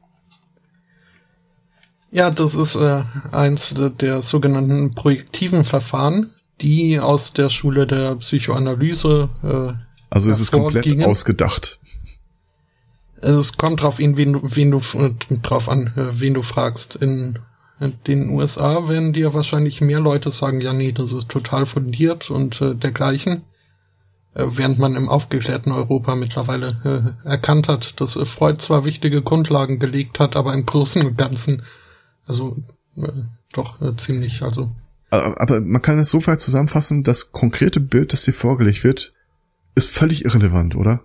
Ja, das ist äh, eins der, sogenannten projektiven Verfahren, die aus der Schule der Psychoanalyse äh, Also es ist komplett ausgedacht. Es kommt drauf an, wen du, wen du äh, drauf an, äh, wen du fragst. In, in den USA werden dir wahrscheinlich mehr Leute sagen, ja nee, das ist total fundiert und äh, dergleichen. Äh, während man im aufgeklärten Europa mittlerweile äh, erkannt hat, dass äh, Freud zwar wichtige Grundlagen gelegt hat, aber im Großen und Ganzen, also äh, doch äh, ziemlich, also Aber man kann es so weit zusammenfassen, das konkrete Bild, das dir vorgelegt wird, ist völlig irrelevant, oder?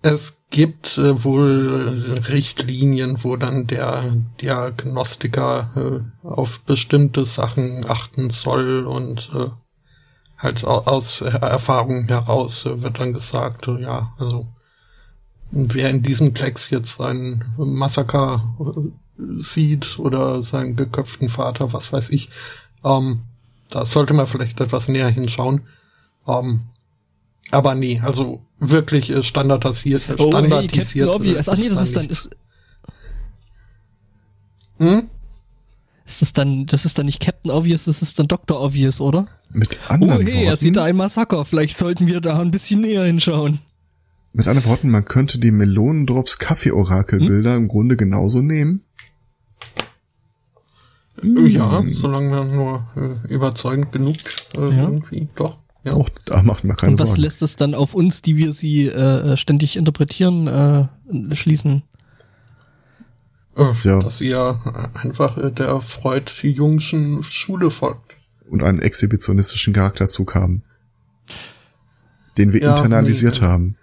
Es gibt äh, wohl Richtlinien, wo dann der Diagnostiker auf bestimmte Sachen achten soll und halt au- aus äh, Erfahrung heraus äh, wird dann gesagt, äh, ja, also wer in diesem Klecks jetzt ein Massaker sieht oder seinen geköpften Vater, was weiß ich, ähm, da sollte man vielleicht etwas näher hinschauen. Ähm, aber nee, also wirklich standardisiert, äh, Oh, hey, standardisiert. Captain Obvious. Ach nee, das da ist dann, ist, Hm? Ist das dann, das ist dann nicht Captain Obvious, das ist dann Dr. Obvious, oder? Mit Oh anderen hey, er Worten, sieht da ein Massaker. Vielleicht sollten wir da ein bisschen näher hinschauen. mit anderen Worten, man könnte die Melonendrops Kaffee-Orakelbilder im Grunde genauso nehmen. Ja, solange wir nur äh, überzeugend genug äh, Ja. irgendwie, doch. Ja. Auch da macht man keine Und was Sorgen. lässt es dann auf uns, die wir sie äh, ständig interpretieren, äh, schließen? Tja. Dass ihr einfach äh, der Freud-Jungschen Schule folgt. Und einen exhibitionistischen Charakterzug haben. Den wir Ja, internalisiert nee, äh, haben.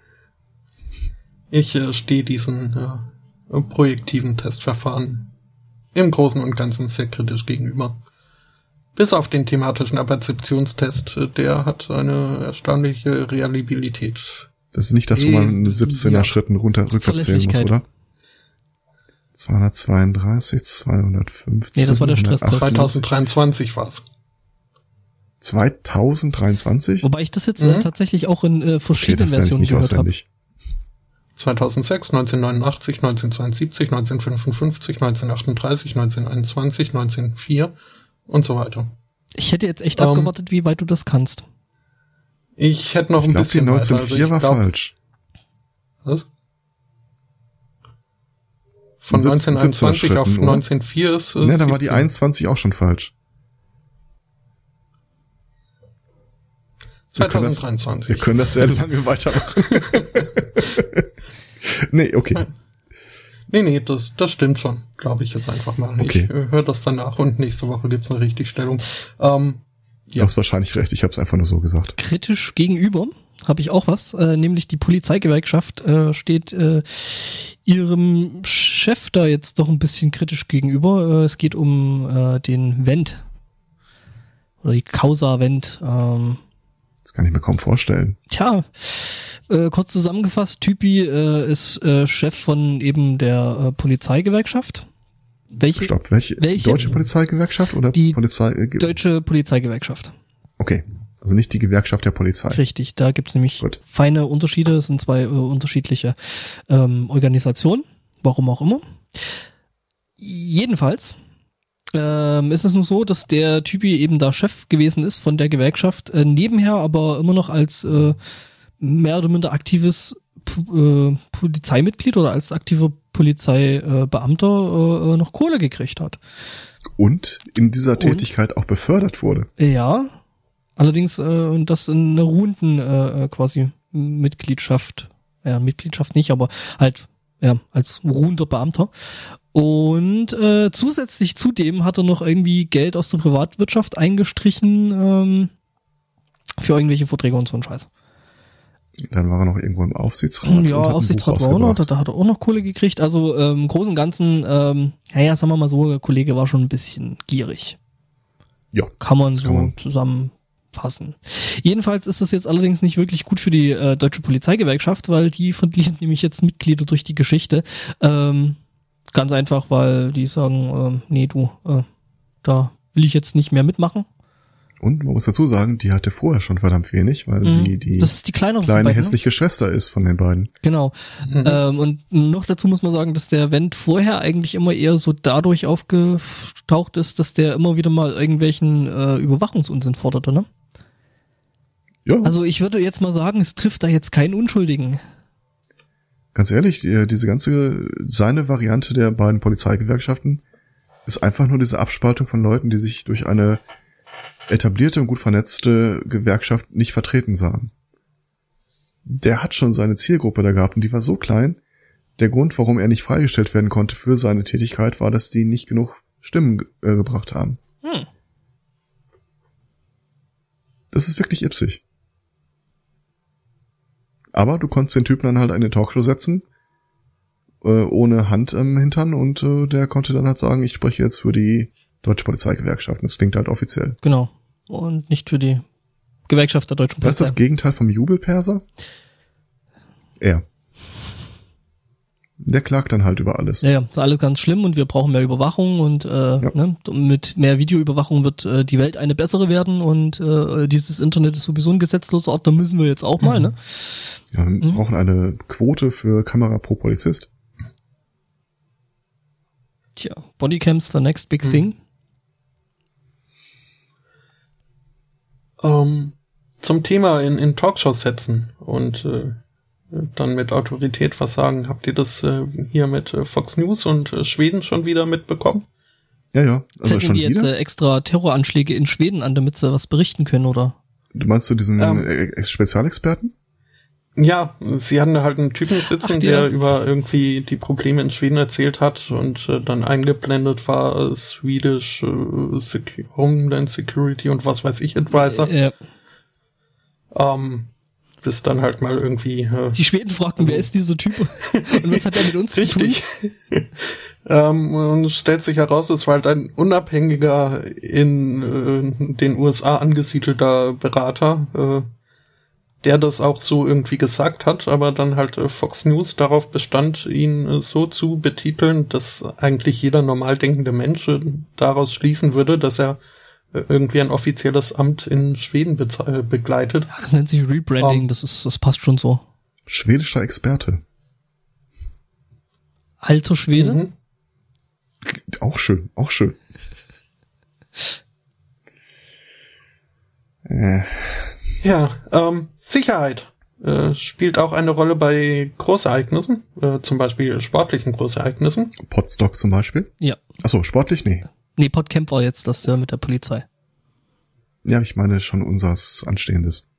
Ich äh, stehe diesen äh, projektiven Testverfahren im Großen und Ganzen sehr kritisch gegenüber. Bis auf den thematischen Perzeptionstest, äh, der hat eine erstaunliche Reliabilität. Das ist nicht das, wo man in 17er Ja. Schritten runter rückwärts zählen muss, oder? 232, 215. Nee, das war der 180. Stresstest. 2023 war's. 2023? Wobei ich das jetzt äh, Mhm. tatsächlich auch in äh, Okay, verschiedenen ich Versionen nicht gehört habe. auswendig. 2006, 1989, 1972, 1955, 1938, 1921, 1904 und so weiter. Ich hätte jetzt echt Ähm, abgewartet, wie weit du das kannst. Ich hätte noch Ich ein glaube, die bisschen weiter. Also 1904 ich war glaub, falsch. Was? Von In 17 1921 auf Schritten, oder? 1904 ist Ne, dann war die 17. 21 auch schon falsch. wir können das- 2023. Wir können das sehr lange weitermachen. (laughs) nee, okay. Nee, nee, das, das stimmt schon, glaube ich jetzt einfach mal. Okay. Ich äh, höre das danach und nächste Woche gibt's eine Richtigstellung. Ähm, Du hast wahrscheinlich recht, ich habe es einfach nur so gesagt. Kritisch gegenüber habe ich auch was, äh, nämlich die Polizeigewerkschaft äh, steht äh, ihrem Chef da jetzt doch ein bisschen kritisch gegenüber. Äh, es geht um äh, den Wendt oder die Causa Wendt. Ähm, Das kann ich mir kaum vorstellen. Tja, äh, kurz zusammengefasst, Typi äh, ist äh, Chef von eben der äh, Polizeigewerkschaft. Welche? Stopp, welche? welche- Deutsche Polizeigewerkschaft oder Die Polizei? Äh, Deutsche Polizeigewerkschaft. okay, also nicht die Gewerkschaft der Polizei. Richtig, da gibt's nämlich Gut. feine Unterschiede, es sind zwei äh, unterschiedliche ähm, Organisationen, warum auch immer. Jedenfalls ähm, ist es nun so, dass der Typi eben da Chef gewesen ist von der Gewerkschaft, äh, nebenher aber immer noch als äh, mehr oder minder aktives äh, Polizeimitglied oder als aktiver Polizeibeamter äh, äh, noch Kohle gekriegt hat. Und in dieser Tätigkeit auch befördert wurde. Ja, allerdings äh, und das in einer ruhenden äh, äh, quasi Mitgliedschaft. Ja, Mitgliedschaft nicht, aber halt ja, als ruhender Beamter. Und äh, zusätzlich zudem hat er noch irgendwie Geld aus der Privatwirtschaft eingestrichen ähm, für irgendwelche Verträge und so ein Scheiß. Dann war er noch irgendwo im Aufsichtsrat. Ja, Aufsichtsrat war auch noch, da, da hat er auch noch Kohle gekriegt. Also ähm, im Großen und Ganzen, ähm, naja, sagen wir mal so, der Kollege war schon ein bisschen gierig. Ja. Kann man so kann man. Zusammenfassen. Jedenfalls ist das jetzt allerdings nicht wirklich gut für die äh, deutsche Polizeigewerkschaft, weil die verlieren (laughs) nämlich jetzt Mitglieder durch die Geschichte. Ähm, Ganz einfach, weil die sagen, äh, nee, du, äh, da will ich jetzt nicht mehr mitmachen. Und man muss dazu sagen, die hatte vorher schon verdammt wenig, weil mhm. sie die, das ist die kleinere kleine beiden, ne? hässliche ne? Schwester ist von den beiden. Genau. Mhm. Ähm, und noch dazu muss man sagen, dass der Wendt vorher eigentlich immer eher so dadurch aufgetaucht ist, dass der immer wieder mal irgendwelchen äh, Überwachungsunsinn forderte, ne? Ja. Also ich würde jetzt mal sagen, es trifft da jetzt keinen Unschuldigen ganz ehrlich, diese ganze, seine Variante der beiden Polizeigewerkschaften ist einfach nur diese Abspaltung von Leuten, die sich durch eine etablierte und gut vernetzte Gewerkschaft nicht vertreten sahen. Der hat schon seine Zielgruppe da gehabt und die war so klein. Der Grund, warum er nicht freigestellt werden konnte für seine Tätigkeit, war, dass die nicht genug Stimmen äh, gebracht haben. Hm. Das ist wirklich ipsig. Aber du konntest den Typen dann halt in eine Talkshow setzen, äh, ohne Hand im Hintern und äh, der konnte dann halt sagen, ich spreche jetzt für die Deutsche Polizeigewerkschaft. Das klingt halt offiziell. Genau. Und nicht für die Gewerkschaft der Deutschen Polizei. Was ist das Gegenteil vom Jubelperser? Er. Der klagt dann halt über alles. Ja, ja, ist alles ganz schlimm und wir brauchen mehr Überwachung und äh, ja. ne, mit mehr Videoüberwachung wird äh, die Welt eine bessere werden und äh, dieses Internet ist sowieso ein gesetzloser Ort, da müssen wir jetzt auch mal, ne? Ja, wir mhm. brauchen eine Quote für Kamera pro Polizist. Tja, Bodycams the next big mhm. thing. Um, ähm, zum Thema in, in Talkshows setzen und äh, dann mit Autorität was sagen. Habt ihr das äh, hier mit äh, Fox News und äh, Schweden schon wieder mitbekommen? Ja, ja. Also Setzen die jetzt äh, extra Terroranschläge in Schweden an, damit sie was berichten können, oder? Du meinst du diesen ähm, äh, Spezialexperten? Ja, sie hatten halt einen Typen sitzen, Ach, der über irgendwie die Probleme in Schweden erzählt hat und äh, dann eingeblendet war äh, Swedish äh, Secu Homeland Security und was weiß ich Advisor. Ja. Ähm, bis dann halt mal irgendwie. Äh, die Schweden fragten, wer ist dieser Typ (laughs) und was hat er mit uns zu tun? (laughs) ähm, und es stellt sich heraus, es war halt ein unabhängiger in äh, den USA angesiedelter Berater, äh, der das auch so irgendwie gesagt hat, aber dann halt äh, Fox News darauf bestand, ihn äh, so zu betiteln, dass eigentlich jeder normal denkende Mensch äh, daraus schließen würde, dass er irgendwie ein offizielles Amt in Schweden be begleitet. Ja, das nennt sich Rebranding, um, das ist, das passt schon so. Schwedischer Experte. Alter Schwede? Mhm. Auch schön, auch schön. äh. Ja, ähm, Sicherheit äh, spielt auch eine Rolle bei Großereignissen, äh, zum Beispiel sportlichen Großereignissen. Potstock zum Beispiel? Ja. Achso, sportlich? Nee. Nee, Podcamp war jetzt das äh, mit der Polizei. Ja, ich meine schon unseres Anstehendes.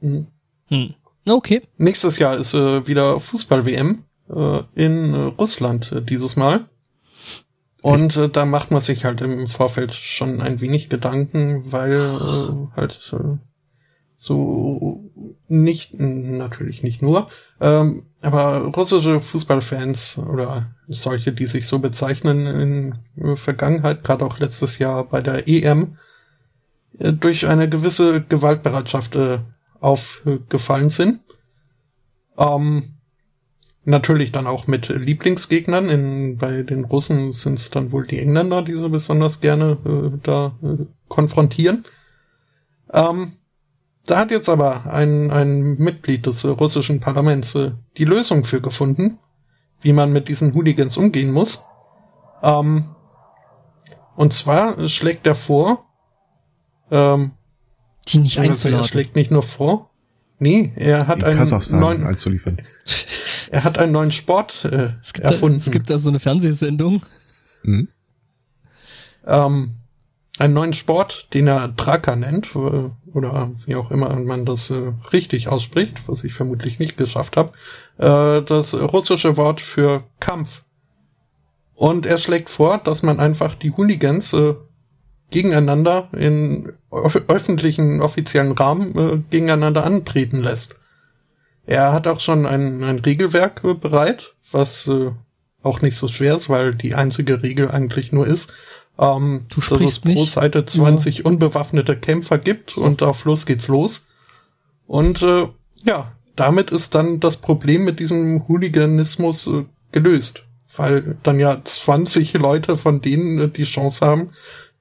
Mhm. Hm. Okay. Nächstes Jahr ist äh, wieder Fußball-WM äh, in äh, Russland äh, dieses Mal. Und äh, da macht man sich halt im Vorfeld schon ein wenig Gedanken, weil äh, halt äh, so nicht, natürlich nicht nur, ähm, aber russische Fußballfans oder solche, die sich so bezeichnen in Vergangenheit, gerade auch letztes Jahr bei der EM, äh, durch eine gewisse Gewaltbereitschaft äh, aufgefallen sind. Ähm, natürlich dann auch mit Lieblingsgegnern. In, bei den Russen sind es dann wohl die Engländer, die sie besonders gerne äh, da äh, konfrontieren. Ähm, da hat jetzt aber ein, ein Mitglied des äh, russischen Parlaments äh, die Lösung für gefunden, wie man mit diesen Hooligans umgehen muss. Ähm, und zwar schlägt er vor, ähm, die nicht einzuladen. Er schlägt nicht nur vor. Nee, er hat einen Kasachstan neuen, einzuliefern. (laughs) er hat einen neuen Sport äh, es gibt erfunden. Da, es gibt da so eine Fernsehsendung. Mhm. ähm, einen neuen Sport, den er Draka nennt, äh, oder wie auch immer man das äh, richtig ausspricht, was ich vermutlich nicht geschafft habe, äh, das russische Wort für Kampf. Und er schlägt vor, dass man einfach die Hooligans äh, gegeneinander in öffentlichen, offiziellen Rahmen äh, gegeneinander antreten lässt. Er hat auch schon ein, ein Regelwerk äh, bereit, was äh, auch nicht so schwer ist, weil die einzige Regel eigentlich nur ist, ähm, du dass es pro nicht. Seite 20 ja. unbewaffnete Kämpfer gibt und auf los geht's los. Und äh, ja, damit ist dann das Problem mit diesem Hooliganismus äh, gelöst. Weil dann ja 20 Leute von denen äh, die Chance haben,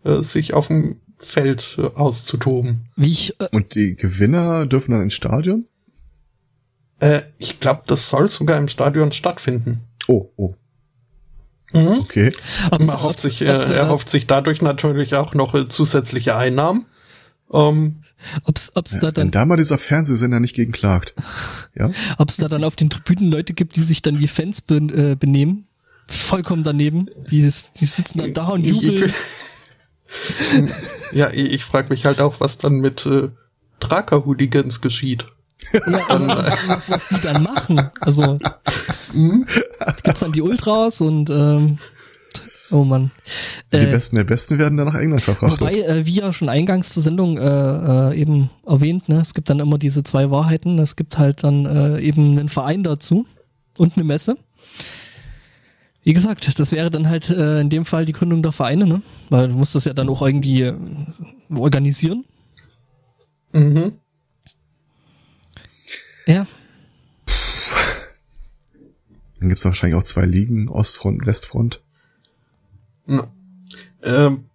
äh, sich auf dem Feld äh, auszutoben. Wie ich, äh Und die Gewinner dürfen dann ins Stadion? Äh, ich glaube, das soll sogar im Stadion stattfinden. Oh, oh. Mhm. Okay. Man erhofft sich, er, erhofft sich dadurch natürlich auch noch äh, zusätzliche Einnahmen. Um, ob's, ob's ja, da dann, wenn da mal dieser Fernsehsender nicht gegen klagt. Ja? (laughs) Ob's da dann auf den Tribünen Leute gibt, die sich dann wie Fans be äh, benehmen. Vollkommen daneben. Die, die sitzen dann da und jubeln. ja, ich, ich frage mich halt auch, was dann mit äh, Tracker-Hooligans geschieht. Ja, also was, was, was die dann machen. Also mhm. (laughs) gibt's dann die Ultras und ähm, oh man. Die äh, Besten der Besten werden dann nach England verfrachtet. Wobei, äh, wie ja schon eingangs zur Sendung äh, äh, eben erwähnt, ne, es gibt dann immer diese zwei Wahrheiten. Es gibt halt dann äh, eben einen Verein dazu und eine Messe. Wie gesagt, das wäre dann halt äh, in dem Fall die Gründung der Vereine, ne? Weil du musst das ja dann auch irgendwie äh, organisieren. Mhm. Ja. Dann gibt es wahrscheinlich auch zwei Ligen, Ostfront und Westfront. Ähm,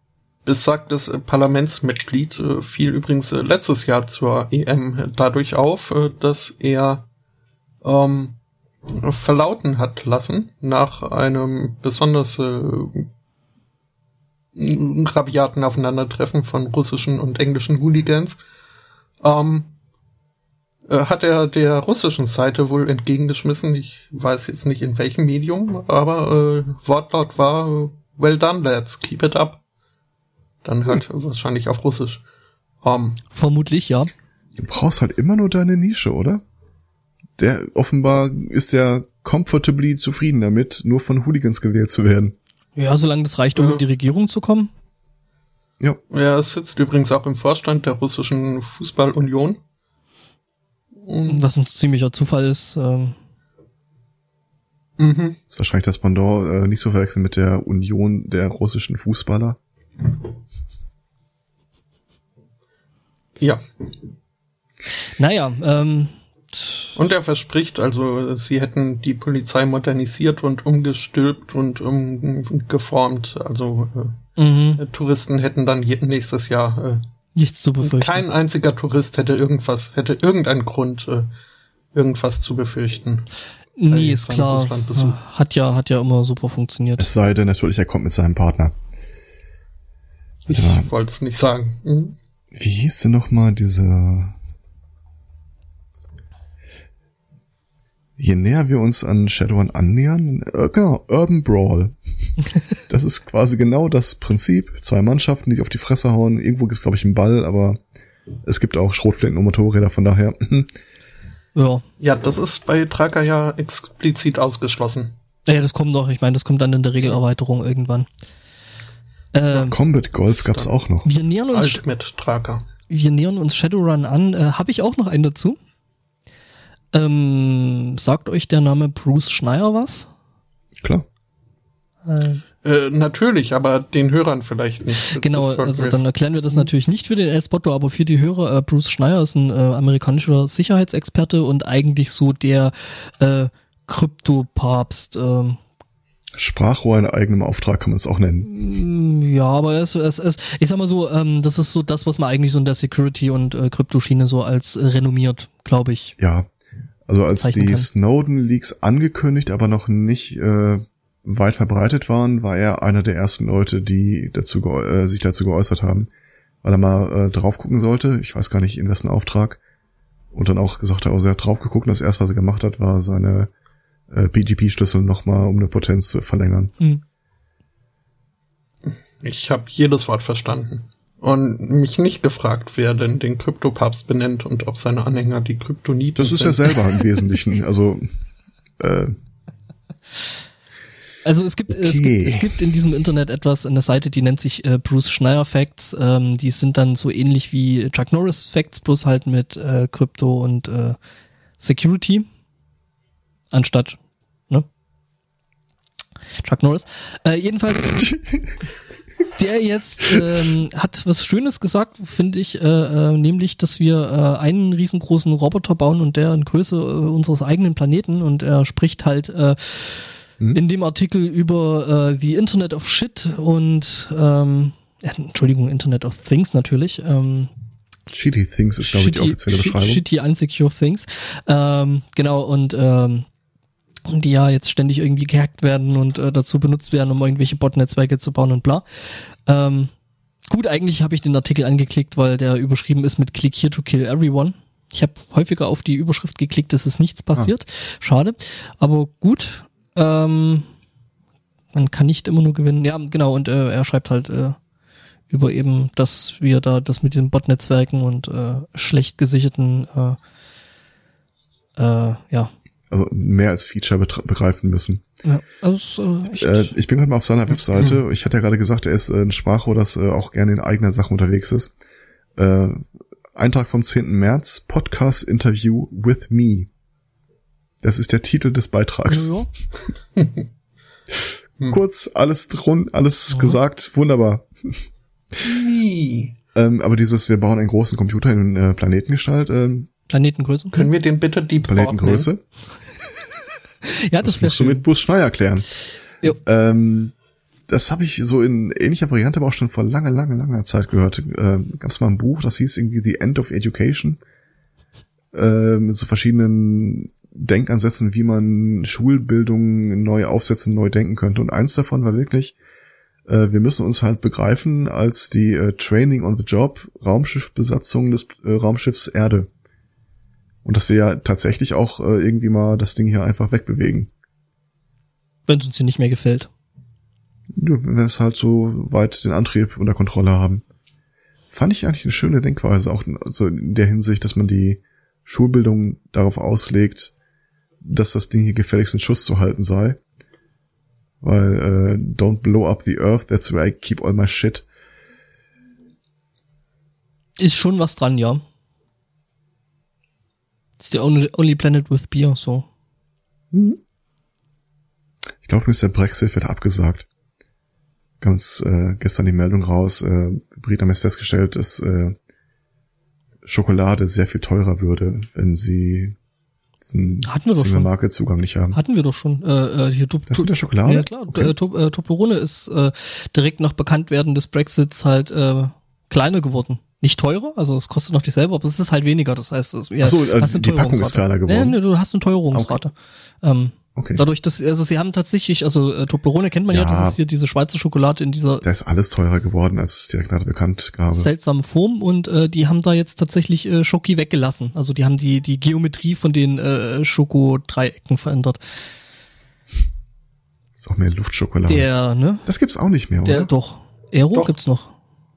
besagtes äh, Parlamentsmitglied äh, fiel übrigens äh, letztes Jahr zur EM dadurch auf, dass er ähm, verlauten hat lassen nach einem besonders rabiaten Aufeinandertreffen von russischen und englischen Hooligans. Ähm, äh, hat er der russischen Seite wohl entgegengeschmissen. Ich weiß jetzt nicht in welchem Medium, aber Wortlaut war Well done, lads, keep it up. Dann hört hm. wahrscheinlich auf Russisch. Um, ähm, Vermutlich, ja. Du brauchst halt immer nur deine Nische, oder? Der offenbar ist der comfortably zufrieden damit, nur von Hooligans gewählt zu werden. Ja, solange das reicht, um ja. in die Regierung zu kommen. Ja. Er sitzt übrigens auch im Vorstand der russischen Fußballunion. Was ein ziemlicher Zufall ist. Ähm. Mhm. Das ist wahrscheinlich das Pendant äh, nicht so verwechseln mit der Union der russischen Fußballer. Ja. Naja, ähm, und er verspricht, also sie hätten die Polizei modernisiert und umgestülpt und umgeformt. Also äh, mhm. Touristen hätten dann nächstes Jahr äh, Nichts zu befürchten. Kein einziger Tourist hätte irgendwas, hätte irgendeinen Grund, äh, irgendwas zu befürchten. Nee, ist klar. Hat ja, hat ja immer super funktioniert. Es sei denn natürlich, er kommt mit seinem Partner. Ich wollte es nicht sagen. Mhm. Wie hieß denn nochmal diese je näher wir uns an Shadowrun annähern, äh, genau, Urban Brawl. (laughs) das ist quasi genau das Prinzip. Zwei Mannschaften, die sich auf die Fresse hauen. Irgendwo gibt es, glaube ich, einen Ball, aber es gibt auch Schrotflinten und Motorräder, von daher. Ja. Ja, das ist bei Tracker ja explizit ausgeschlossen. Ja, das kommt noch. Ich meine, das kommt dann in der Regelerweiterung irgendwann. Ähm, Combat Golf gab's auch noch. Wir nähern uns Ultimate Tracker. Wir nähern uns Shadowrun an. Äh, Habe ich auch noch einen dazu? Ähm, sagt euch der Name Bruce Schneier was? Klar. Äh, äh, natürlich, aber den Hörern vielleicht nicht. Genau, also dann erklären wir das natürlich nicht für den El Spotto, aber für die Hörer, äh, Bruce Schneier ist ein äh, amerikanischer Sicherheitsexperte und eigentlich so der äh, Krypto-Papst. Äh, Sprachrohr in eigenem Auftrag kann man es auch nennen. Mm, ja, aber es, es, es, ich sag mal so, ähm, das ist so das, was man eigentlich so in der Security- und äh, Kryptoschiene so als äh, renommiert, glaube ich. Ja, also als die Snowden-Leaks angekündigt, aber noch nicht äh, weit verbreitet waren, war er einer der ersten Leute, die dazu äh, sich dazu geäußert haben, weil er mal äh, drauf gucken sollte. Ich weiß gar nicht, in wessen Auftrag. Und dann auch gesagt hat, also er hat drauf geguckt und das erste, was er gemacht hat, war seine äh, PGP-Schlüssel nochmal um eine Potenz zu verlängern. Mhm. Ich habe jedes Wort verstanden. Und mich nicht gefragt, wer denn den Kryptopapst benennt und ob seine Anhänger die Kryptoniten Das ist sind. ja selber im (laughs) Wesentlichen. Also, äh, Also es gibt, es Okay. gibt es gibt in diesem Internet etwas, eine Seite, die nennt sich äh, Bruce Schneier Facts. Ähm, die sind dann so ähnlich wie Chuck Norris Facts, bloß halt mit äh, Krypto und äh, Security. Anstatt, ne? Chuck Norris. Äh, jedenfalls, (laughs) der jetzt ähm, hat was Schönes gesagt, finde ich, äh, äh, nämlich, dass wir äh, einen riesengroßen Roboter bauen und der in Größe äh, unseres eigenen Planeten und er spricht halt äh, in dem Artikel über äh, the Internet of Shit und ähm, äh, Entschuldigung, Internet of Things natürlich. Ähm, Shitty Things ist, glaube ich, die offizielle Beschreibung. Shitty unsecure things. Ähm, genau, und ähm, die ja jetzt ständig irgendwie gehackt werden und äh, dazu benutzt werden, um irgendwelche Bot-Netzwerke zu bauen und bla. Ähm, gut, eigentlich habe ich den Artikel angeklickt, weil der überschrieben ist mit Click here to kill everyone. Ich habe häufiger auf die Überschrift geklickt, es ist nichts passiert. Schade. Aber gut. Ähm, man kann nicht immer nur gewinnen. Ja, genau, und äh, er schreibt halt äh, über eben, dass wir da das mit den Bot-Netzwerken und äh, schlecht gesicherten äh, äh, ja. Also mehr als Feature begreifen müssen. ja also, äh, echt, Äh, ich bin gerade mal auf seiner Webseite. Ich hatte ja gerade gesagt, er ist äh, ein Sprachrohr, das äh, auch gerne in eigener Sache unterwegs ist. Äh, Eintrag vom 10. März, Podcast Interview with me. Das ist der Titel des Beitrags. ja, (laughs) Kurz, alles drun, alles Mhm. gesagt, wunderbar. Ähm, aber dieses, wir bauen einen großen Computer in äh, Planetengestalt, ähm, Planetengröße. Können wir den bitte Thought Planetengröße. (laughs) Ja, Das, das wäre musst du schön. mit Bus Schneier klären. Jo. Ähm, das habe ich so in ähnlicher Variante aber auch schon vor langer, langer, langer Zeit gehört. Ähm, Gab es mal ein Buch, das hieß irgendwie The End of Education. Ähm, mit so verschiedenen Denkansätzen, wie man Schulbildung neu aufsetzen, neu denken könnte. Und eins davon war wirklich, äh, wir müssen uns halt begreifen als die äh, Training on the Job Raumschiffbesatzung des äh, Raumschiffs Erde. Und dass wir ja tatsächlich auch äh, irgendwie mal das Ding hier einfach wegbewegen. Wenn es uns hier nicht mehr gefällt. Ja, wenn wir es halt so weit den Antrieb unter Kontrolle haben. Fand ich eigentlich eine schöne Denkweise, auch also in der Hinsicht, dass man die Schulbildung darauf auslegt, dass das Ding hier gefälligst in Schuss zu halten sei. Weil äh, don't blow up the earth, that's where I keep all my shit. Ist schon was dran, ja. It's the only, only planet with beer, so. Ich glaube, der Brexit wird abgesagt. Ganz äh, gestern die Meldung raus. Äh, Briten haben jetzt festgestellt, dass äh, Schokolade sehr viel teurer würde, wenn sie Hatten wir doch schon. Single-Market-Zugang nicht haben. Hatten wir doch schon. Äh, äh, hier, Das mit der Schokolade? Ja, klar. Okay. Äh, äh, Toblerone ist äh, direkt nach Bekanntwerden des Brexits halt äh, kleiner geworden. Nicht teurer, also es kostet noch dieselbe, aber es ist halt weniger. Das heißt, es, ja, Ach so, äh, hast eine die Packung ist kleiner geworden. Nee, nee, du hast eine Teuerungsrate. Ähm, Okay. Dadurch, dass, also sie haben tatsächlich, also äh, Toblerone kennt man ja. Ja. das ist hier diese Schweizer Schokolade in dieser Da ist alles teurer geworden, als es direkt gerade bekannt gab. seltsamen Form und äh, die haben da jetzt tatsächlich äh, Schoki weggelassen. Also die haben die die Geometrie von den äh, Schokodreiecken verändert. Ist auch mehr Luftschokolade. Der, ne? das gibt's auch nicht mehr, Der oder? doch. Aero Doch. gibt's noch.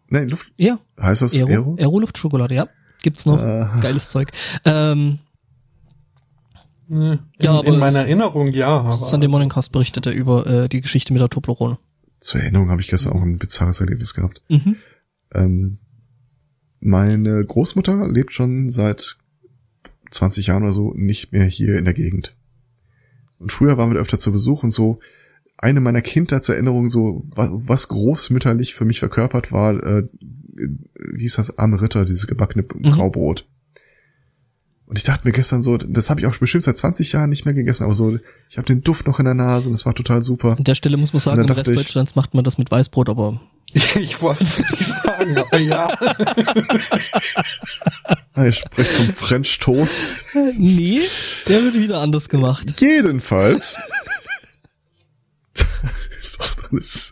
Nein, Luft. Ja, Heißt das Aero, Aero? Aero Luftschokolade, ja. Gibt's noch. Aha. Geiles Zeug. Ähm, In, Ja, aber in meiner Erinnerung ja. Sunday Morning Cast berichtete über äh, die Geschichte mit der Toblerone. Zur Erinnerung habe ich gestern auch ein bizarres Erlebnis gehabt. Mhm. Ähm, meine Großmutter lebt schon seit 20 Jahren oder so nicht mehr hier in der Gegend. Und früher waren wir da öfter zu Besuch und so eine meiner Kindheitserinnerungen, so was, was großmütterlich für mich verkörpert war, äh, wie hieß das, arme Ritter, dieses gebackene Graubrot. Und ich dachte mir gestern so, das habe ich auch bestimmt seit 20 Jahren nicht mehr gegessen, aber so, ich habe den Duft noch in der Nase und das war total super. An der Stelle muss man sagen, im Rest ich- Deutschlands macht man das mit Weißbrot, aber (laughs) Ich wollte es nicht sagen, aber ja. (laughs) Ah, Ihr spricht vom French Toast. nee, der wird wieder anders gemacht. Jedenfalls. (laughs) ist doch alles.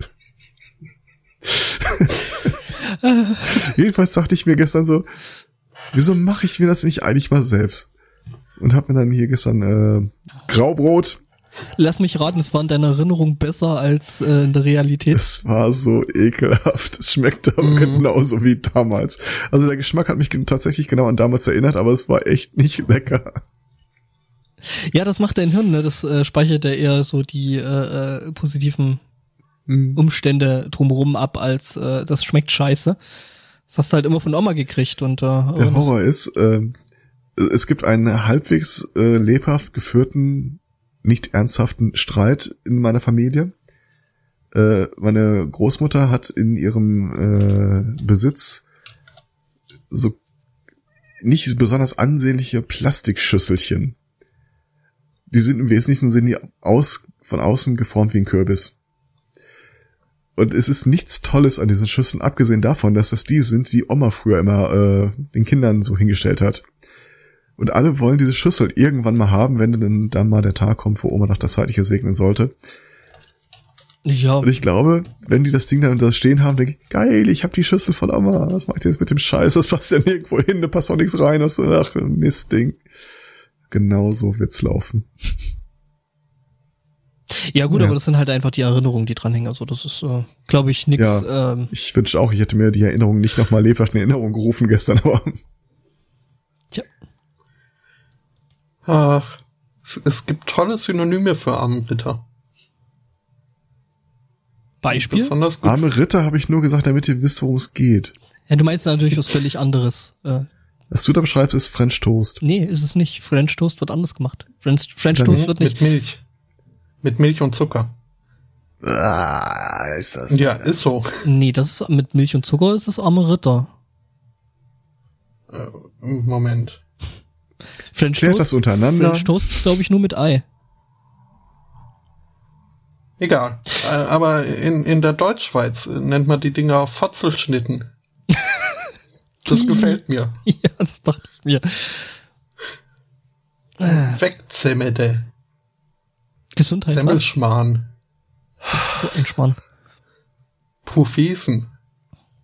Jedenfalls dachte ich mir gestern so, wieso mache ich mir das nicht eigentlich mal selbst? Und habe mir dann hier gestern äh, Graubrot Lass mich raten, es war in deiner Erinnerung besser als äh, in der Realität. Es war so ekelhaft. Es schmeckte aber Mhm. genauso wie damals. Also der Geschmack hat mich tatsächlich genau an damals erinnert, aber es war echt nicht lecker. Ja, das macht dein Hirn, ne? Das äh, speichert ja eher so die äh, äh, positiven Hm. Umstände drumherum ab, als äh, das schmeckt scheiße. Das hast du halt immer von Oma gekriegt und äh, Der Horror ist, ähm, es gibt einen halbwegs äh, lebhaft geführten, nicht ernsthaften Streit in meiner Familie. Äh, meine Großmutter hat in ihrem äh, Besitz so nicht besonders ansehnliche Plastikschüsselchen. Die sind im Wesentlichen sind die aus, von außen geformt wie ein Kürbis. Und es ist nichts Tolles an diesen Schüsseln, abgesehen davon, dass das die sind, die Oma früher immer äh, den Kindern so hingestellt hat. Und alle wollen diese Schüssel irgendwann mal haben, wenn dann, dann mal der Tag kommt, wo Oma noch das Zeitliche segnen sollte. ja, Und ich glaube, wenn die das Ding da da stehen haben, denke ich, geil, ich habe die Schüssel von Oma. Was macht ihr jetzt mit dem Scheiß? Das passt ja nirgendwo hin, da passt auch nichts rein. Das ist ach, Mistding. Genau so wird's laufen. Ja gut, Ja. aber das sind halt einfach die Erinnerungen, die dranhängen. Also das ist, äh, glaube ich, nix. Ähm, Ich wünschte auch, ich hätte mir die Erinnerung nicht nochmal lebhaft in Erinnerung gerufen gestern, aber tja. Ach, es, es gibt tolle Synonyme für Armenritter. Beispiel? Besonders gut. arme Ritter habe ich nur gesagt, damit ihr wisst, worum es geht. Ja, du meinst natürlich was völlig anderes. Äh, Was du da beschreibst, ist French Toast. nee, ist es nicht. French Toast wird anders gemacht. French, French Toast wird nicht. Mit Milch. Mit Milch und Zucker. Ah, ist das. Ja, ist so. Nee, das ist mit Milch und Zucker ist es arme Ritter. Äh, Moment. French Klärt Toast, das untereinander. French Toast ist, glaube ich, nur mit Ei. Egal. Äh, aber in, in der Deutschschweiz nennt man die Dinger Fotzelschnitten. (laughs) Das gefällt mir. (laughs) ja, das dachte ich mir. Wegzemmede. Gesundheit? Semmelschmarrn. So entspannen. Pufesen.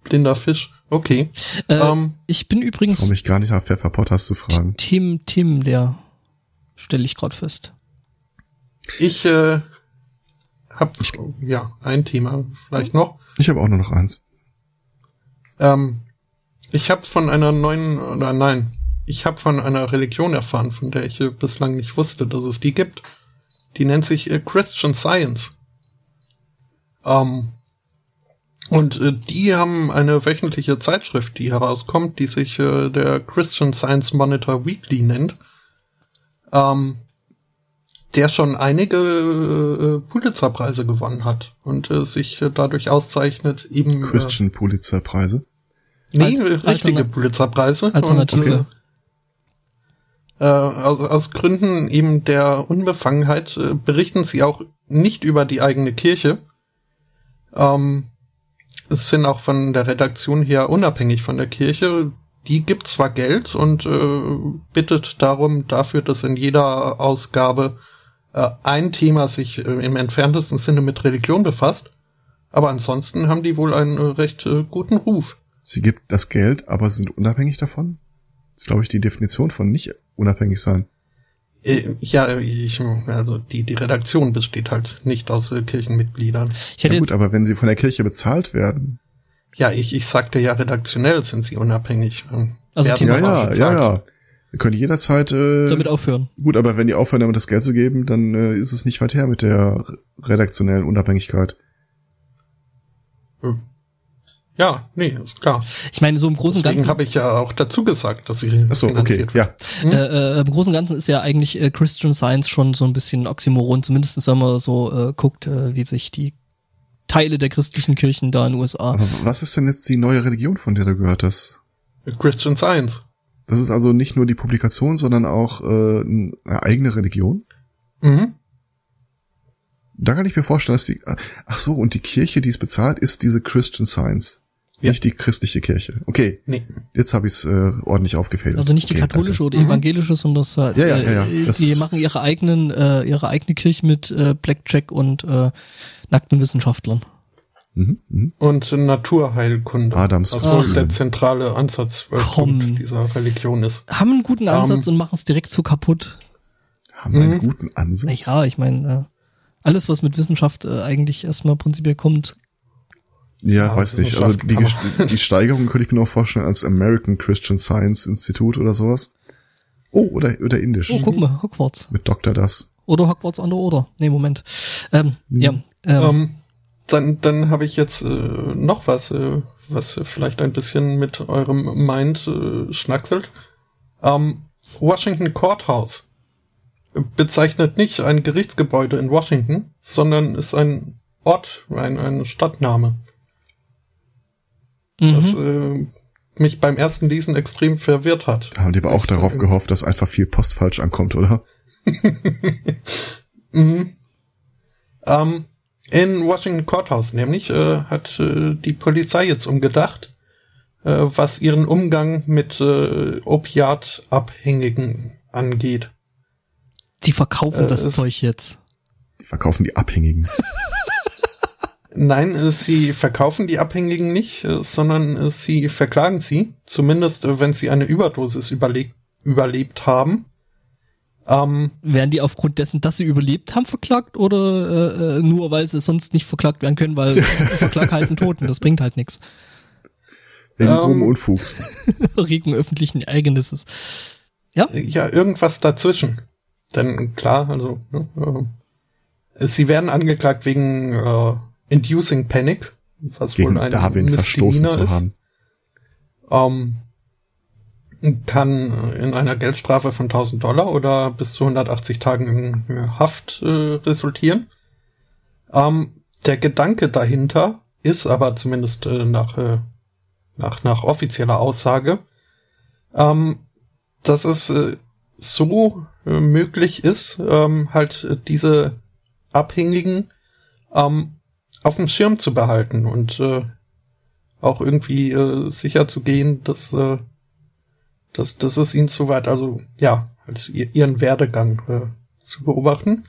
Blinder Fisch. Okay. Äh, Ähm, ich bin übrigens Warum mich gar nicht nach Pfefferpott zu fragen. Tim, Tim, der stelle ich gerade fest. Ich äh, hab ja ein Thema vielleicht noch. Ich habe auch nur noch eins. Ähm, ich habe von einer neuen oder nein, ich habe von einer Religion erfahren, von der ich bislang nicht wusste, dass es die gibt. Die nennt sich äh, Christian Science. Ähm, und äh, die haben eine wöchentliche Zeitschrift, die herauskommt, die sich äh, der Christian Science Monitor Weekly nennt. Ähm, der schon einige äh, Pulitzerpreise gewonnen hat und äh, sich äh, dadurch auszeichnet, eben äh, Christian Pulitzer Preise. Nee, Alter- richtige Pulitzerpreise. Alternative. Und, äh, aus, aus Gründen eben der Unbefangenheit äh, berichten sie auch nicht über die eigene Kirche. Ähm, es sind auch von der Redaktion her unabhängig von der Kirche. Die gibt zwar Geld und äh, bittet darum dafür, dass in jeder Ausgabe äh, ein Thema sich äh, im entferntesten Sinne mit Religion befasst. Aber ansonsten haben die wohl einen äh, recht äh, guten Ruf. Sie gibt das Geld, aber sind unabhängig davon? Das ist, glaube ich, die Definition von nicht unabhängig sein. Äh, Ja, ich, also die, die Redaktion besteht halt nicht aus äh, Kirchenmitgliedern. Ich hätte Ja gut, aber wenn sie von der Kirche bezahlt werden. Ja, ich, ich sagte ja, redaktionell sind sie unabhängig. ähm, Also Thema Ja, ja, ja, ja. Wir können jederzeit. Äh, damit aufhören. gut, aber wenn die aufhören, damit das Geld zu geben, dann äh, ist es nicht weit her mit der redaktionellen Unabhängigkeit. Hm. Ja, nee, ist klar. Ich meine, so im Großen und Deswegen Ganzen, habe ich ja auch dazu gesagt, dass sie Ach so, okay, wird. ja. äh, äh, im Großen und Ganzen ist ja eigentlich äh, Christian Science schon so ein bisschen Oxymoron, zumindest wenn man so äh, guckt, äh, wie sich die Teile der christlichen Kirchen da in den USA. Aber was ist denn jetzt die neue Religion, von der du gehört hast? Christian Science. Das ist also nicht nur die Publikation, sondern auch äh, eine eigene Religion? Mhm. Da kann ich mir vorstellen, dass die. Ach so, und die Kirche, die es bezahlt, ist diese Christian Science. Ja. Nicht die christliche Kirche. Okay, Nee. jetzt habe ich es äh, ordentlich aufgefädelt. Also nicht die okay, katholische oder Mhm. evangelische, sondern das halt, Ja, ja, ja, ja. äh, Das die machen ihre eigenen, äh, ihre eigene Kirche mit äh, Blackjack und äh, nackten Wissenschaftlern. Danke. Mhm, mhm. Und Naturheilkunde. Adams was Kostüm. der zentrale Ansatzpunkt Komm. dieser Religion ist. Haben einen guten Ansatz Ähm. und machen es direkt so kaputt. Haben einen mhm. guten Ansatz. Ja, ich meine, äh, alles, was mit Wissenschaft äh, eigentlich erstmal prinzipiell kommt. Ja, ja weiß nicht. Also die, die Steigerung könnte ich mir noch vorstellen als American Christian Science Institute oder sowas. Oh, oder, oder indisch. Oh, guck mal, Hogwarts. Mit Dr. Das. Oder Hogwarts an der Oder. Nee, Moment. Ähm, mhm. Ja. Ähm, um, ähm, dann dann habe ich jetzt äh, noch was, äh, was vielleicht ein bisschen mit eurem Mind äh, schnackselt. Ähm, Washington Courthouse bezeichnet nicht ein Gerichtsgebäude in Washington, sondern ist ein Ort, ein, ein Stadtname. Mhm. Das äh, mich beim ersten Lesen extrem verwirrt hat. Haben die aber auch darauf äh, gehofft, dass einfach viel Post falsch ankommt, oder? (laughs) mhm. ähm, in Washington Courthouse nämlich äh, hat äh, die Polizei jetzt umgedacht, äh, was ihren Umgang mit äh, Opiatabhängigen angeht. Sie verkaufen das äh, Zeug jetzt. Die verkaufen die Abhängigen. (laughs) Nein, äh, sie verkaufen die Abhängigen nicht, äh, sondern äh, sie verklagen sie, zumindest wenn sie eine Überdosis überlebt, überlebt haben. Ähm, werden die aufgrund dessen, dass sie überlebt haben, verklagt oder äh, nur weil sie sonst nicht verklagt werden können, weil (laughs) Verklag halten Toten, das bringt halt nichts. Wegen ähm, Unfugs. (laughs) Regung öffentlichen Ereignisses. Ja? Ja, irgendwas dazwischen. Denn klar, also ne, äh, sie werden angeklagt wegen äh, Inducing Panic, was Gegen wohl ein Darwin verstoßen zu ist. haben. Ähm, kann in einer Geldstrafe von 1000 Dollar oder bis zu 180 Tagen in Haft äh, resultieren. Ähm, der Gedanke dahinter ist aber zumindest äh, nach, äh, nach, nach offizieller Aussage, ähm, dass es äh, so äh, möglich ist, ähm, halt diese Abhängigen ähm, auf dem Schirm zu behalten und äh, auch irgendwie äh, sicher zu gehen, dass, äh, dass, dass es ihnen zu weit, also ja, halt ihren Werdegang äh, zu beobachten.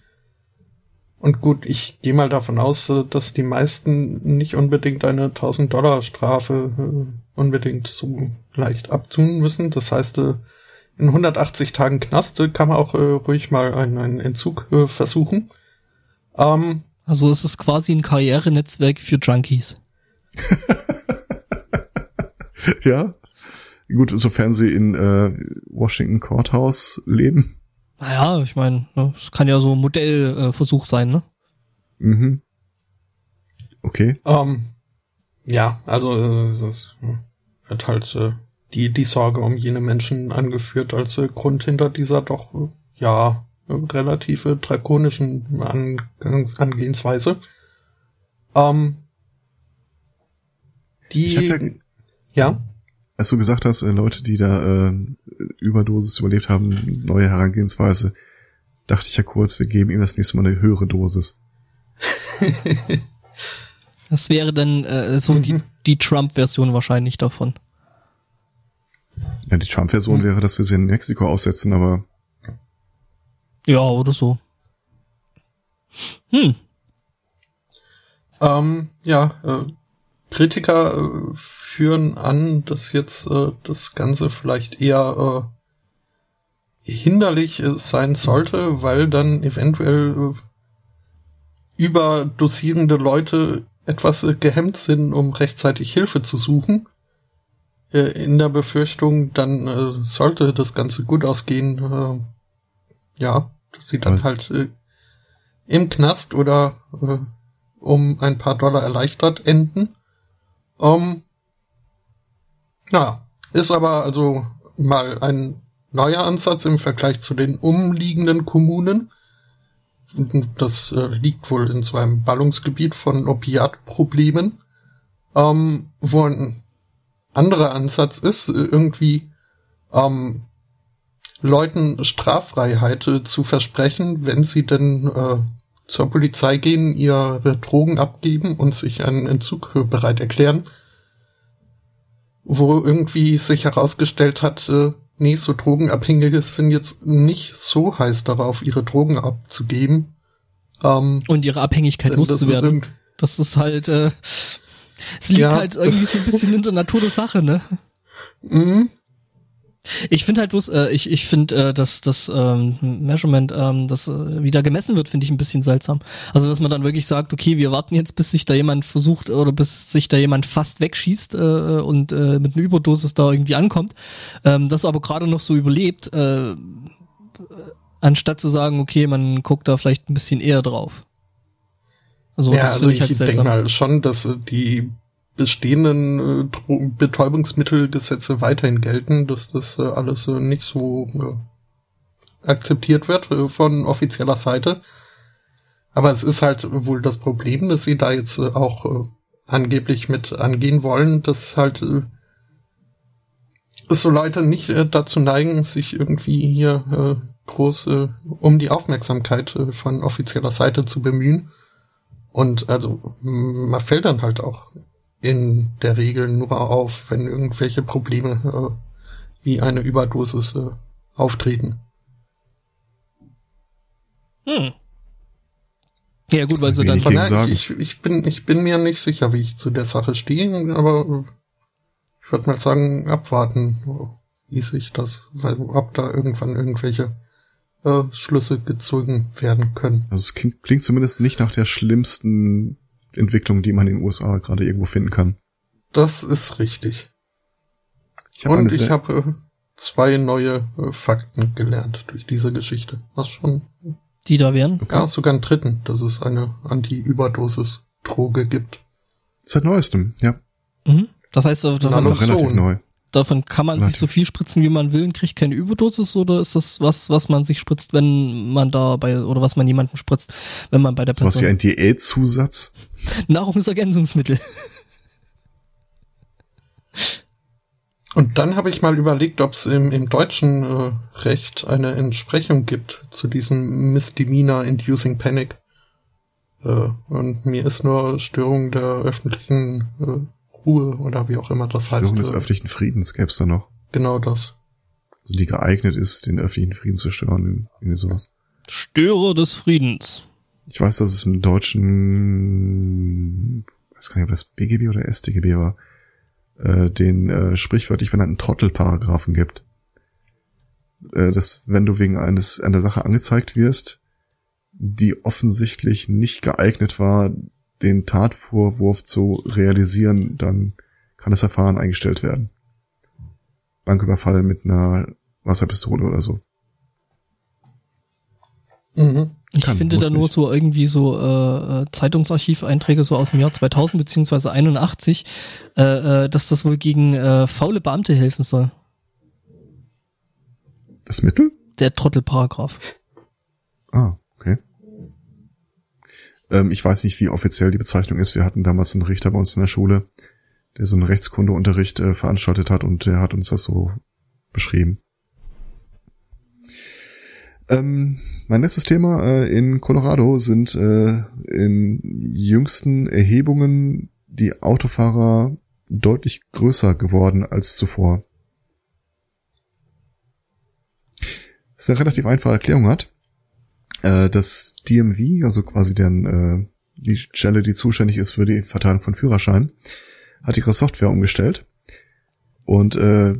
Und gut, ich gehe mal davon aus, äh, dass die meisten nicht unbedingt eine 1000 Dollar Strafe äh, unbedingt so leicht abtun müssen. Das heißt, äh, in 180 Tagen Knast kann man auch äh, ruhig mal einen, einen Entzug äh, versuchen. Ähm, also es ist quasi ein Karrierenetzwerk für Junkies. (laughs) ja. Gut, sofern sie in äh, Washington Courthouse leben. Naja, ich meine, ne, es kann ja so ein Modellversuch äh, sein, ne? Mhm. Okay. Ähm, ja, also äh, es wird halt äh, die, die Sorge um jene Menschen angeführt als äh, Grund hinter dieser doch, äh, ja, relative drakonischen Angehensweise. Ähm, die, ja, ja, Als du gesagt hast, äh, Leute, die da äh, Überdosis überlebt haben, neue Herangehensweise, dachte ich ja kurz, wir geben ihm das nächste Mal eine höhere Dosis. (laughs) das wäre dann äh, so mhm. die, die Trump-Version wahrscheinlich davon. Ja, die Trump-Version mhm. wäre, dass wir sie in Mexiko aussetzen, aber ja, oder so. Hm. Ähm, ja, äh, Kritiker äh, führen an, dass jetzt äh, das Ganze vielleicht eher äh, hinderlich sein sollte, weil dann eventuell äh, überdosierende Leute etwas äh, gehemmt sind, um rechtzeitig Hilfe zu suchen. Äh, in der Befürchtung, dann äh, sollte das Ganze gut ausgehen, äh, ja, sie dann Was? halt äh, im Knast oder äh, um ein paar Dollar erleichtert enden. Ähm, na, ist aber also mal ein neuer Ansatz im Vergleich zu den umliegenden Kommunen. Das äh, liegt wohl in so einem Ballungsgebiet von Opiatproblemen, ähm, wo ein anderer Ansatz ist, äh, irgendwie ähm, Leuten Straffreiheit äh, zu versprechen, wenn sie denn äh, zur Polizei gehen, ihre Drogen abgeben und sich einen Entzug bereit erklären, wo irgendwie sich herausgestellt hat, äh, nee, so Drogenabhängige sind jetzt nicht so heiß darauf, ihre Drogen abzugeben. Ähm, und ihre Abhängigkeit loszuwerden. Das, das ist halt, äh, es liegt ja, halt irgendwie so ein bisschen in der Natur der Sache, ne? Mhm. Ich finde halt bloß, äh, ich, ich finde, äh, dass das ähm, Measurement, ähm, das äh, wieder gemessen wird, finde ich ein bisschen seltsam. Also, dass man dann wirklich sagt, okay, wir warten jetzt, bis sich da jemand versucht oder bis sich da jemand fast wegschießt äh, und äh, mit einer Überdosis da irgendwie ankommt, ähm, das aber gerade noch so überlebt, äh, anstatt zu sagen, okay, man guckt da vielleicht ein bisschen eher drauf. Also, ja, also ich, ich halt denke mal schon, dass äh, die bestehenden äh, Betäubungsmittelgesetze weiterhin gelten, dass das äh, alles äh, nicht so akzeptiert wird äh, von offizieller Seite. Aber es ist halt wohl das Problem, dass sie da jetzt äh, auch äh, angeblich mit angehen wollen, dass halt äh, so Leute nicht dazu neigen, sich irgendwie hier groß um die Aufmerksamkeit von offizieller Seite zu bemühen. Und also man fällt dann halt auch in der Regel nur auf, wenn irgendwelche Probleme äh, wie eine Überdosis äh, auftreten. Hm. Ja gut, weil sie dann von ich, ich, bin ich bin mir nicht sicher, wie ich zu der Sache stehe, aber ich würde mal sagen, abwarten, wie sich das, weil ob da irgendwann irgendwelche äh, Schlüsse gezogen werden können. Also es klingt, klingt zumindest nicht nach der schlimmsten Entwicklung, die man in den USA gerade irgendwo finden kann. Das ist richtig. Ich hab Und ich habe äh, zwei neue äh, Fakten gelernt durch diese Geschichte. Was schon? Die da wären? Okay. Ja, sogar einen dritten, dass es eine Anti-Überdosis-Droge gibt. Seit neuestem, ja. Mhm. Das heißt, äh, davon, relativ neu. Davon kann man relativ. sich so viel spritzen, wie man will und kriegt keine Überdosis oder ist das was, was man sich spritzt, wenn man da bei, oder was man jemandem spritzt, wenn man bei der Person. Was wie ein Diätzusatz? (laughs) Nahrungsergänzungsmittel. Und dann habe ich mal überlegt, ob es im, im deutschen äh, Recht eine Entsprechung gibt zu diesem Misdemeanor Inducing Panic. Äh, und mir ist nur Störung der öffentlichen äh, Ruhe oder wie auch immer das Störung heißt. Störung des öffentlichen Friedens gäbe es da noch. Genau das. Also die geeignet ist, den öffentlichen Frieden zu stören, irgendwie sowas. Störer des Friedens. Ich weiß, dass es im deutschen, weiß gar nicht, ob das BGB oder StGB war, äh, den äh, sprichwörtlich benannten Trottelparagraphen gibt. Äh, dass wenn du wegen eines einer Sache angezeigt wirst, die offensichtlich nicht geeignet war, den Tatvorwurf zu realisieren, dann kann das Verfahren eingestellt werden. Banküberfall mit einer Wasserpistole oder so. Mhm. Ich Kann, finde da nur nicht. so irgendwie so äh, äh, Zeitungsarchiveinträge so aus dem Jahr 2000 beziehungsweise 81, äh, äh, dass das wohl gegen äh, faule Beamte helfen soll. Das Mittel? Der Trottelparagraph. Ah. Ähm, ich weiß nicht, wie offiziell die Bezeichnung ist. Wir hatten damals einen Richter bei uns in der Schule, der so einen Rechtskundeunterricht äh, veranstaltet hat und der hat uns das so beschrieben. Ähm, mein letztes Thema äh, in Colorado sind äh, in jüngsten Erhebungen die Autofahrer deutlich größer geworden als zuvor. Das eine relativ einfache Erklärung hat. Äh, das DMV, also quasi deren, äh, die Stelle, die zuständig ist für die Verteilung von Führerscheinen, hat ihre Software umgestellt und äh,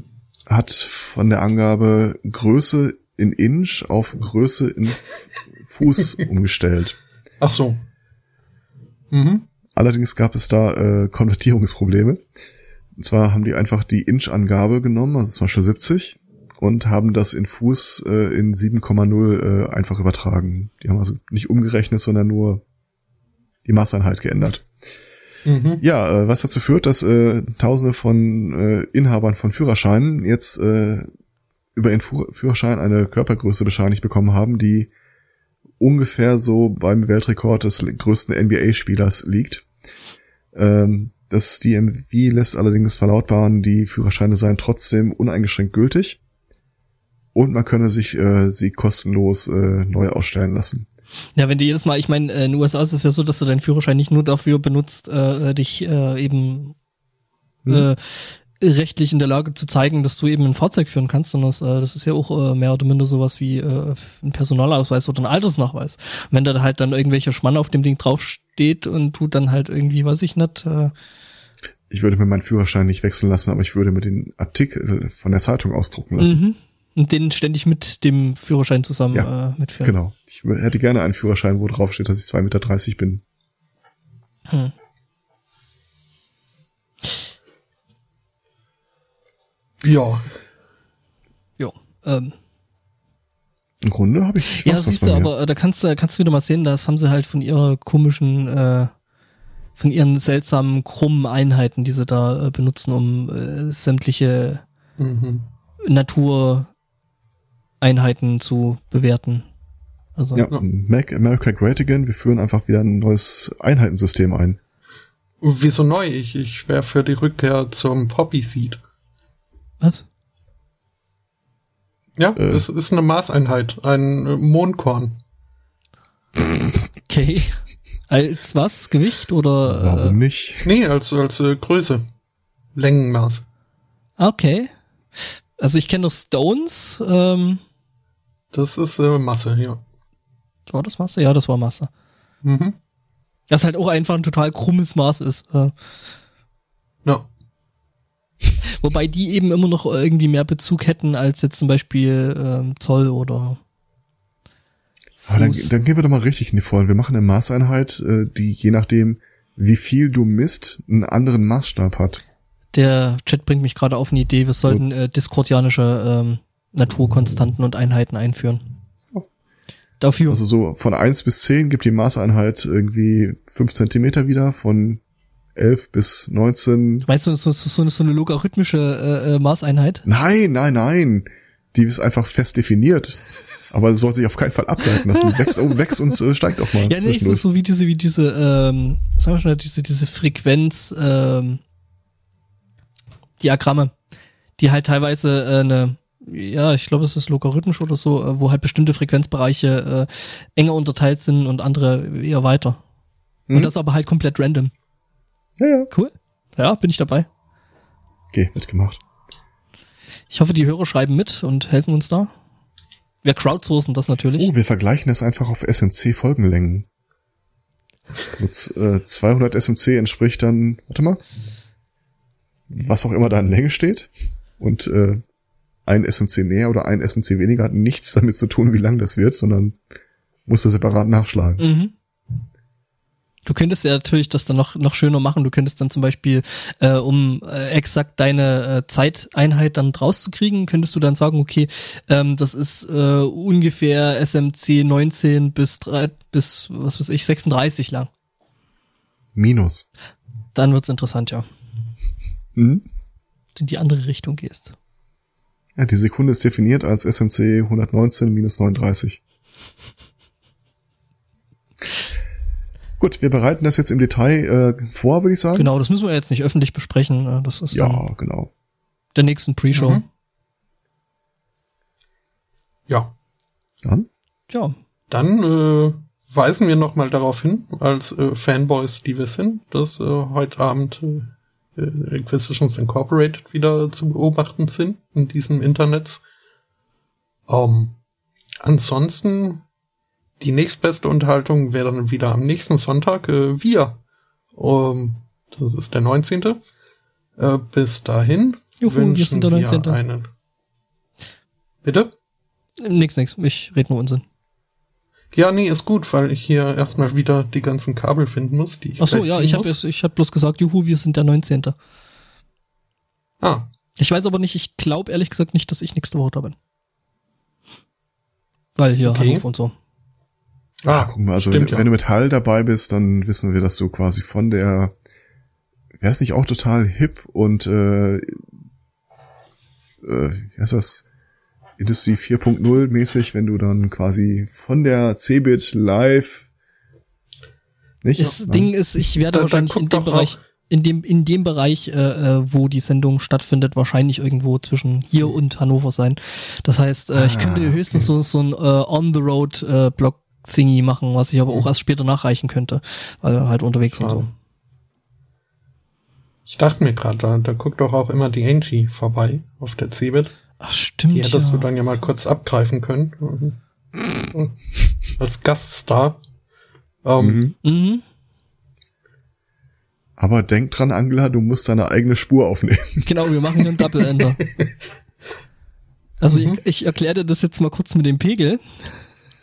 hat von der Angabe Größe in Inch auf Größe in Fuß (laughs) umgestellt. Ach so. Mhm. Allerdings gab es da äh, Konvertierungsprobleme. Und zwar haben die einfach die Inch-Angabe genommen, also zum Beispiel 70, und haben das in Fuß äh, in 7,0 äh, einfach übertragen. Die haben also nicht umgerechnet, sondern nur die Maßeinheit geändert. Mhm. Ja, äh, was dazu führt, dass äh, Tausende von äh, Inhabern von Führerscheinen jetzt äh, über ihren Führerschein eine Körpergröße bescheinigt bekommen haben, die ungefähr so beim Weltrekord des größten NBA-Spielers liegt. Ähm, das DMV lässt allerdings verlautbaren, die Führerscheine seien trotzdem uneingeschränkt gültig und man könne sich äh, sie kostenlos äh, neu ausstellen lassen. Ja, wenn du jedes Mal, ich meine, in den USA ist es ja so, dass du deinen Führerschein nicht nur dafür benutzt, äh, dich äh, eben hm. äh, rechtlich in der Lage zu zeigen, dass du eben ein Fahrzeug führen kannst, sondern das, äh, das ist ja auch äh, mehr oder minder sowas wie äh, ein Personalausweis oder ein Altersnachweis. Und wenn da halt dann irgendwelcher Schmann auf dem Ding draufsteht und du dann halt irgendwie, weiß ich nicht, äh, ich würde mir meinen Führerschein nicht wechseln lassen, aber ich würde mir den Artikel von der Zeitung ausdrucken lassen. Mhm. Und den ständig mit dem Führerschein zusammen Ja, äh, mitführen. Genau. Ich hätte gerne einen Führerschein, wo drauf steht, dass ich 2,30 Meter bin. Hm. Ja. Ja. Ähm, Im Grunde habe ich ja, siehst du, aber äh, da kannst du, kannst du wieder mal sehen, das haben sie halt von ihrer komischen, äh, von ihren seltsamen krummen Einheiten, die sie da äh, benutzen, um äh, sämtliche Mhm. Natureinheiten zu bewerten. Also Ja, Make America Great Again, wir führen einfach wieder ein neues Einheitensystem ein. Wieso neu? Ich, ich wäre für die Rückkehr zum Poppy Seed. was? Ja, Äh. es ist eine Maßeinheit, ein äh, Mondkorn. Okay. Als was? Gewicht oder? Warum nicht? Nee, als, als äh, Größe. Längenmaß. Äh, okay. Also ich kenne noch Stones. Ähm, Das ist äh, Masse, ja. war das Masse? Ja, das war Masse. Mhm. Das halt auch einfach ein total krummes Maß ist. Äh, Ja. (laughs) wobei die eben immer noch irgendwie mehr Bezug hätten als jetzt zum Beispiel ähm, Zoll oder. Aber dann, Fuß. dann gehen wir doch mal richtig in die Vollen. Wir machen eine Maßeinheit, äh, die je nachdem, wie viel du misst, einen anderen Maßstab hat. Der Chat bringt mich gerade auf eine Idee. Wir sollten äh, diskordianische ähm, Naturkonstanten und Einheiten einführen. Oh. Dafür. Also so von 1 bis 10 gibt die Maßeinheit irgendwie 5 Zentimeter wieder, von 11 bis 19. Meinst du, so, so, so eine logarithmische äh, äh, Maßeinheit? Nein, nein, nein. Die ist einfach fest definiert. Aber soll sich auf keinen Fall ableiten lassen. Wächst, oh, wächst und äh, steigt auch mal. Ja, nee, es ist so wie diese, wie diese, ähm, sagen wir schon, diese, diese Frequenz, ähm, Diagramme, die halt teilweise äh, eine, ja, ich glaube, es ist logarithmisch oder so, äh, wo halt bestimmte Frequenzbereiche äh, enger unterteilt sind und andere eher weiter. Mhm. Und das aber halt komplett random. ja, ja. Cool. Ja, bin ich dabei. Okay, wird gemacht. Ich hoffe, die Hörer schreiben mit und helfen uns da. Wir crowdsourcen das natürlich. Oh, wir vergleichen das einfach auf SMC-Folgenlängen. Mit äh, 200 SMC entspricht dann, warte mal, was auch immer da in Länge steht. Und äh, ein SMC mehr oder ein SMC weniger hat nichts damit zu tun, wie lang das wird, sondern muss das separat nachschlagen. Mhm. Du könntest ja natürlich das dann noch, noch schöner machen. Du könntest dann zum Beispiel, äh, um äh, exakt deine äh, Zeiteinheit dann draus zu kriegen, könntest du dann sagen, okay, ähm, das ist äh, ungefähr SMC 19 bis, 3, bis, was weiß ich, 36 lang. Minus. Dann wird's interessant, ja. Hm? In die andere Richtung gehst. Ja, die Sekunde ist definiert als SMC 119 minus 39. Gut, wir bereiten das jetzt im Detail äh, vor, würde ich sagen. Genau, das müssen wir jetzt nicht öffentlich besprechen. äh, Das ist Ja, genau. der nächsten Pre-Show. Mhm. Ja. Dann? Ja, Dann äh, weisen wir nochmal darauf hin, als äh, Fanboys, die wir sind, dass äh, heute Abend äh, äh, Inquisitions Incorporated wieder zu beobachten sind in diesem Internet. Ähm, ansonsten, die nächstbeste Unterhaltung wäre dann wieder am nächsten Sonntag. Äh, wir. Ähm, das ist der 19. Äh, bis dahin Juhu, wir wünschen sind der 19.. wir einen. Bitte? nix, nix. Ich rede nur Unsinn. Ja, nee, ist gut, weil ich hier erstmal wieder die ganzen Kabel finden muss, die ich Ach so, ja, ich habe ich hab bloß gesagt, juhu, wir sind der 19. Ah, Ich weiß aber nicht, ich glaube ehrlich gesagt nicht, dass ich nächste Woche da bin. Weil hier Okay. Hannover und so. Ah, guck mal, also stimmt, wenn, ja. wenn du mit Hall dabei bist, dann wissen wir, dass du quasi von der, wäre es nicht auch total hip und äh, äh, wie heißt das, Industrie 4.0 mäßig, wenn du dann quasi von der Cebit live nicht? Das Nein? Ding ist, ich werde Da- da wahrscheinlich guckt in dem Bereich, auch- in dem, in dem Bereich, äh, äh, wo die Sendung stattfindet, wahrscheinlich irgendwo zwischen hier und Hannover sein. Das heißt, äh, ich Ah, könnte höchstens so, so ein äh, On-the-Road äh, machen, was ich aber auch erst später nachreichen könnte, weil halt unterwegs und so. Ich dachte mir gerade, da, da guckt doch auch immer die Angie vorbei auf der Cebit. Ach, stimmt. Die hättest ja. du dann ja mal kurz abgreifen können. Mhm. Als Gaststar. Ähm, Mhm. Mhm. Aber denk dran, Angela, du musst deine eigene Spur aufnehmen. (laughs) Genau, wir machen hier einen Double Ender. Also ich, ich erkläre dir das jetzt mal kurz mit dem Pegel.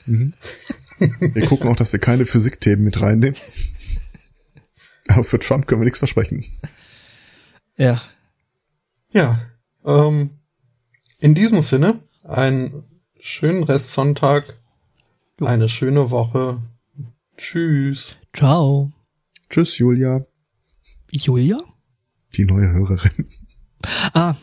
Wir gucken auch, dass wir keine Physikthemen mit reinnehmen. Aber für Trump können wir nichts versprechen. Ja. Ja, ähm, in diesem Sinne, einen schönen Restsonntag, Jo. eine schöne Woche. Tschüss. Ciao. Tschüss, Julia, Julia? die neue Hörerin. Ah,